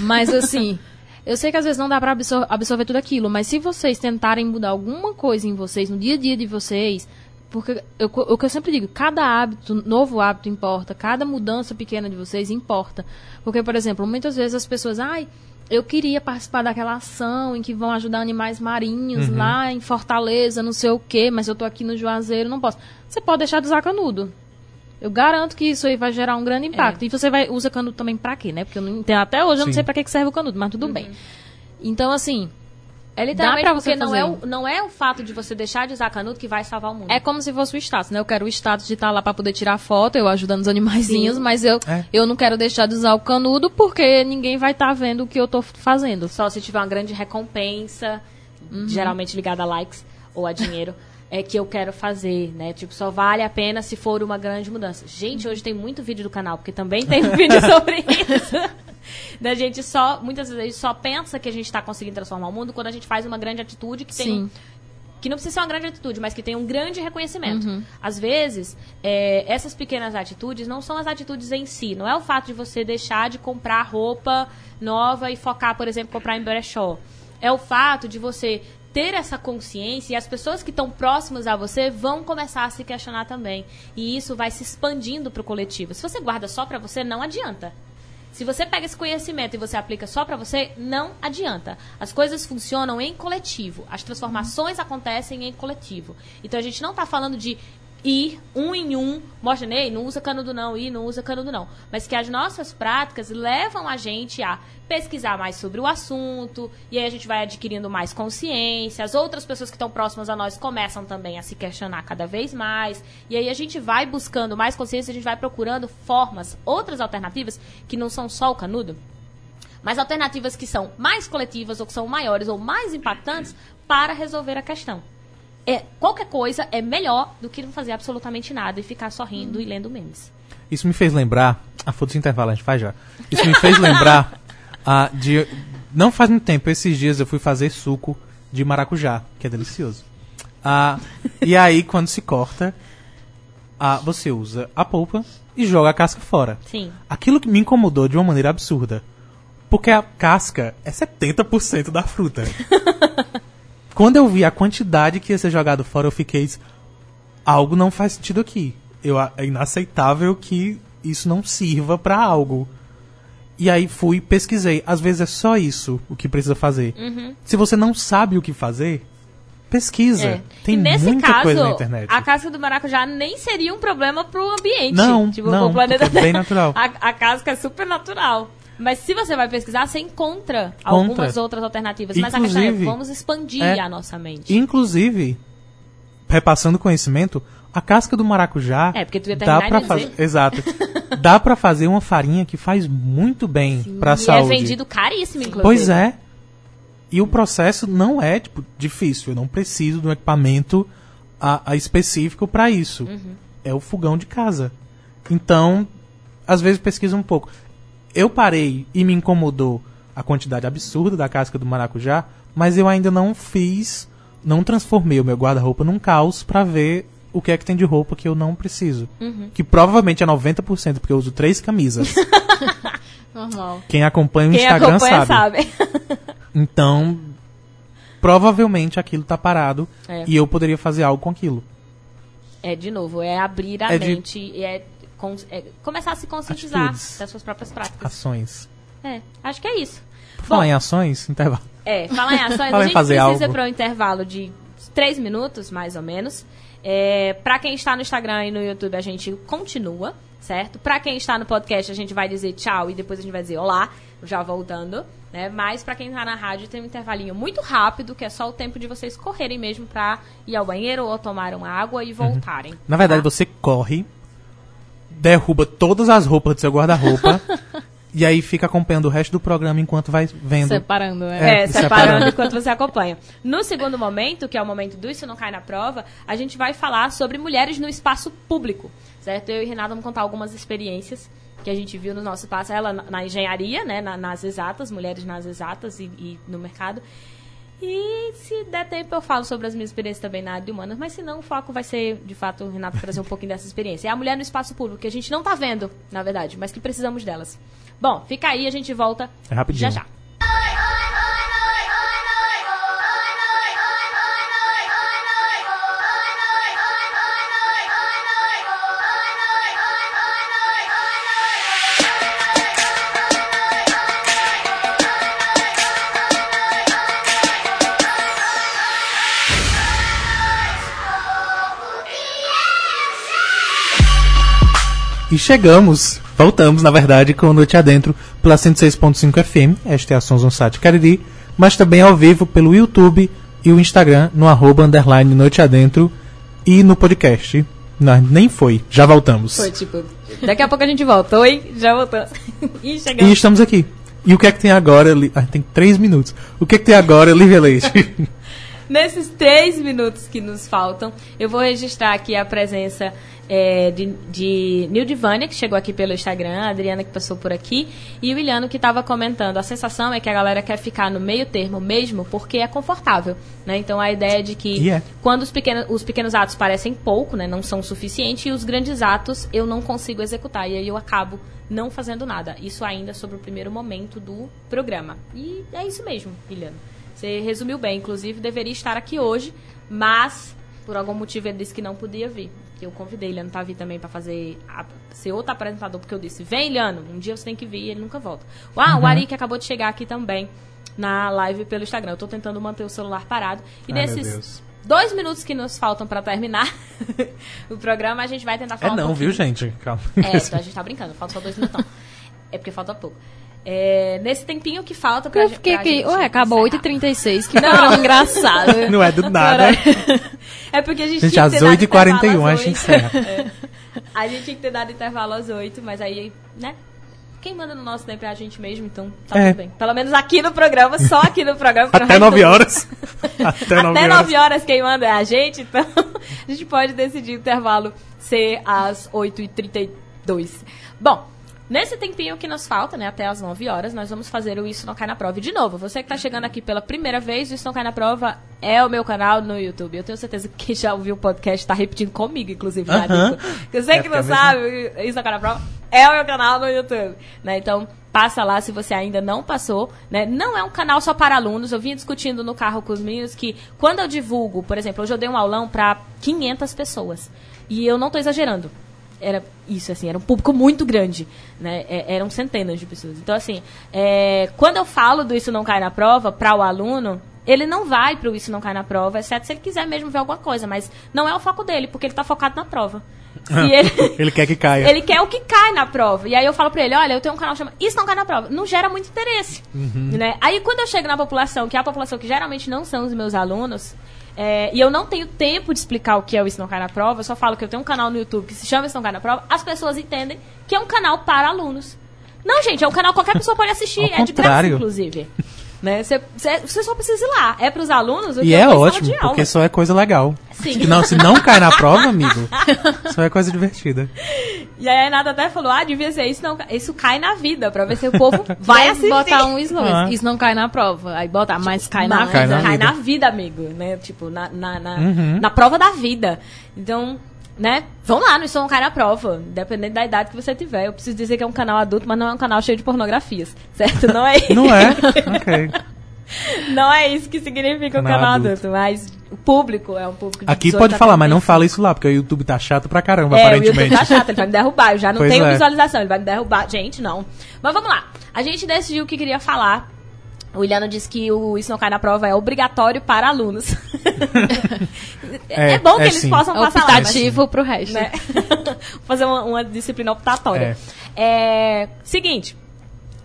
Mas assim, eu sei que às vezes não dá pra absor- absorver tudo aquilo, mas se vocês tentarem mudar alguma coisa em vocês, no dia a dia de vocês, porque eu, o que eu sempre digo, cada hábito, novo hábito importa, cada mudança pequena de vocês importa. Porque, por exemplo, muitas vezes as pessoas, ai, eu queria participar daquela ação em que vão ajudar animais marinhos lá em Fortaleza, não sei o quê, mas eu tô aqui no Juazeiro, não posso. Você pode deixar de usar canudo. Eu garanto que isso aí vai gerar um grande impacto. E você vai usa canudo também pra quê, né? Porque eu não entendo, até hoje eu não Sim. sei pra que que serve o canudo, mas tudo bem. Então, assim, É literalmente Dá pra você porque não é, o, não é o fato de você deixar de usar canudo que vai salvar o mundo. É como se fosse o status, né? Eu quero o status de estar lá pra poder tirar foto, eu ajudando os animaizinhos, mas eu, É. eu não quero deixar de usar o canudo porque ninguém vai estar vendo o que eu tô fazendo. Só se tiver uma grande recompensa, geralmente ligada a likes ou a dinheiro, é que eu quero fazer, né? Tipo, só vale a pena se for uma grande mudança. Gente, hoje tem muito vídeo do canal, porque também tem vídeo sobre isso. da gente só, muitas vezes, a gente só pensa que a gente está conseguindo transformar o mundo quando a gente faz uma grande atitude que tem Sim. que não precisa ser uma grande atitude, mas que tem um grande reconhecimento. Às vezes, é, essas pequenas atitudes não são as atitudes em si. Não é o fato de você deixar de comprar roupa nova e focar, por exemplo, comprar em brechó. É o fato de você ter essa consciência e as pessoas que estão próximas a você vão começar a se questionar também. E isso vai se expandindo para o coletivo. Se você guarda só para você, não adianta. Se você pega esse conhecimento e você aplica só pra você, não adianta. As coisas funcionam em coletivo. As transformações acontecem em coletivo. Então a gente não tá falando de ir um em um, mostra, Ney, não usa canudo não, ir, não usa canudo não. Mas que as nossas práticas levam a gente a pesquisar mais sobre o assunto, e aí a gente vai adquirindo mais consciência, as outras pessoas que estão próximas a nós começam também a se questionar cada vez mais, e aí a gente vai buscando mais consciência, a gente vai procurando formas, outras alternativas, que não são só o canudo. mas alternativas que são mais coletivas ou que são maiores ou mais impactantes para resolver a questão. É, qualquer coisa é melhor do que não fazer absolutamente nada e ficar só rindo e lendo memes. Isso me fez lembrar. Ah, foda-se intervalo, a gente faz já. Isso me fez lembrar ah, de. Não faz muito tempo, esses dias eu fui fazer suco de maracujá, que é delicioso. Ah, e aí, quando se corta, ah, você usa a polpa e joga a casca fora. Sim. Aquilo que me incomodou de uma maneira absurda. Porque a casca é 70% da fruta. Quando eu vi a quantidade que ia ser jogado fora, eu fiquei. Algo não faz sentido aqui. Eu, é inaceitável que isso não sirva pra algo. E aí fui pesquisei. Às vezes é só isso o que precisa fazer. Se você não sabe o que fazer, pesquisa. É. Tem e nesse muita caso, coisa na internet. a casca do maracujá nem seria um problema pro ambiente. Não, tipo, não, planeta é bem natural. A, a casca é super natural. Mas se você vai pesquisar, você encontra Contra. algumas outras alternativas. Mas a questão é, Inclusive, vamos expandir é, a nossa mente. Inclusive, repassando conhecimento, a casca do maracujá É, porque tu ia dá pra fazer, exato. dá pra fazer uma farinha que faz muito bem pra e saúde. é vendido caríssimo, inclusive. Pois é. E o processo não é tipo difícil, eu não preciso de um equipamento a, a específico pra isso. Uhum. É o fogão de casa. Então, às vezes pesquisa um pouco. Eu parei e me incomodou a quantidade absurda da casca do maracujá, mas eu ainda não fiz, não transformei o meu guarda-roupa num caos pra ver o que é que tem de roupa que eu não preciso. Uhum. Que provavelmente é 90%, porque eu uso três camisas. Normal. Quem acompanha o Quem Instagram acompanha sabe. sabe. Então, provavelmente aquilo tá parado É. e eu poderia fazer algo com aquilo. É, de novo, é abrir a É de- mente e é, é começar a se conscientizar Atitudes. das suas próprias práticas. Ações. É, acho que é isso. Falar Bom, em ações, intervalo. É, falar em ações, Fala a gente precisa para um intervalo de três minutos, mais ou menos. É, para quem está no Instagram e no YouTube, a gente continua, certo? Para quem está no podcast, a gente vai dizer tchau e depois a gente vai dizer olá, já voltando. Né? Mas para quem está na rádio, tem um intervalinho muito rápido, que é só o tempo de vocês correrem mesmo para ir ao banheiro ou tomar uma água e voltarem. Na verdade, tá? você corre, derruba todas as roupas do seu guarda-roupa e aí fica acompanhando o resto do programa enquanto vai vendo. Separando, né? É, É, separando separando. enquanto você acompanha. No segundo momento, que é o momento do Isso Não Cai na Prova, a gente vai falar sobre mulheres no espaço público, certo? Eu e Renata vamos contar algumas experiências que a gente viu no nosso espaço, ela na, engenharia, né, na- nas exatas, mulheres nas exatas e, e no mercado. E se der tempo eu falo sobre as minhas experiências também na área de humanas, mas se não, o foco vai ser, de fato, o Renato trazer um pouquinho dessa experiência. É a mulher no espaço público, que a gente não tá vendo, na verdade, mas que precisamos delas. Bom, fica aí, a gente volta É rapidinho. já já. E chegamos, voltamos, na verdade, com Noite Adentro pela 106.5 FM, esta é a Sons on Site Cariri, mas também ao vivo pelo YouTube e o Instagram no arroba underline Noite Adentro e no podcast. Não, nem foi, já voltamos. Foi tipo, daqui a pouco a gente volta. Oi, já voltamos. E chegamos. estamos aqui. E o que é que tem agora? Li... Ah, tem três minutos. O que é que tem agora, Lívia Leite? Nesses três minutos que nos faltam, eu vou registrar aqui a presença é, de, de Nildivânia, que chegou aqui pelo Instagram, a Adriana, que passou por aqui, e o Iliano, que estava comentando. A sensação é que a galera quer ficar no meio termo mesmo, porque é confortável. Né? Então, a ideia de que E é. quando os pequenos, os pequenos atos parecem pouco, né, não são suficientes, e os grandes atos eu não consigo executar. E aí eu acabo não fazendo nada. Isso ainda sobre o primeiro momento do programa. E é isso mesmo, Iliano. Você resumiu bem. Inclusive, deveria estar aqui hoje, mas por algum motivo ele disse que não podia vir. Eu convidei ele para vir também para fazer a- ser outro apresentador, porque eu disse: vem, Iliano, um dia você tem que vir e ele nunca volta. Ah, Uhum. o Ari que acabou de chegar aqui também na live pelo Instagram. Eu tô tentando manter o celular parado. E Ai, nesses dois minutos que nos faltam para terminar o programa, a gente vai tentar é falar um não, pouquinho. viu, gente? Calma. É, então a gente tá brincando, falta só dois minutão. É porque falta pouco. É, nesse tempinho que falta pra Eu fiquei pra aqui, gente ué, acabou encerrar. 8h36, que programa engraçado. Não é do nada. É porque a gente, Gente, tinha às que ter dado 8h41 intervalo a às gente 8. encerra. A gente tinha que ter dado intervalo às 8, mas aí, né? quem manda no nosso tempo é a gente mesmo, então tá É. tudo bem. Pelo menos aqui no programa, só aqui no programa. Até resto 9 do- horas. Até 9 Até horas. 9 horas quem manda é a gente, então a gente pode decidir o intervalo ser às 8h32. Bom, nesse tempinho que nos falta, né, até às 9 horas, nós vamos fazer o Isso Não Cai na Prova. E, de novo, você que tá chegando aqui pela primeira vez, o Isso Não Cai na Prova é o meu canal no YouTube. Eu tenho certeza que quem já ouviu o podcast tá repetindo comigo, inclusive, né, Aham. Nico? Você É, que porque é não mesmo. sabe, Isso Não Cai na Prova é o meu canal no YouTube, né? Então, passa lá se você ainda não passou, né? Não é um canal só para alunos. Eu vinha discutindo no carro com os meninos que quando eu divulgo, por exemplo, hoje eu dei um aulão para 500 pessoas. E eu não tô exagerando. Era isso, assim, era um público muito grande, né? É- eram centenas de pessoas. Então, assim, é, quando eu falo do Isso Não Cai na Prova para o aluno, ele não vai para o Isso Não Cai na Prova, exceto se ele quiser mesmo ver alguma coisa, mas não é o foco dele, porque ele tá focado na prova. E ele, Ele quer que caia. ele quer o que cai na prova. E aí eu falo pra ele, olha, eu tenho um canal que chama Isso Não Cai na Prova. Não gera muito interesse. Né? Aí quando eu chego na população, que é a população que geralmente não são os meus alunos, é, e eu não tenho tempo de explicar o que é o Isso Não Cai na Prova, eu só falo que eu tenho um canal no YouTube que se chama Isso Não Cai na Prova, as pessoas entendem que é um canal para alunos. Não, gente, é um canal que qualquer pessoa pode assistir. Ao é de graça, contrário. inclusive. Né? Você você- só precisa ir lá. É pros alunos. o E é ótimo, porque só é coisa legal. Sim. Não, se não cai na prova, amigo, só é coisa divertida. E aí a Renata até falou, ah, devia ser isso, não, isso cai na vida, pra ver se o povo vai assistir. botar um slogan. Ah. Isso não cai na prova. Aí botar, mas cai na Mas Cai vida. na cai vida. na vida, amigo, né? Tipo, na, na, na, Uhum. na prova da vida. Então, né? Vão lá no Isso Não Cai na Prova, independente da idade que você tiver. Eu preciso dizer que é um canal adulto, mas não é um canal cheio de pornografias, certo? Não é isso. Não é? Ok. Não é isso que significa o Canal canal adulto. adulto, mas o público é um público de Aqui 18 pode falar, mas não 35. fala isso lá, porque o YouTube tá chato pra caramba, É, o aparentemente. YouTube tá chato, ele vai me derrubar. Eu já não Pois tenho é. visualização, ele vai me derrubar. Gente, não. Mas vamos lá. A gente decidiu o que queria falar. O Iliano disse que o Isso Não Cai na Prova é obrigatório para alunos. é, É, bom que é eles sim. possam É passar lá. optativo pro resto. né? Fazer uma, uma disciplina optatória. É, Seguinte.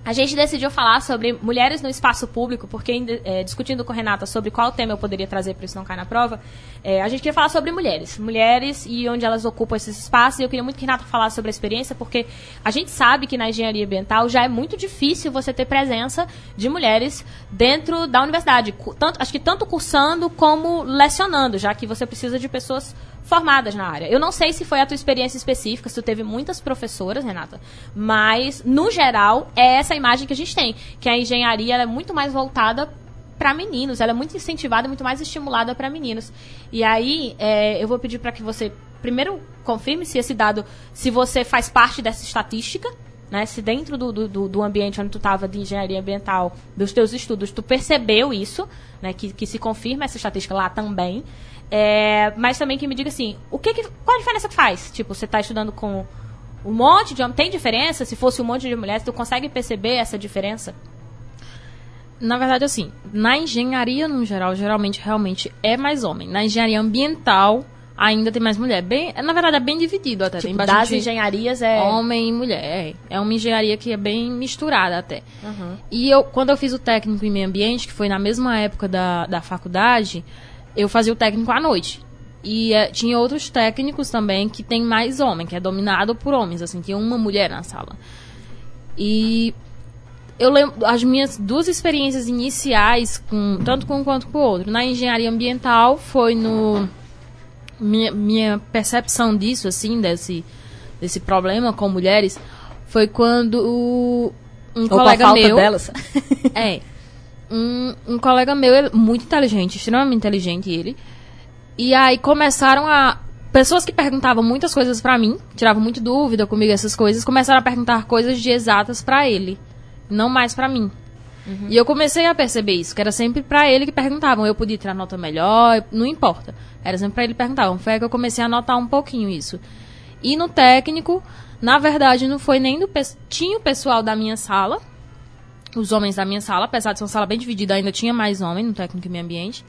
A gente decidiu falar sobre mulheres no espaço público, porque é, discutindo com Renata sobre qual tema eu poderia trazer para isso não cair na prova, é, a gente queria falar sobre mulheres. Mulheres e onde elas ocupam esses espaços. E eu queria muito que Renata falasse sobre a experiência, porque a gente sabe que na engenharia ambiental já é muito difícil você ter presença de mulheres dentro da universidade. Tanto, acho que tanto cursando como lecionando, já que você precisa de pessoas formadas na área. Eu não sei se foi a tua experiência específica, se tu teve muitas professoras, Renata, mas no geral é essa imagem que a gente tem, que a engenharia é muito mais voltada para meninos, ela é muito incentivada, muito mais estimulada para meninos. E aí é, eu vou pedir para que você primeiro confirme se esse dado, se você faz parte dessa estatística. Né, se dentro do, do- do, do ambiente onde tu estava de engenharia ambiental, dos teus estudos, tu percebeu isso, né, que, que se confirma essa estatística lá também. É, mas também que me diga assim, o que, que qual a diferença que faz? Tipo, você está estudando com um monte de homem, tem diferença? Se fosse um monte de mulheres, tu consegue perceber essa diferença? Na verdade, assim, na engenharia no geral, geralmente realmente é mais homem. Na engenharia ambiental, ainda tem mais mulher. Bem, na verdade, é bem dividido até. tem Tipo, das bastante engenharias é. homem e mulher. É, é uma engenharia que é bem misturada até. Uhum. E eu, quando eu fiz o técnico em meio ambiente, que foi na mesma época da, da faculdade, eu fazia o técnico à noite. E eh, tinha outros técnicos também que tem mais homem, que é dominado por homens, assim, tinha uma mulher na sala. E eu lembro as minhas duas experiências iniciais, com, tanto com um quanto com o outro. Na engenharia ambiental foi no minha, minha percepção disso, assim, desse, desse problema com mulheres, foi quando um Ou com a colega falta meu. delas. É. Um, um colega meu, muito inteligente, extremamente inteligente ele. E aí começaram a. Pessoas que perguntavam muitas coisas pra mim, tiravam muito dúvida comigo essas coisas, começaram a perguntar coisas de exatas pra ele, não mais pra mim. E eu comecei a perceber isso, que era sempre pra ele que perguntavam. Eu podia tirar nota melhor, não importa. Era sempre pra ele que perguntavam. Foi aí que eu comecei a notar um pouquinho isso. E no técnico, na verdade, não foi nem do. pes- Tinha o pessoal da minha sala, os homens da minha sala, apesar de ser uma sala bem dividida, ainda tinha mais homem no técnico e meio ambiente,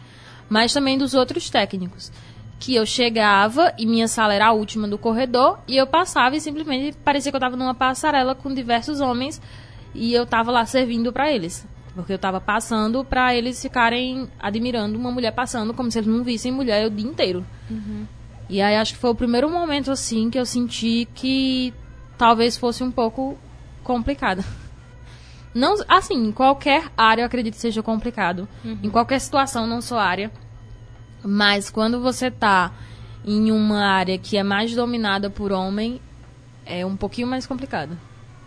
mas também dos outros técnicos. Que eu chegava e minha sala era a última do corredor e eu passava e simplesmente parecia que eu estava numa passarela com diversos homens e eu estava lá servindo para eles. Porque eu estava passando para eles ficarem admirando uma mulher passando como se eles não vissem mulher o dia inteiro. E aí acho que foi o primeiro momento assim que eu senti que talvez fosse um pouco complicada. Não, assim, em qualquer área eu acredito que seja complicado. Em qualquer situação, não só área. Mas quando você tá em uma área que é mais dominada por homem, é um pouquinho mais complicado.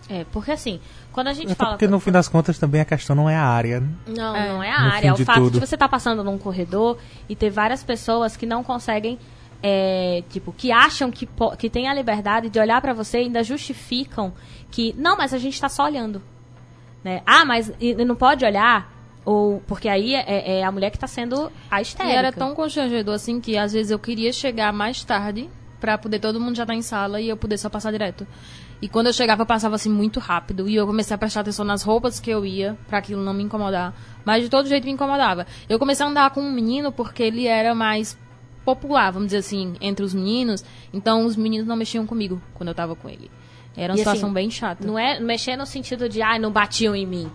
É, porque assim, quando a gente Até fala. porque no fim das contas também a questão não é a área. né? Não, É, não é a no área. É o de fato tudo. de você estar passando num corredor e ter várias pessoas que não conseguem, é, tipo, que acham que, que tem a liberdade de olhar pra você e ainda justificam que, não, mas a gente tá só olhando. Né? Ah, mas e- e não pode olhar? Ou, porque aí é, é a mulher que tá sendo a E histérica. era tão constrangedor assim que às vezes eu queria chegar mais tarde pra poder todo mundo já estar em sala e eu poder só passar direto. E quando eu chegava, eu passava assim muito rápido e eu comecei a prestar atenção nas roupas que eu ia pra aquilo não me incomodar. Mas de todo jeito me incomodava. Eu comecei a andar com um menino porque ele era mais popular, vamos dizer assim, entre os meninos. Então os meninos não mexiam comigo quando eu tava com ele. Era uma E, assim, situação bem chata. Não é mexer no sentido de, ai, não batiam em mim.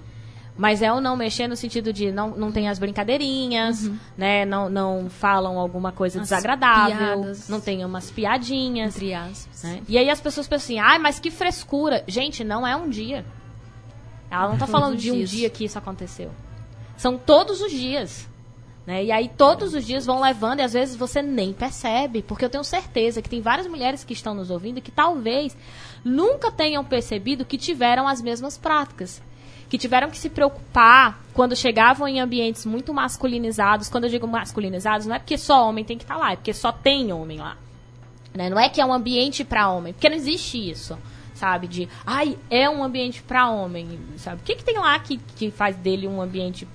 Mas é o não mexer no sentido de não, não tem as brincadeirinhas, né? Não, não falam alguma coisa Uhum. As desagradável, piadas. não tem umas piadinhas. Entre aspas. né? E aí as pessoas pensam assim, ai, mas que frescura. Gente, não é um dia. Ela não tá Todos falando de um dias. dia que isso aconteceu. São todos os dias. Né? E aí todos os dias vão levando e às vezes você nem percebe. Porque eu tenho certeza que tem várias mulheres que estão nos ouvindo que talvez nunca tenham percebido que tiveram as mesmas práticas. Que tiveram que se preocupar quando chegavam em ambientes muito masculinizados. Quando eu digo masculinizados, não é porque só homem tem que estar lá, é porque só tem homem lá. Né? Não é que é um ambiente pra homem, porque não existe isso, sabe? De, ai, é um ambiente pra homem, sabe? O que, que tem lá que, que faz dele um ambiente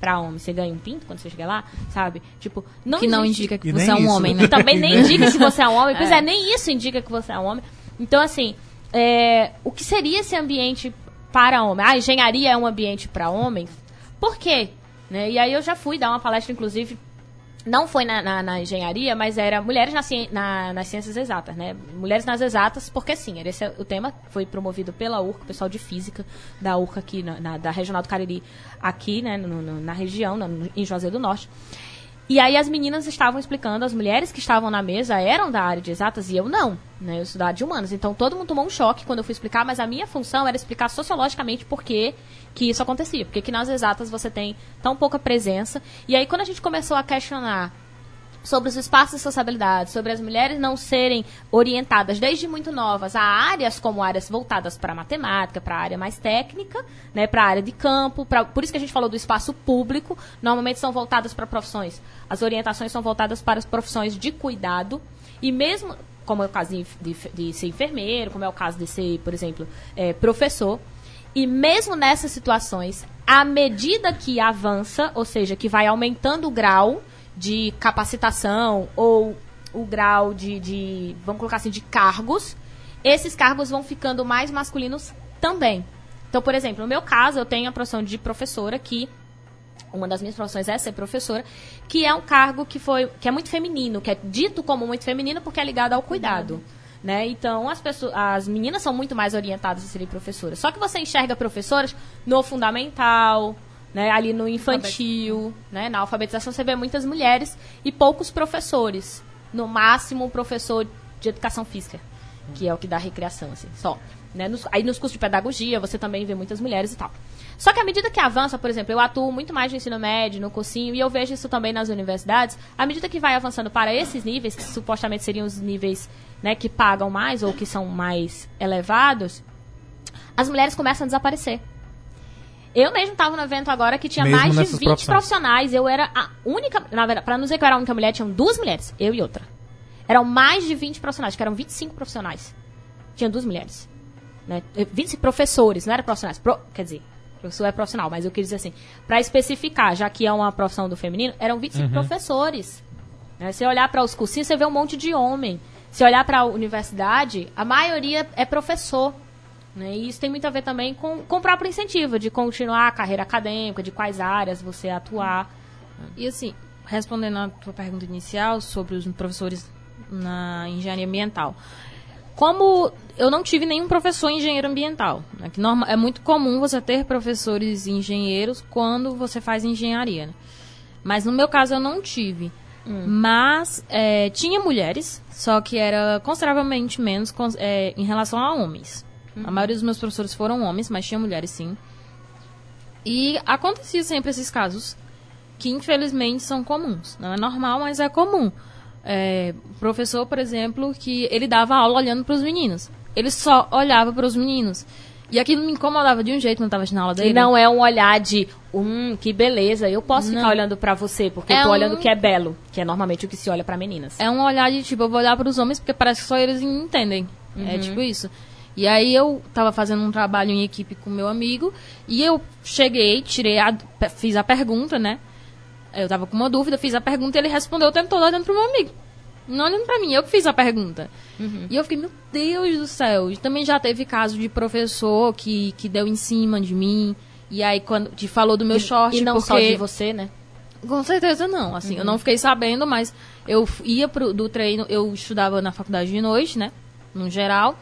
pra homem? Você ganha um pinto quando você chega lá, sabe? Tipo, não que não existe- indica que E você é um isso. homem, né? e também nem Nem- indica que você é um homem. Pois É. é, nem isso indica que você é um homem. Então, assim, é, o que seria esse ambiente para homem? Ah, engenharia é um ambiente para homens? Por quê? Né? E aí eu já fui dar uma palestra, inclusive, não foi na, na- na engenharia, mas era mulheres na na- nas ciências exatas, né? Mulheres nas exatas, porque sim, era esse é o tema, foi promovido pela URCA, o pessoal de física da URCA aqui, na, da Regional do Cariri, aqui, né, no- no- na região, em Juazeiro do Norte. E aí as meninas estavam explicando, as mulheres que estavam na mesa eram da área de exatas e eu não, né? Eu sou da área de humanas. Então todo mundo tomou um choque quando eu fui explicar, mas a minha função era explicar sociologicamente por que que isso acontecia. Porque que nas exatas você tem tão pouca presença. E aí quando a gente começou a questionar sobre os espaços de sociabilidade, sobre as mulheres não serem orientadas desde muito novas a áreas como áreas voltadas para matemática, para a área mais técnica, né, para a área de campo, pra, por isso que a gente falou do espaço público, normalmente são voltadas para profissões. As orientações são voltadas para as profissões de cuidado e mesmo como é o caso de, de, de ser enfermeiro, como é o caso de ser, por exemplo, eh, professor, e mesmo nessas situações, à medida que avança, ou seja, que vai aumentando o grau de capacitação ou o grau de, de, vamos colocar assim, de cargos, esses cargos vão ficando mais masculinos também. Então, por exemplo, no meu caso, eu tenho a profissão de professora que uma das minhas profissões é ser professora, que é um cargo que foi que é muito feminino, que é dito como muito feminino porque é ligado ao cuidado. Né? Então, as, pessoas, as meninas são muito mais orientadas a serem professoras. Só que você enxerga professoras no fundamental, né? ali no infantil, né? na alfabetização você vê muitas mulheres e poucos professores. No máximo, um professor de educação física, que é o que dá recreação, assim, só. Né? Nos- aí nos cursos de pedagogia você também vê muitas mulheres e tal. Só que à medida que avança, por exemplo, eu atuo muito mais no ensino médio, no cursinho, e eu vejo isso também nas universidades, à medida que vai avançando para esses níveis, que supostamente seriam os níveis né, que pagam mais ou que são mais elevados, as mulheres começam a desaparecer. Eu mesmo estava no evento agora que tinha Mesmo mais de nessas 20 profissões. profissionais. Eu era a única. Na verdade, pra não dizer que eu era a única mulher, tinham duas mulheres, eu e outra. Eram mais de 20 profissionais, que eram 25 profissionais. Tinha duas mulheres. Né? Eh, 25 professores, não era profissionais. Pro- quer dizer, professor é profissional, mas eu queria dizer assim, para especificar, já que é uma profissão do feminino, eram 25 professores. Né? Se olhar para os cursinhos, você vê um monte de homem. Se olhar para a universidade, a maioria é professor. Né? E isso tem muito a ver também com, com o próprio incentivo de continuar a carreira acadêmica, de quais áreas você atuar. E assim, respondendo à tua pergunta inicial sobre os professores na engenharia ambiental. Como eu não tive nenhum professor engenheiro ambiental, né, que norma- é muito comum você ter professores engenheiros quando você faz engenharia. né? Mas no meu caso eu não tive. Mas é, tinha mulheres, só que era consideravelmente menos é, em relação a homens. A maioria dos meus professores foram homens, mas tinha mulheres sim. E acontecia sempre esses casos que infelizmente são comuns. Não é normal, mas é comum. É, professor, por exemplo, que ele dava aula olhando para os meninos. Ele só olhava para os meninos. E aquilo me incomodava de um jeito quando eu estava na aula dele. E não é um olhar de, hum, que beleza, eu posso Não. ficar olhando pra você, porque É eu tô um- olhando o que é belo, que é normalmente o que se olha pra meninas. É um olhar de tipo, eu vou olhar para os homens porque parece que só eles entendem. É tipo isso. E aí eu tava fazendo um trabalho em equipe com meu amigo e eu cheguei, tirei a, fiz a pergunta, né? Eu tava com uma dúvida, fiz a pergunta e ele respondeu o tempo todo olhando pro meu amigo. Não olhando pra mim, eu que fiz a pergunta. E eu fiquei, meu Deus do céu. E também já teve caso de professor que, que deu em cima de mim. E aí, quando te falou do meu short, e não porque... só de você, né? Com certeza não, assim, eu Uhum. não fiquei sabendo, mas eu ia pro, do treino, eu estudava na faculdade de noite, né, no geral,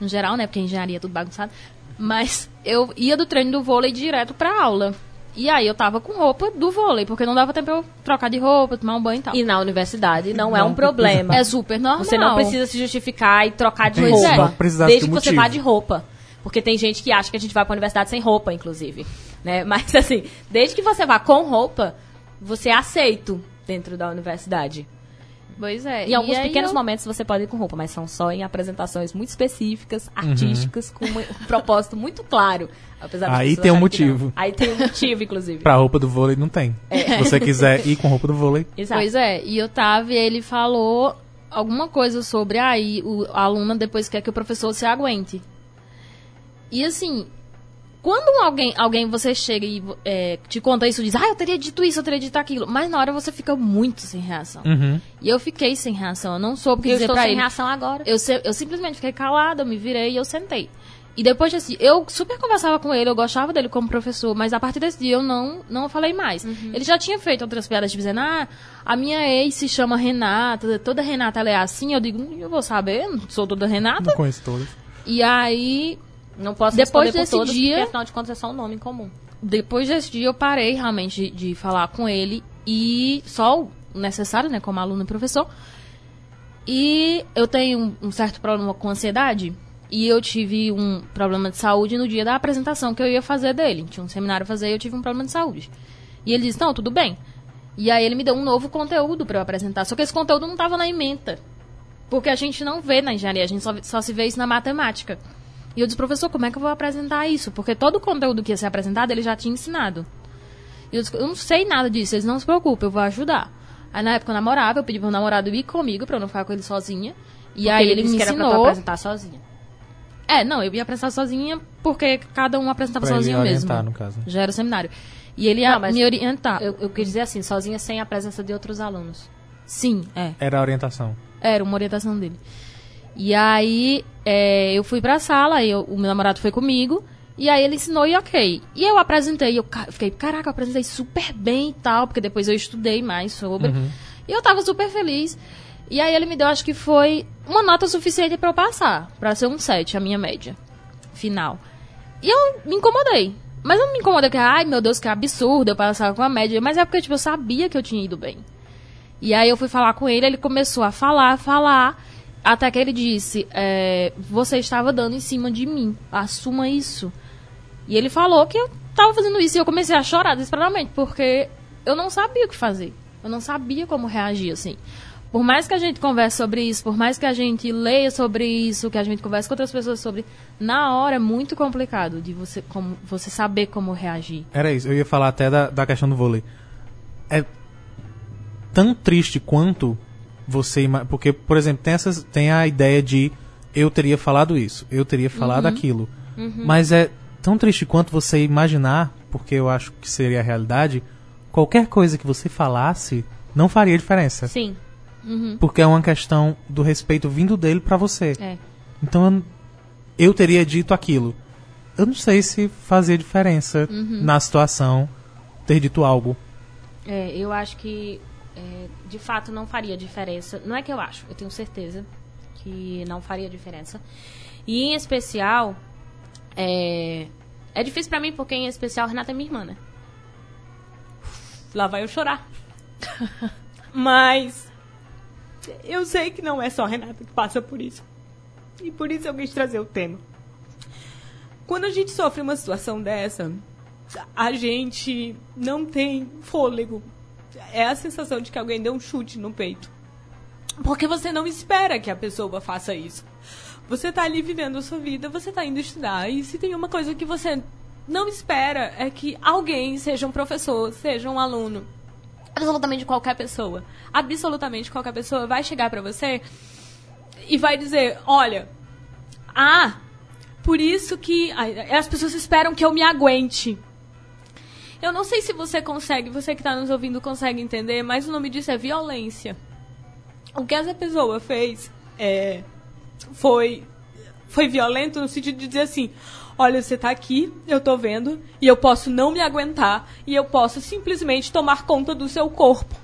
no geral, né, porque engenharia é tudo bagunçado, mas eu ia do treino do vôlei direto pra aula, e aí eu tava com roupa do vôlei, porque não dava tempo eu trocar de roupa, tomar um banho e tal. E na universidade não, é Não, um problema. é super normal. Você não precisa se justificar e trocar de Pois roupa. é. Desde que você vá de roupa. Porque tem gente que acha que a gente vai pra universidade sem roupa, inclusive. Né? Mas assim, desde que você vá com roupa, você é aceito dentro da universidade. Pois é. Em alguns e aí pequenos eu- momentos você pode ir com roupa, mas são só em apresentações muito específicas, artísticas, com um propósito muito claro. Apesar Aí tem um motivo. Aí tem um motivo, inclusive. Pra roupa do vôlei não tem. É. Se você quiser ir com roupa do vôlei, Exato. Pois é, e tava e ele falou alguma coisa sobre aí o a aluna depois quer que o professor se aguente. E assim, quando alguém, alguém você chega e é, te conta isso, diz, ah, eu teria dito isso, eu teria dito aquilo, mas na hora você fica muito sem reação. Uhum. E eu fiquei sem reação, eu não soube o que eu dizer estou pra sem ele. reação agora. Eu, eu simplesmente fiquei calada, eu me virei e eu sentei. E depois desse dia, eu super conversava com ele, eu gostava dele como professor, mas a partir desse dia eu não, não falei mais. Ele já tinha feito outras piadas tipo, dizendo, ah, a minha ex se chama Renata, toda Renata ela é assim. Eu digo, "Hum, eu vou saber, não sou toda Renata. não conheço todas. E aí, Não posso Depois desse todas, dia- porque afinal de contas é só um nome em comum. depois desse dia eu parei realmente de, de falar com ele e só o necessário, né, como aluno e professor. E eu tenho um, um certo problema com ansiedade e eu tive um problema de saúde no dia da apresentação que eu ia fazer dele. Tinha um seminário a fazer e eu tive um problema de saúde. E ele disse: "Não, tudo bem". E aí ele me deu um novo conteúdo para eu apresentar, só que esse conteúdo não estava na ementa. Porque a gente não vê na engenharia, a gente só, só se vê isso na matemática. E eu disse, professor, como é que eu vou apresentar isso? Porque todo o conteúdo que ia ser apresentado, ele já tinha ensinado. E eu disse, eu não sei nada disso, eles não se preocupem, eu vou ajudar. Aí na época eu namorava, eu pedi pro meu namorado ir comigo pra eu não ficar com ele sozinha. E Porque aí ele, me que era pra ensinou. apresentar sozinha. É, não, eu ia apresentar sozinha porque cada um apresentava Pra ele sozinho mesmo. orientar, no caso. Já era o seminário. E ele ia Não, me orientar. Eu, eu quis dizer assim, sozinha sem a presença de outros alunos. Sim, é. Era a orientação. Era uma orientação dele. E aí é, eu fui pra sala, eu- o meu namorado foi comigo, e aí ele ensinou e ok. E eu apresentei, eu fiquei, caraca, eu apresentei super bem e tal, porque depois eu estudei mais sobre. E eu tava super feliz. E aí ele me deu, acho que foi uma nota suficiente pra eu passar, pra ser um 7, a minha média final. E eu me incomodei. Mas eu não me incomodei porque, ai meu Deus, que absurdo eu passar com a média. Mas é porque, tipo, eu sabia que eu tinha ido bem. E aí eu fui falar com ele, ele começou a falar, falar, até que ele disse, é, você estava dando em cima de mim, assuma isso. E ele falou que eu estava fazendo isso e eu comecei a chorar desesperadamente, porque eu não sabia o que fazer. Eu não sabia como reagir, assim. Por mais que a gente converse sobre isso, por mais que a gente leia sobre isso, que a gente converse com outras pessoas sobre, na hora é muito complicado de você, como, você saber como reagir. Era isso. Eu ia falar até da, da questão do vôlei. É tão triste quanto você. Porque, por exemplo, tem, essas, tem a ideia de eu teria falado isso, eu teria falado aquilo. Mas é tão triste quanto você imaginar, porque eu acho que seria a realidade, qualquer coisa que você falasse não faria diferença. Sim. Porque é uma questão do respeito vindo dele pra você. É. Então eu, eu teria dito aquilo. Eu não sei se fazia diferença na situação ter dito algo. É, eu acho que é, de fato não faria diferença. Não é que eu acho, eu tenho certeza que não faria diferença. E em especial, é, é difícil pra mim porque em especial Renata é minha irmã, né? Lá vai eu chorar. Mas eu sei que não é só Renata que passa por isso. E por isso eu quis trazer o tema. quando a gente sofre uma situação dessa, a gente não tem fôlego. É a sensação de que alguém deu um chute no peito. Porque você não espera que a pessoa faça isso. Você tá ali vivendo a sua vida, você tá indo estudar. E se tem uma coisa que você não espera é que alguém, seja um professor, seja um aluno, absolutamente qualquer pessoa, absolutamente qualquer pessoa vai chegar para você e vai dizer, olha, ah, por isso que as pessoas esperam que eu me aguente. Eu não sei se você consegue, você que está nos ouvindo consegue entender, mas o nome disso é violência. O que essa pessoa fez é, foi, foi violento no sentido de dizer assim: olha, você está aqui, eu estou vendo, e eu posso não me aguentar, e eu posso simplesmente tomar conta do seu corpo.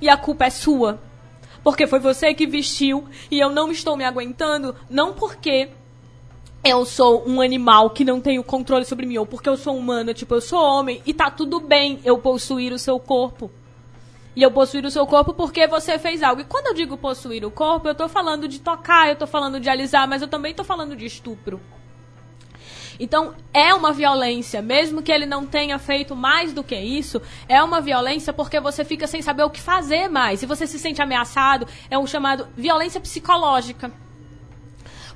E a culpa é sua. Porque foi você que vestiu, e eu não estou me aguentando, não porque eu sou um animal que não tem o controle sobre mim, ou porque eu sou humana, tipo, eu sou homem, e tá tudo bem eu possuir o seu corpo. E eu possuir o seu corpo porque você fez algo. E quando eu digo possuir o corpo, eu tô falando de tocar, eu tô falando de alisar, mas eu também tô falando de estupro. Então, é uma violência, mesmo que ele não tenha feito mais do que isso, é uma violência porque você fica sem saber o que fazer mais. Se você se sente ameaçado, é um chamado violência psicológica.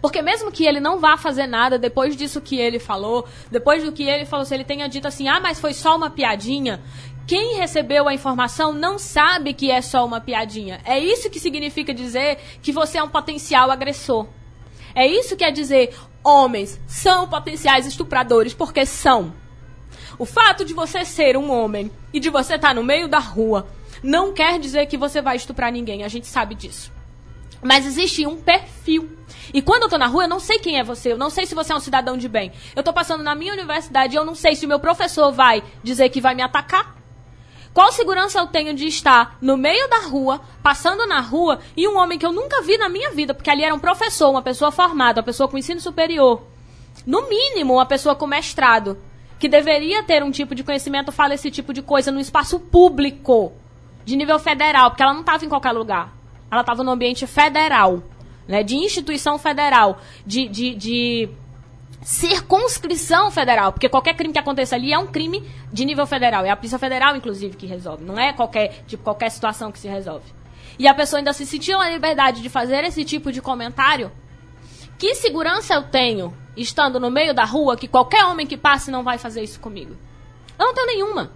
Porque mesmo que ele não vá fazer nada depois disso que ele falou, depois do que ele falou, se ele tenha dito assim, ah, mas foi só uma piadinha, quem recebeu a informação não sabe que é só uma piadinha. É isso que significa dizer que você é um potencial agressor. É isso que quer dizer homens são potenciais estupradores porque são. O fato de você ser um homem e de você estar no meio da rua não quer dizer que você vai estuprar ninguém, a gente sabe disso. Mas existe um perfil. E quando eu tô na rua, eu não sei quem é você, eu não sei se você é um cidadão de bem. Eu tô passando na minha universidade eu não sei se o meu professor vai dizer que vai me atacar. Qual segurança eu tenho de estar no meio da rua, passando na rua, e um homem que eu nunca vi na minha vida, porque ali era um professor, uma pessoa formada, uma pessoa com ensino superior. No mínimo, uma pessoa com mestrado, que deveria ter um tipo de conhecimento, fala esse tipo de coisa no espaço público, de nível federal, porque ela não estava em qualquer lugar. Ela estava no ambiente federal, né, de instituição federal, de, de, de circunscrição federal, porque qualquer crime que aconteça ali é um crime de nível federal. É a Polícia Federal, inclusive, que resolve. Não é qualquer, tipo, qualquer situação que se resolve. E a pessoa ainda se sentiu na liberdade de fazer esse tipo de comentário. Que segurança eu tenho estando no meio da rua que qualquer homem que passe não vai fazer isso comigo? Eu não tenho nenhuma.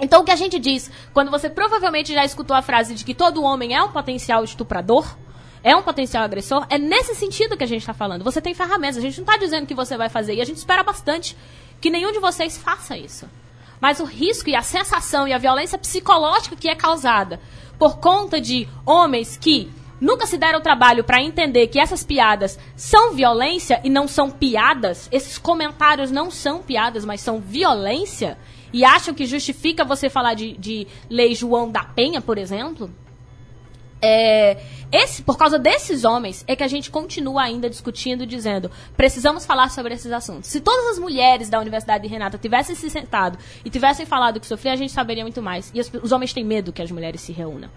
Então, o que a gente diz, quando você provavelmente já escutou a frase de que todo homem é um potencial estuprador, é um potencial agressor, é nesse sentido que a gente está falando. Você tem ferramentas, a gente não está dizendo que você vai fazer, e a gente espera bastante que nenhum de vocês faça isso. Mas o risco e a sensação e a violência psicológica que é causada por conta de homens que nunca se deram o trabalho para entender que essas piadas são violência e não são piadas, esses comentários não são piadas, mas são violência, e acham que justifica você falar de, de Lei João da Penha, por exemplo, é, esse, por causa desses homens é que a gente continua ainda discutindo, dizendo precisamos falar sobre esses assuntos. Se todas as mulheres da Universidade de Renata tivessem se sentado e tivessem falado que sofriam, a gente saberia muito mais. E os, os homens têm medo que as mulheres se reúnam.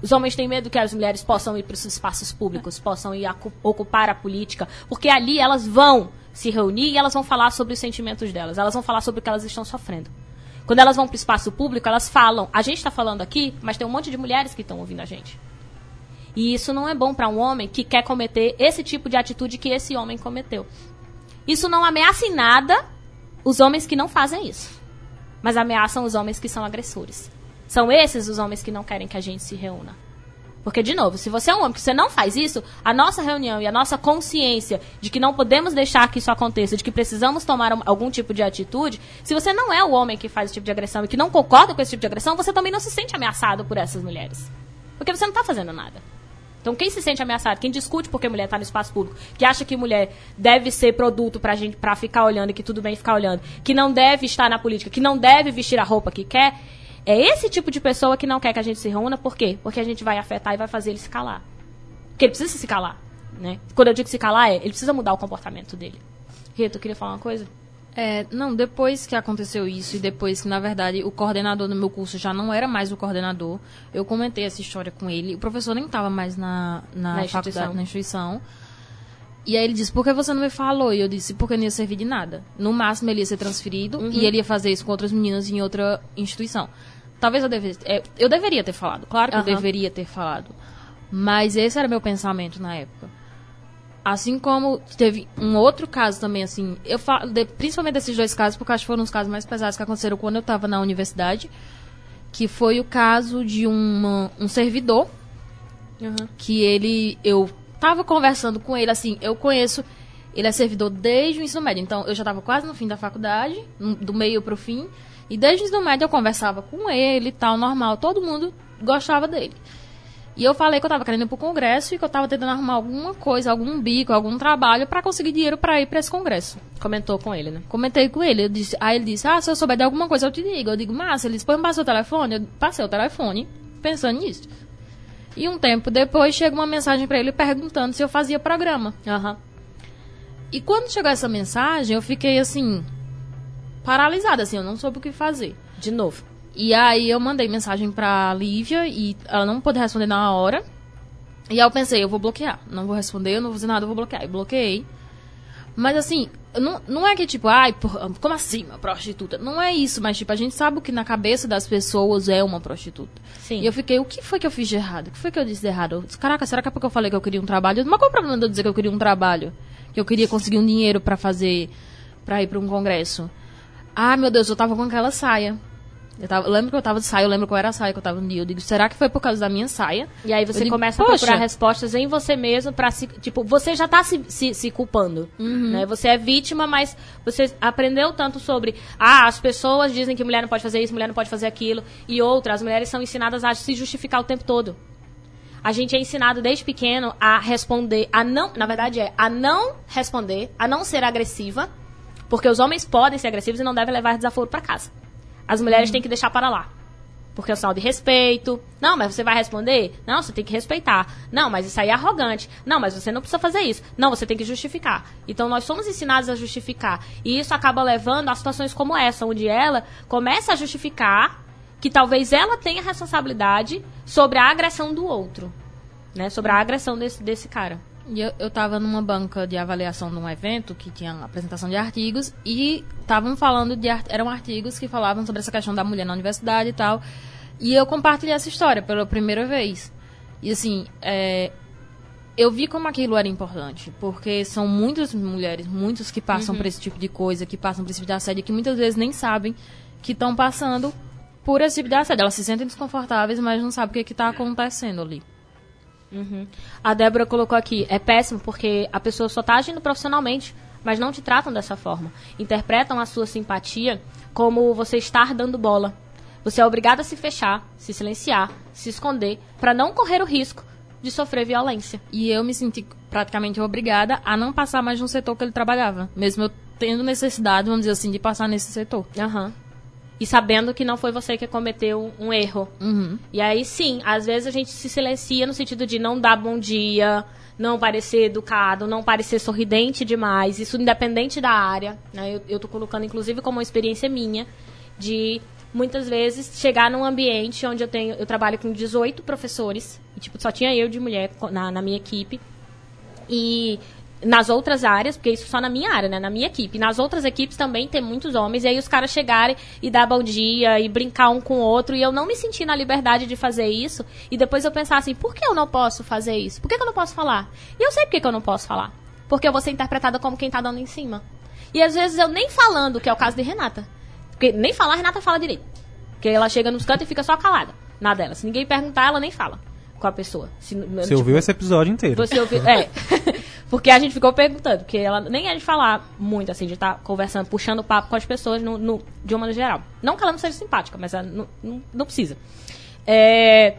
Os homens têm medo que as mulheres possam ir para os espaços públicos, possam ir a, ocupar a política, porque ali elas vão se reunir e elas vão falar sobre os sentimentos delas, elas vão falar sobre o que elas estão sofrendo. Quando elas vão para o espaço público, elas falam. A gente está falando aqui, mas tem um monte de mulheres que estão ouvindo a gente. E isso não é bom para um homem que quer cometer esse tipo de atitude que esse homem cometeu. Isso não ameaça em nada os homens que não fazem isso. Mas ameaçam os homens que são agressores. São esses os homens que não querem que a gente se reúna. Porque, de novo, se você é um homem que você não faz isso, a nossa reunião e a nossa consciência de que não podemos deixar que isso aconteça, de que precisamos tomar um, algum tipo de atitude, se você não é o homem que faz esse tipo de agressão e que não concorda com esse tipo de agressão, você também não se sente ameaçado por essas mulheres. Porque você não está fazendo nada. Então, quem se sente ameaçado, quem discute porque mulher está no espaço público, que acha que mulher deve ser produto para gente para ficar olhando e que tudo bem ficar olhando, que não deve estar na política, que não deve vestir a roupa que quer, é esse tipo de pessoa que não quer que a gente se reúna, por quê? Porque a gente vai afetar e vai fazer ele se calar. Porque ele precisa se calar. Né? Quando eu digo se calar, é ele precisa mudar o comportamento dele. Rita, eu queria falar uma coisa? É, não, depois que aconteceu isso e depois que, na verdade, o coordenador do meu curso já não era mais o coordenador, eu comentei essa história com ele. O professor nem estava mais na, na, na faculdade, instituição. na instituição. E aí ele disse, por que você não me falou? E eu disse, porque não ia servir de nada. No máximo ele ia ser transferido e ele ia fazer isso com outras meninas em outra instituição. Talvez eu devesse. é, eu deveria ter falado, claro que Aham. eu deveria ter falado. Mas esse era meu pensamento na época. Assim como teve um outro caso também, assim, eu falo, de- principalmente desses dois casos, porque acho que foram os casos mais pesados que aconteceram quando eu estava na universidade, que foi o caso de uma, um servidor que ele eu tava conversando com ele assim, eu conheço, ele é servidor desde o ensino médio, então eu já tava quase no fim da faculdade, do meio pro fim, e desde o ensino médio eu conversava com ele e tal, normal, todo mundo gostava dele. E eu falei que eu tava querendo ir pro congresso e que eu tava tentando arrumar alguma coisa, algum bico, algum trabalho pra conseguir dinheiro pra ir pra esse congresso. Comentou com ele, né? Comentei com ele, disse, aí ele disse, ah, se eu souber de alguma coisa eu te digo. Eu digo, massa, ele disse, põe me passa o telefone. Eu passei o telefone, pensando nisso. E um tempo depois chega uma mensagem pra ele perguntando se eu fazia programa. Aham. E quando chegou essa mensagem, eu fiquei assim, paralisada, assim, eu não soube o que fazer. De novo. E aí eu mandei mensagem pra Lívia e ela não pôde responder na hora. E aí eu pensei, eu vou bloquear. Não vou responder, eu não vou fazer nada, eu vou bloquear. E bloqueei. Mas assim, não, não é que tipo, ai, como assim, uma prostituta? Não é isso, mas tipo, a gente sabe o que na cabeça das pessoas é uma prostituta. Sim. E eu fiquei, o que foi que eu fiz de errado? O que foi que eu disse de errado? Eu disse, caraca, será que é porque eu falei que eu queria um trabalho? Mas qual é o problema de eu dizer que eu queria um trabalho? Que eu queria conseguir um dinheiro pra fazer, pra ir pra um congresso? Ah, meu Deus, eu tava com aquela saia. Eu, tava, lembro que eu tava de saia, eu lembro qual era a saia que eu tava no dia. Eu digo, será que foi por causa da minha saia? E aí você digo, começa a procurar respostas em você mesmo pra se. Tipo, você já tá se, se, se culpando. Né? Você é vítima, mas você aprendeu tanto sobre. Ah, as pessoas dizem que mulher não pode fazer isso, mulher não pode fazer aquilo. E outra, as mulheres são ensinadas a se justificar o tempo todo. A gente é ensinado desde pequeno a responder, a não. Na verdade, é a não responder, a não ser agressiva. Porque os homens podem ser agressivos e não devem levar desaforo pra casa. As mulheres têm que deixar para lá. Porque é um sinal de respeito. Não, mas você vai responder? Não, você tem que respeitar. Não, mas isso aí é arrogante. Não, mas você não precisa fazer isso. Não, você tem que justificar. Então nós somos ensinados a justificar. E isso acaba levando a situações como essa, onde ela começa a justificar que talvez ela tenha responsabilidade sobre a agressão do outro. Né? Sobre a agressão desse, desse cara. E eu, eu tava numa banca de avaliação de um evento que tinha apresentação de artigos e estavam falando de eram artigos que falavam sobre essa questão da mulher na universidade e tal. E eu compartilhei essa história pela primeira vez. E assim, é, eu vi como aquilo era importante, porque são muitas mulheres, muitos que passam por esse tipo de coisa, que passam por esse tipo de assédio, que muitas vezes nem sabem que estão passando por esse tipo de assédio. Elas se sentem desconfortáveis, mas não sabem o que está acontecendo ali. A Débora colocou aqui, é péssimo porque a pessoa só tá agindo profissionalmente, mas não te tratam dessa forma. Interpretam a sua simpatia como você estar dando bola. Você é obrigado a se fechar, se silenciar, se esconder, para não correr o risco de sofrer violência. E eu me senti praticamente obrigada a não passar mais no setor que ele trabalhava. Mesmo eu tendo necessidade, vamos dizer assim, de passar nesse setor. Aham. E sabendo que não foi você que cometeu um erro. Uhum. E aí, sim, às vezes a gente se silencia no sentido de não dar bom dia, não parecer educado, não parecer sorridente demais. Isso independente da área. Né? Eu, eu tô colocando, inclusive, como uma experiência minha de muitas vezes chegar num ambiente onde eu tenho. Eu trabalho com 18 professores. E, tipo, só tinha eu de mulher na, na minha equipe. E nas outras áreas, porque isso só na minha área, né? Na minha equipe. Nas outras equipes também tem muitos homens. E aí os caras chegarem e dar bom dia e brincar um com o outro. E eu não me senti na liberdade de fazer isso. E depois eu pensar assim, por que eu não posso fazer isso? Por que, que eu não posso falar? E eu sei por que, que eu não posso falar. Porque eu vou ser interpretada como quem tá dando em cima. E às vezes eu nem falando, que é o caso de Renata. Porque nem falar, Renata fala direito. Porque ela chega nos cantos e fica só calada. Na dela. Se ninguém perguntar, ela nem fala com a pessoa. Se, Você tipo, ouviu esse episódio inteiro. você ouviu? É. Porque a gente ficou perguntando, porque ela nem é de falar muito, assim, de estar conversando, puxando papo com as pessoas no, no- de uma maneira geral. Não que ela não seja simpática, mas ela não, não, não precisa. É,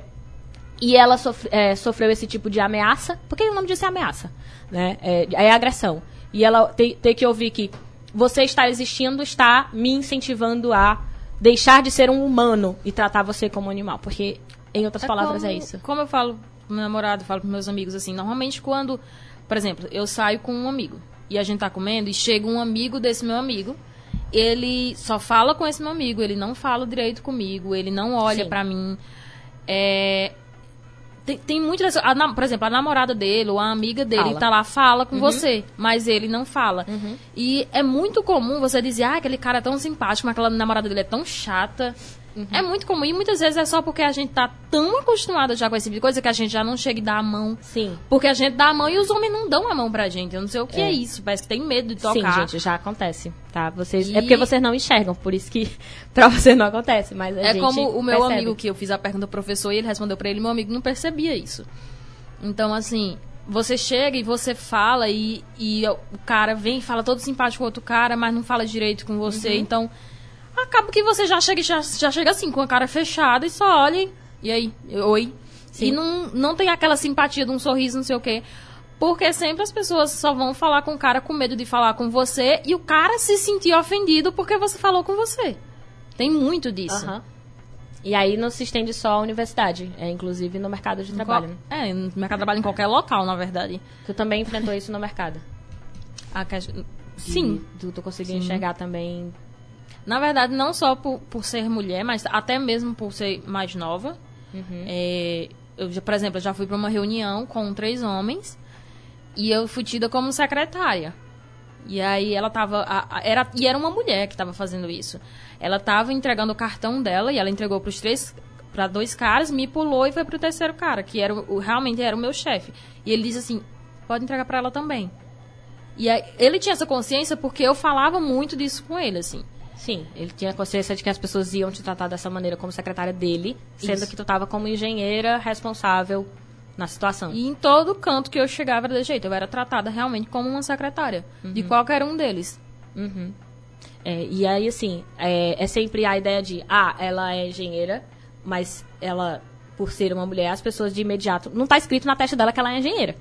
e ela sofre- é, sofreu esse tipo de ameaça, porque o nome disso é ameaça, né? É, é agressão. E ela tem, tem que ouvir que você estar existindo está me incentivando a deixar de ser um humano e tratar você como um animal. Porque, em outras palavras, como, é isso. Como eu falo meu namorado, falo pros meus amigos assim, normalmente quando, por exemplo, eu saio com um amigo e a gente tá comendo e chega um amigo desse meu amigo, ele só fala com esse meu amigo, ele não fala direito comigo, ele não olha pra mim. É, tem, tem muitas. a por exemplo, a namorada dele ou a amiga dele Fala. tá lá, fala com você, mas ele não fala. E é muito comum você dizer, ah, aquele cara é tão simpático, mas aquela namorada dele é tão chata. É muito comum. E muitas vezes é só porque a gente tá tão acostumada já com esse tipo de coisa que a gente já não chega e dá a mão. Sim. Porque a gente dá a mão e os homens não dão a mão pra gente. Eu não sei o que é, isso. Parece que tem medo de Sim, tocar. gente, já acontece, tá? Vocês, E- É porque vocês não enxergam, por isso que pra vocês não acontece, mas É como o meu percebe. amigo que eu fiz a pergunta ao professor e ele respondeu pra ele, meu amigo não percebia isso. Então, assim, você chega e você fala e, e o cara vem e fala todo simpático com o outro cara, mas não fala direito com você. Uhum. Então, acaba que você já chega, já, já chega assim, com a cara fechada e só olha e, aí, oi. Sim. E não, não tem aquela simpatia de um sorriso, não sei o quê. Porque sempre as pessoas só vão falar com o cara com medo de falar com você e o cara se sentir ofendido porque você falou com você. Tem muito disso. Aham. E aí não se estende só à universidade, é inclusive no mercado de trabalho. É, no mercado de trabalho em qualquer local, na verdade. Tu também enfrentou isso no mercado. A que- Sim. Tu, tu conseguiu Sim. enxergar também. Na verdade, não só por, por ser mulher, mas até mesmo por ser mais nova. É, eu, já, por exemplo, eu já fui para uma reunião com três homens e eu fui tida como secretária. E aí ela tava. a- a- era, e era uma mulher que estava fazendo isso. Ela estava entregando o cartão dela e ela entregou para os três. Para dois caras, me pulou e foi pro terceiro cara, que era o, o- realmente era o meu chefe. E ele disse assim: pode entregar para ela também. E aí, ele tinha essa consciência porque eu falava muito disso com ele, assim. Sim, ele tinha consciência de que as pessoas iam te tratar dessa maneira como secretária dele, sendo Isso. que tu tava como engenheira responsável na situação. E em todo canto que eu chegava era desse jeito. Eu era tratada realmente como uma secretária. De qualquer um deles. Uhum. É, e aí, assim, é, é sempre a ideia de, ah, ela é engenheira, mas ela, por ser uma mulher, as pessoas de imediato. Não tá escrito na testa dela que ela é engenheira.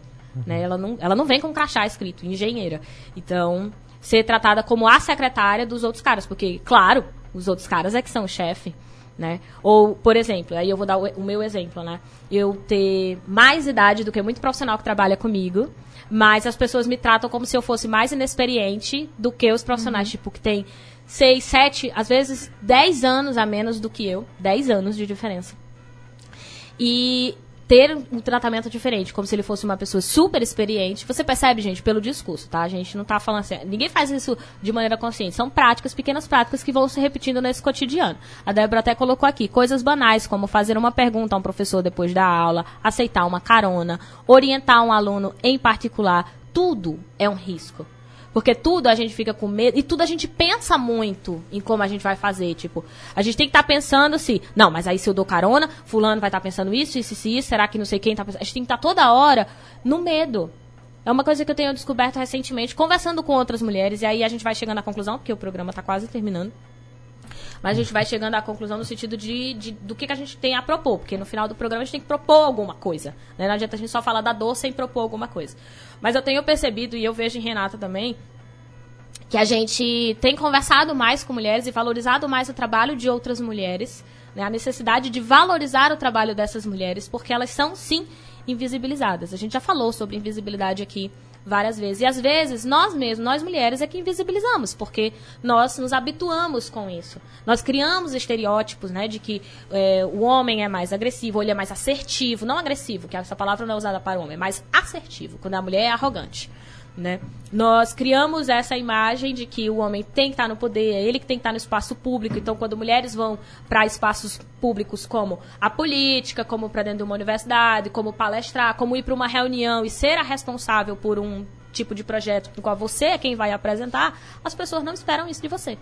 Né? Ela, não, ela não vem com um crachá escrito, engenheira. Então, ser tratada como a secretária dos outros caras, porque, claro, os outros caras é que são o chefe. Né? Ou, por exemplo, aí eu vou dar o, o meu exemplo, né? Eu ter mais idade do que muito profissional que trabalha comigo, mas as pessoas me tratam como se eu fosse mais inexperiente do que os profissionais, tipo, que tem seis, sete, às vezes dez anos a menos do que eu. Dez anos de diferença. E ter um tratamento diferente, como se ele fosse uma pessoa super experiente. Você percebe, gente, pelo discurso, tá? A gente não tá falando assim. Ninguém faz isso de maneira consciente. São práticas, pequenas práticas que vão se repetindo nesse cotidiano. A Débora até colocou aqui coisas banais, como fazer uma pergunta a um professor depois da aula, aceitar uma carona, orientar um aluno em particular. Tudo é um risco. Porque tudo a gente fica com medo e tudo a gente pensa muito em como a gente vai fazer. Tipo, a gente tem que estar pensando se, não, mas aí se eu dou carona, fulano vai estar pensando isso, isso, isso, isso, será que não sei quem tá pensando? A gente tem que estar toda hora no medo. É uma coisa que eu tenho descoberto recentemente, conversando com outras mulheres, e aí a gente vai chegando à conclusão, porque o programa está quase terminando. Mas a gente vai chegando à conclusão no sentido de, de- do que, que a gente tem a propor, porque no final do programa a gente tem que propor alguma coisa. Né? Não adianta a gente só falar da dor sem propor alguma coisa. Mas eu tenho percebido, e eu vejo em Renata também, que a gente tem conversado mais com mulheres e valorizado mais o trabalho de outras mulheres, né? a necessidade de valorizar o trabalho dessas mulheres, porque elas são, sim, invisibilizadas. A gente já falou sobre invisibilidade aqui várias vezes. E às vezes nós mesmos, nós mulheres, é que invisibilizamos, porque nós nos habituamos com isso. Nós criamos estereótipos, né, de que é, o homem é mais agressivo, ou ele é mais assertivo, não agressivo, que essa palavra não é usada para o homem, mas assertivo, quando a mulher é arrogante. Né? Nós criamos essa imagem de que o homem tem que estar no poder, é ele que tem que estar no espaço público. Então, quando mulheres vão para espaços públicos como a política, como para dentro de uma universidade, como palestrar, como ir para uma reunião e ser a responsável por um tipo de projeto no qual você é quem vai apresentar, as pessoas não esperam isso de você.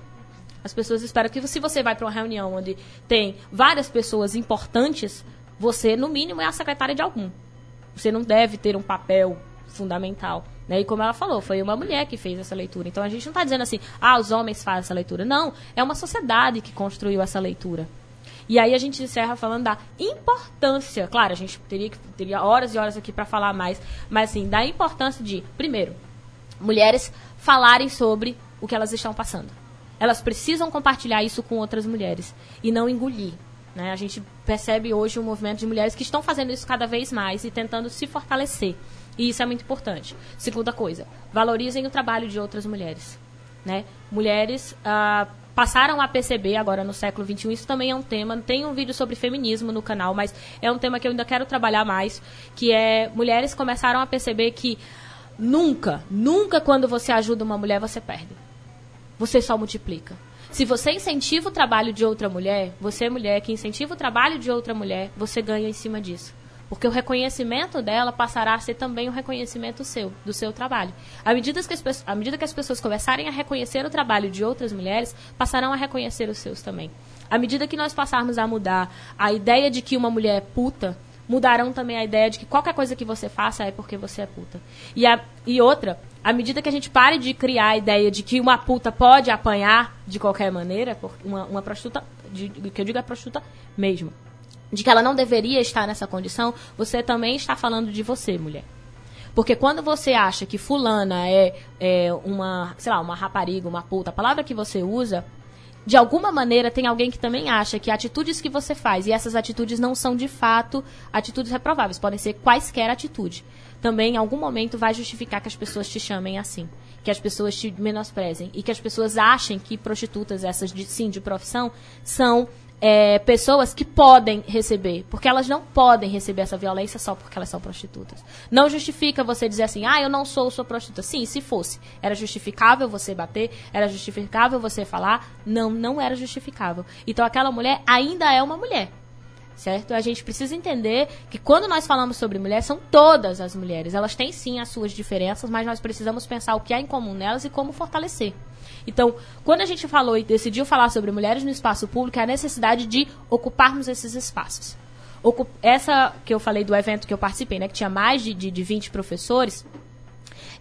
As pessoas esperam que se você vai para uma reunião onde tem várias pessoas importantes, você, no mínimo, é a secretária de algum. Você não deve ter um papel fundamental. Né? E como ela falou, foi uma mulher que fez essa leitura. Então a gente não está dizendo assim, ah, os homens fazem essa leitura. Não, é uma sociedade que construiu essa leitura. E aí a gente encerra falando da importância. Claro, a gente teria, teria horas e horas aqui para falar mais, mas assim, da importância de, primeiro, mulheres falarem sobre o que elas estão passando. Elas precisam compartilhar isso com outras mulheres e não engolir. Né? A gente percebe hoje um movimento de mulheres que estão fazendo isso cada vez mais e tentando se fortalecer. E isso é muito importante. Segunda coisa, valorizem o trabalho de outras mulheres. Né? Mulheres, ah, passaram a perceber agora no século XXI. Isso também é um tema. Tem um vídeo sobre feminismo no canal, mas é um tema que eu ainda quero trabalhar mais, que é mulheres começaram a perceber que nunca, nunca quando você ajuda uma mulher, você perde. Você só multiplica. Se você incentiva o trabalho de outra mulher, você é mulher que incentiva o trabalho de outra mulher, você ganha em cima disso. Porque o reconhecimento dela passará a ser também um reconhecimento seu, do seu trabalho. À medida que as, à medida que as pessoas começarem a reconhecer o trabalho de outras mulheres, passarão a reconhecer os seus também. À medida que nós passarmos a mudar a ideia de que uma mulher é puta, mudarão também a ideia de que qualquer coisa que você faça é porque você é puta. E, a, e outra, à medida que a gente pare de criar a ideia de que uma puta pode apanhar de qualquer maneira, uma, uma prostituta, de, que eu digo é prostituta mesmo, de que ela não deveria estar nessa condição, você também está falando de você, mulher. Porque quando você acha que fulana é, é uma, sei lá, uma rapariga, uma puta, a palavra que você usa, de alguma maneira tem alguém que também acha que atitudes que você faz, e essas atitudes não são de fato atitudes reprováveis, podem ser quaisquer atitude. Também em algum momento vai justificar que as pessoas te chamem assim, que as pessoas te menosprezem e que as pessoas achem que prostitutas, essas de, sim de profissão, são é, pessoas que podem receber, porque elas não podem receber essa violência só porque elas são prostitutas. Não justifica você dizer assim, ah, eu não sou, sou prostituta. Sim, se fosse. Era justificável você bater, era justificável você falar. Não, não era justificável. Então aquela mulher ainda é uma mulher. Certo? A gente precisa entender que quando nós falamos sobre mulher, são todas as mulheres. Elas têm sim as suas diferenças, mas nós precisamos pensar o que há em comum nelas e como fortalecer. Então, quando a gente falou e decidiu falar sobre mulheres no espaço público, é a necessidade de ocuparmos esses espaços. Essa que eu falei do evento que eu participei, né, que tinha mais de, de, de 20 professores,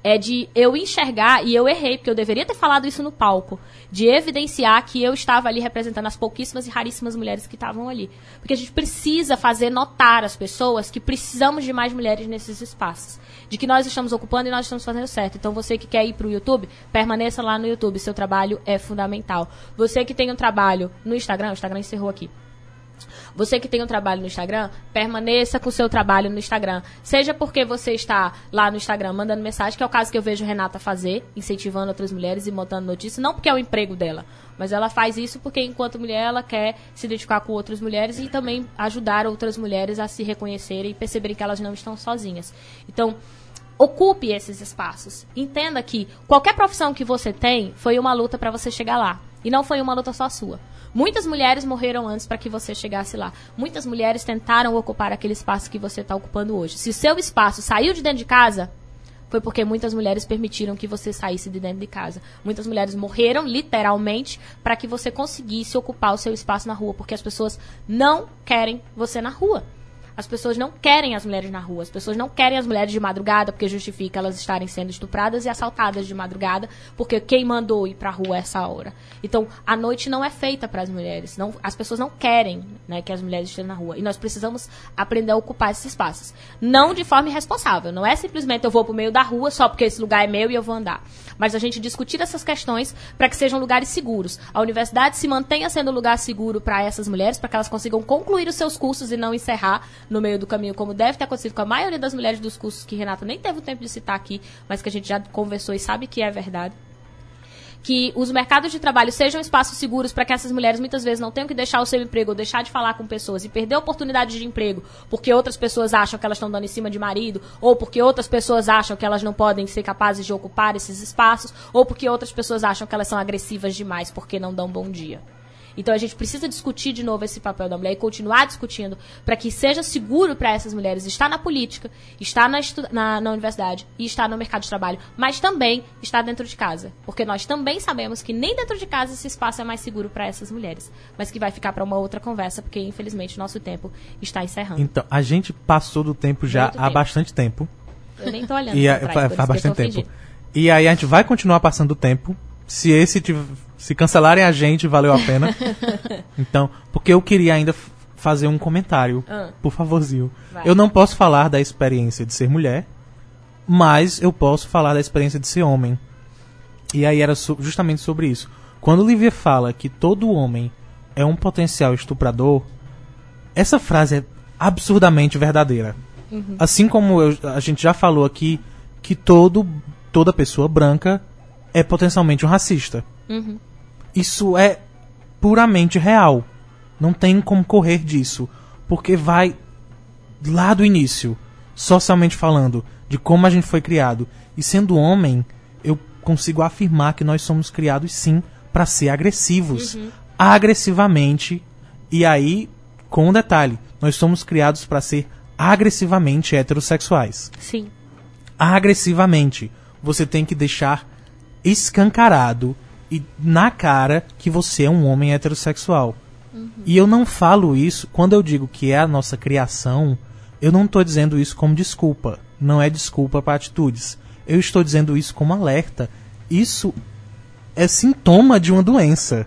é de eu enxergar, e eu errei, porque eu deveria ter falado isso no palco, de evidenciar que eu estava ali representando as pouquíssimas e raríssimas mulheres que estavam ali. Porque a gente precisa fazer notar às pessoas que precisamos de mais mulheres nesses espaços. De que nós estamos ocupando e nós estamos fazendo certo. Então, você que quer ir para o YouTube, permaneça lá no YouTube. Seu trabalho é fundamental. Você que tem um trabalho no Instagram, o Instagram encerrou aqui. Você que tem um trabalho no Instagram, permaneça com o seu trabalho no Instagram. Seja porque você está lá no Instagram mandando mensagem, que é o caso que eu vejo Renata fazer, incentivando outras mulheres e montando notícias, não porque é o emprego dela, mas ela faz isso porque enquanto mulher ela quer se identificar com outras mulheres e também ajudar outras mulheres a se reconhecerem e perceberem que elas não estão sozinhas. Então, ocupe esses espaços. Entenda que qualquer profissão que você tem foi uma luta para você chegar lá. E não foi uma luta só sua. Muitas mulheres morreram antes para que você chegasse lá. Muitas mulheres tentaram ocupar aquele espaço que você está ocupando hoje. Se o seu espaço saiu de dentro de casa, foi porque muitas mulheres permitiram que você saísse de dentro de casa. Muitas mulheres morreram, literalmente, para que você conseguisse ocupar o seu espaço na rua, porque as pessoas não querem você na rua. As pessoas não querem as mulheres na rua. As pessoas não querem as mulheres de madrugada porque justifica elas estarem sendo estupradas e assaltadas de madrugada porque quem mandou ir para a rua essa hora. Então, a noite não é feita para as mulheres. Não, as pessoas não querem né, que as mulheres estejam na rua. E nós precisamos aprender a ocupar esses espaços. Não de forma irresponsável. Não é simplesmente eu vou para o meio da rua só porque esse lugar é meu e eu vou andar. Mas a gente discutir essas questões para que sejam lugares seguros. A universidade se mantenha sendo um lugar seguro para essas mulheres, para que elas consigam concluir os seus cursos e não encerrar no meio do caminho, como deve ter acontecido com a maioria das mulheres dos cursos que Renata nem teve o tempo de citar aqui, mas que a gente já conversou e sabe que é verdade que os mercados de trabalho sejam espaços seguros para que essas mulheres muitas vezes não tenham que deixar o seu emprego ou deixar de falar com pessoas e perder oportunidades de emprego porque outras pessoas acham que elas estão dando em cima de marido, ou porque outras pessoas acham que elas não podem ser capazes de ocupar esses espaços, ou porque outras pessoas acham que elas são agressivas demais porque não dão bom dia. Então a gente precisa discutir de novo esse papel da mulher e continuar discutindo para que seja seguro para essas mulheres estar na política, estar na, na, na, universidade e estar no mercado de trabalho, mas também estar dentro de casa. Porque nós também sabemos que nem dentro de casa esse espaço é mais seguro para essas mulheres. Mas que vai ficar para uma outra conversa, porque infelizmente nosso tempo está encerrando. Então, a gente passou do tempo já Muito há tempo. bastante tempo. Eu nem tô olhando. E a, trás, faz bastante tempo. E aí a gente vai continuar passando o tempo. Se esse se cancelarem a gente, valeu a pena. então, porque eu queria ainda fazer um comentário, ah. por favorzinho. Vai. Eu não posso falar da experiência de ser mulher, mas eu posso falar da experiência de ser homem. E aí era justamente sobre isso. Quando Olivia fala que todo homem é um potencial estuprador, essa frase é absurdamente verdadeira. Uhum. Assim como eu, a gente já falou aqui que todo, toda pessoa branca é potencialmente um racista. Uhum. Isso é puramente real. Não tem como correr disso. Porque vai lá do início, socialmente falando, de como a gente foi criado. E sendo homem, eu consigo afirmar que nós somos criados sim para ser agressivos. Agressivamente. E aí, com um detalhe, nós somos criados para ser agressivamente heterossexuais Sim. agressivamente. Você tem que deixar escancarado e na cara que você é um homem heterossexual. E eu não falo isso quando eu digo que é a nossa criação, eu não estou dizendo isso como desculpa. Não é desculpa para atitudes. Eu estou dizendo isso como alerta. Isso é sintoma de uma doença.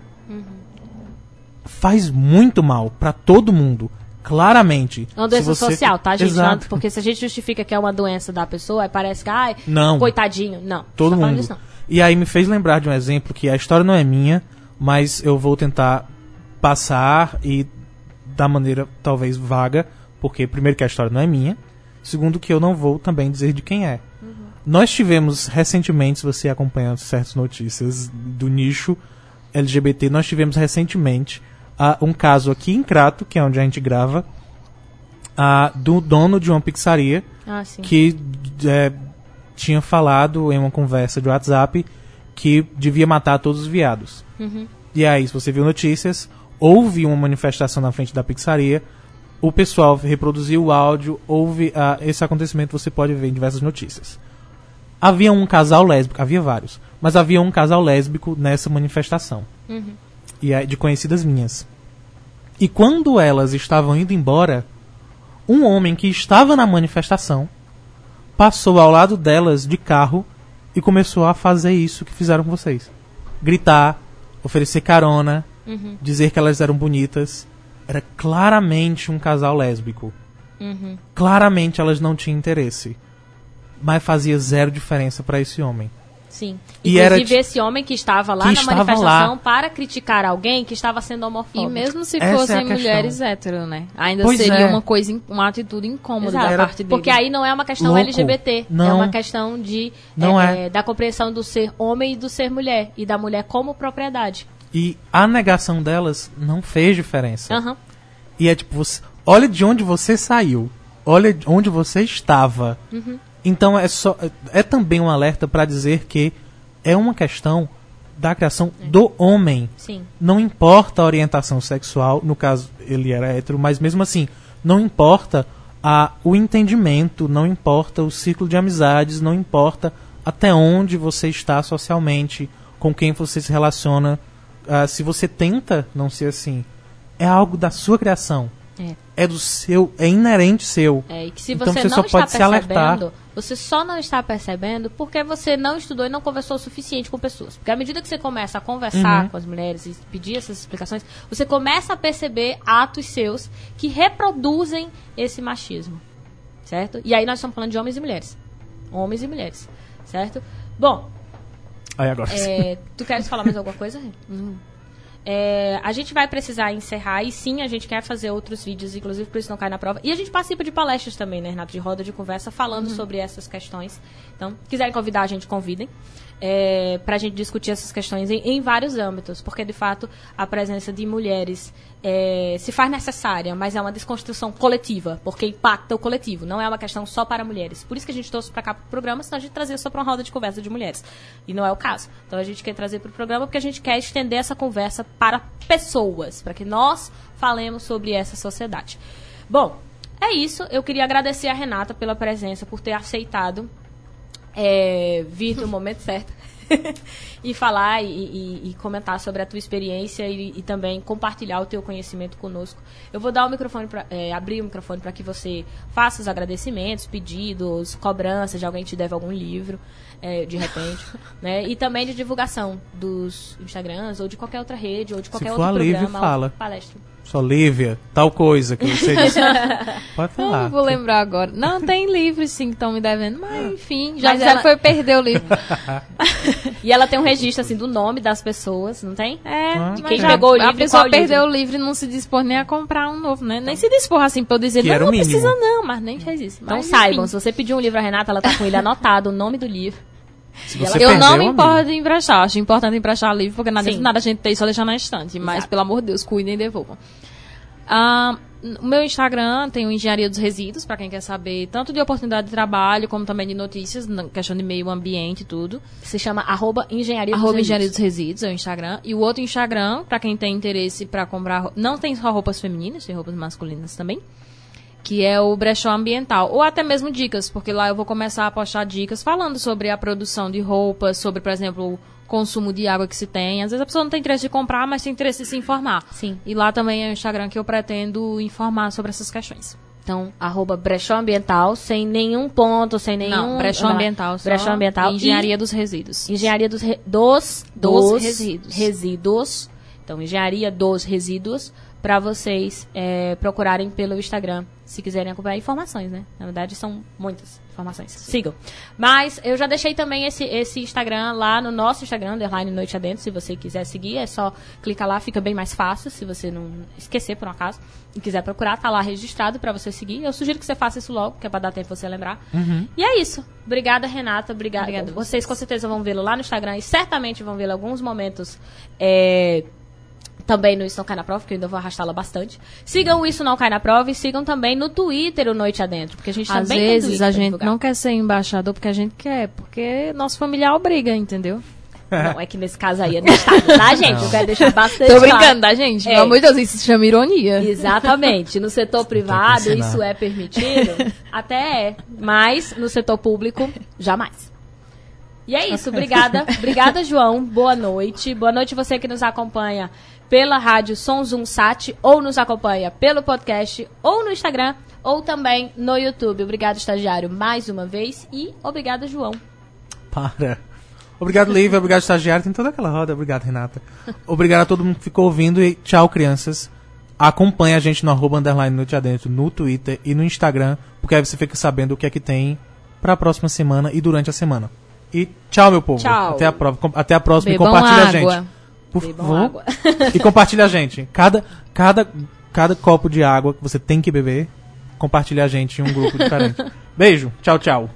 Faz muito mal para todo mundo. Claramente. É uma doença você- social, tá, gente? Exato. Porque se a gente justifica que é uma doença da pessoa, aí parece que, ai, Não. coitadinho. Não. Todo mundo. disso, não. E aí me fez lembrar de um exemplo que a história não é minha, mas eu vou tentar passar e da maneira talvez vaga, porque primeiro que a história não é minha, segundo que eu não vou também dizer de quem é. Nós tivemos recentemente, se você acompanha certas notícias do nicho LGBT, nós tivemos recentemente ah, um caso aqui em Crato, que é onde a gente grava, ah, do dono de uma pizzaria Ah, que é, tinha falado em uma conversa de WhatsApp que devia matar todos os viados. E aí, se você viu notícias, houve uma manifestação na frente da pizzaria, o pessoal reproduziu o áudio, houve ah, esse acontecimento, você pode ver em diversas notícias. Havia um casal lésbico, havia vários, mas havia um casal lésbico nessa manifestação. E é de conhecidas minhas. E quando elas estavam indo embora, um homem que estava na manifestação passou ao lado delas de carro e começou a fazer isso que fizeram com vocês. Gritar, oferecer carona, dizer que elas eram bonitas. Era claramente um casal lésbico. Claramente elas não tinham interesse. Mas fazia zero diferença para esse homem. Sim. E Inclusive, era de- esse homem que estava lá que na estava manifestação lá. para criticar alguém que estava sendo homofóbico. E mesmo se Essa é fossem questão. mulheres hétero, né? Ainda Pois seria é. uma coisa, uma atitude incômoda Exato. da Era- parte dele. Porque aí não é uma questão Louco. LGBT, é Não. uma questão de Não é, é. da compreensão do ser homem e do ser mulher e da mulher como propriedade. E a negação delas não fez diferença. Aham. E é tipo, você, olha de onde você saiu. Olha de onde você estava. Então é só é, é também um alerta para dizer que é uma questão da criação do homem. Sim. Não importa a orientação sexual, no caso ele era hétero, mas mesmo assim, não importa a, o entendimento, não importa o ciclo de amizades, não importa até onde você está socialmente, com quem você se relaciona. ah, se você tenta não ser assim, é algo da sua criação. É. É do seu, é inerente seu. É, e que se Então você, não só está pode se alertar. percebendo, você só não está percebendo porque você não estudou e não conversou o suficiente com pessoas. Porque à medida que você começa a conversar Uhum. com as mulheres e pedir essas explicações, você começa a perceber atos seus que reproduzem esse machismo. Certo? E aí nós estamos falando de homens e mulheres. Homens e mulheres. Certo? Bom, Aí agora é, tu queres falar mais alguma coisa? Rê? É, a gente vai precisar encerrar e sim, a gente quer fazer outros vídeos, inclusive por isso não cai na prova. E a gente participa de palestras também, né, Renato? De roda de conversa falando sobre essas questões. Então, quiserem convidar a gente, convidem. É, pra gente discutir essas questões em, em vários âmbitos, porque de fato a presença de mulheres é, se faz necessária, mas é uma desconstrução coletiva, porque impacta o coletivo, não é uma questão só para mulheres. Por isso que a gente trouxe para cá pro programa, senão a gente trazia só para uma roda de conversa de mulheres. E não é o caso. Então a gente quer trazer para o programa porque a gente quer estender essa conversa para pessoas, para que nós falemos sobre essa sociedade. Bom, é isso. Eu queria agradecer a Renata pela presença, por ter aceitado é, vir no momento certo e falar e, e- e comentar sobre a tua experiência e, e também compartilhar o teu conhecimento conosco. Eu vou dar o microfone pra, é, abrir o microfone para que você faça os agradecimentos, pedidos, cobranças de alguém que te deve algum livro, é, de repente, né? E também de divulgação dos Instagrams ou de qualquer outra rede ou de qualquer for outro a programa, fala. outra palestra. Só Lívia, tal coisa que você disse. Pode Eu falar. não vou lembrar agora. Não, tem livros sim que estão me devendo, mas enfim, já, Mas já ela- foi perder o livro. E ela tem um registro assim do nome das pessoas, não tem? É, Ah, De quem já- pegou o livro A e pessoa livro? perdeu o livro e não se dispor nem a comprar um novo, né? Nem se dispor assim pra eu dizer, Que não, era o não mínimo. precisa não, mas nem fez isso. Então Mas, saibam, enfim. se você pedir um livro a Renata, ela tá com ele anotado, o nome do livro. Eu não me importo de emprestar. Acho importante emprestar livro, porque nada, nada a gente tem, só deixar na estante. Mas, Exato. pelo amor de Deus, cuidem e devolvam. Ah, o meu Instagram tem o Engenharia dos Resíduos, para quem quer saber tanto de oportunidade de trabalho, como também de notícias, questão de meio ambiente e tudo. Se chama arroba engenharia dos Arroba Resíduos. Engenharia dos Resíduos é o Instagram. E o outro Instagram, pra quem tem interesse pra comprar. Não tem só roupas femininas, tem roupas masculinas também. Que é o Brechó Ambiental. Ou até mesmo dicas, porque lá eu vou começar a postar dicas falando sobre a produção de roupas, sobre, por exemplo, o consumo de água que se tem. Às vezes a pessoa não tem interesse de comprar, mas tem interesse de se informar. Sim. E lá também é o Instagram que eu pretendo informar sobre essas questões. Então, arroba brechó ambiental, sem nenhum ponto, sem nenhum... Não, Brechó Ambiental. só Brechó ambiental. e Engenharia dos Resíduos. Engenharia dos, re- dos, Dos dos resíduos. resíduos. Então, engenharia dos resíduos, para vocês é, procurarem pelo Instagram, se quiserem acompanhar informações, né? Na verdade, são muitas informações. Sigam. Mas eu já deixei também esse, esse Instagram lá no nosso Instagram, underline Noite Adentro, se você quiser seguir, é só clicar lá, fica bem mais fácil, se você não esquecer por um acaso e quiser procurar, tá lá registrado para você seguir. Eu sugiro que você faça isso logo, que é para dar tempo você lembrar. E é isso. Obrigada, Renata. Obrigada. Vocês com certeza vão vê-lo lá no Instagram e certamente vão vê-lo alguns momentos. é, também no Isso Não Cai na Prova, que eu ainda vou arrastá-la bastante. Sigam o Isso Não Cai na Prova e sigam também no Twitter o Noite Adentro, porque a gente Às também tem vezes a gente divulgar. não quer ser embaixador porque a gente quer, porque nosso familiar obriga, entendeu? Não, é que nesse caso aí é no estado, tá, gente? Eu quero deixar bastante Tô claro. brincando, tá, gente? É. Pelo amor de Deus, isso se chama ironia. Exatamente. No setor privado isso é permitido? Até é. Mas no setor público, jamais. E é isso. Obrigada. Obrigada, João. Boa noite. Boa noite você que nos acompanha pela rádio Som Zoom Sat ou nos acompanha pelo podcast ou no Instagram ou também no YouTube. Obrigado, estagiário, mais uma vez. E obrigada, João. Para. Obrigado, Lívia. Obrigado, estagiário. Tem toda aquela roda. Obrigado, Renata. Obrigado a todo mundo que ficou ouvindo e tchau, crianças. Acompanhe a gente no arroba underline noite adentro, no Twitter e no Instagram, porque aí você fica sabendo o que é que tem pra próxima semana e durante a semana. E tchau, meu povo. Tchau. Até a, prova, até a próxima Bebam e compartilha a água. gente. Por Bebam favor. água. e compartilha a gente. Cada, cada, cada copo de água que você tem que beber, compartilha a gente em um grupo diferente. Beijo. Tchau, tchau.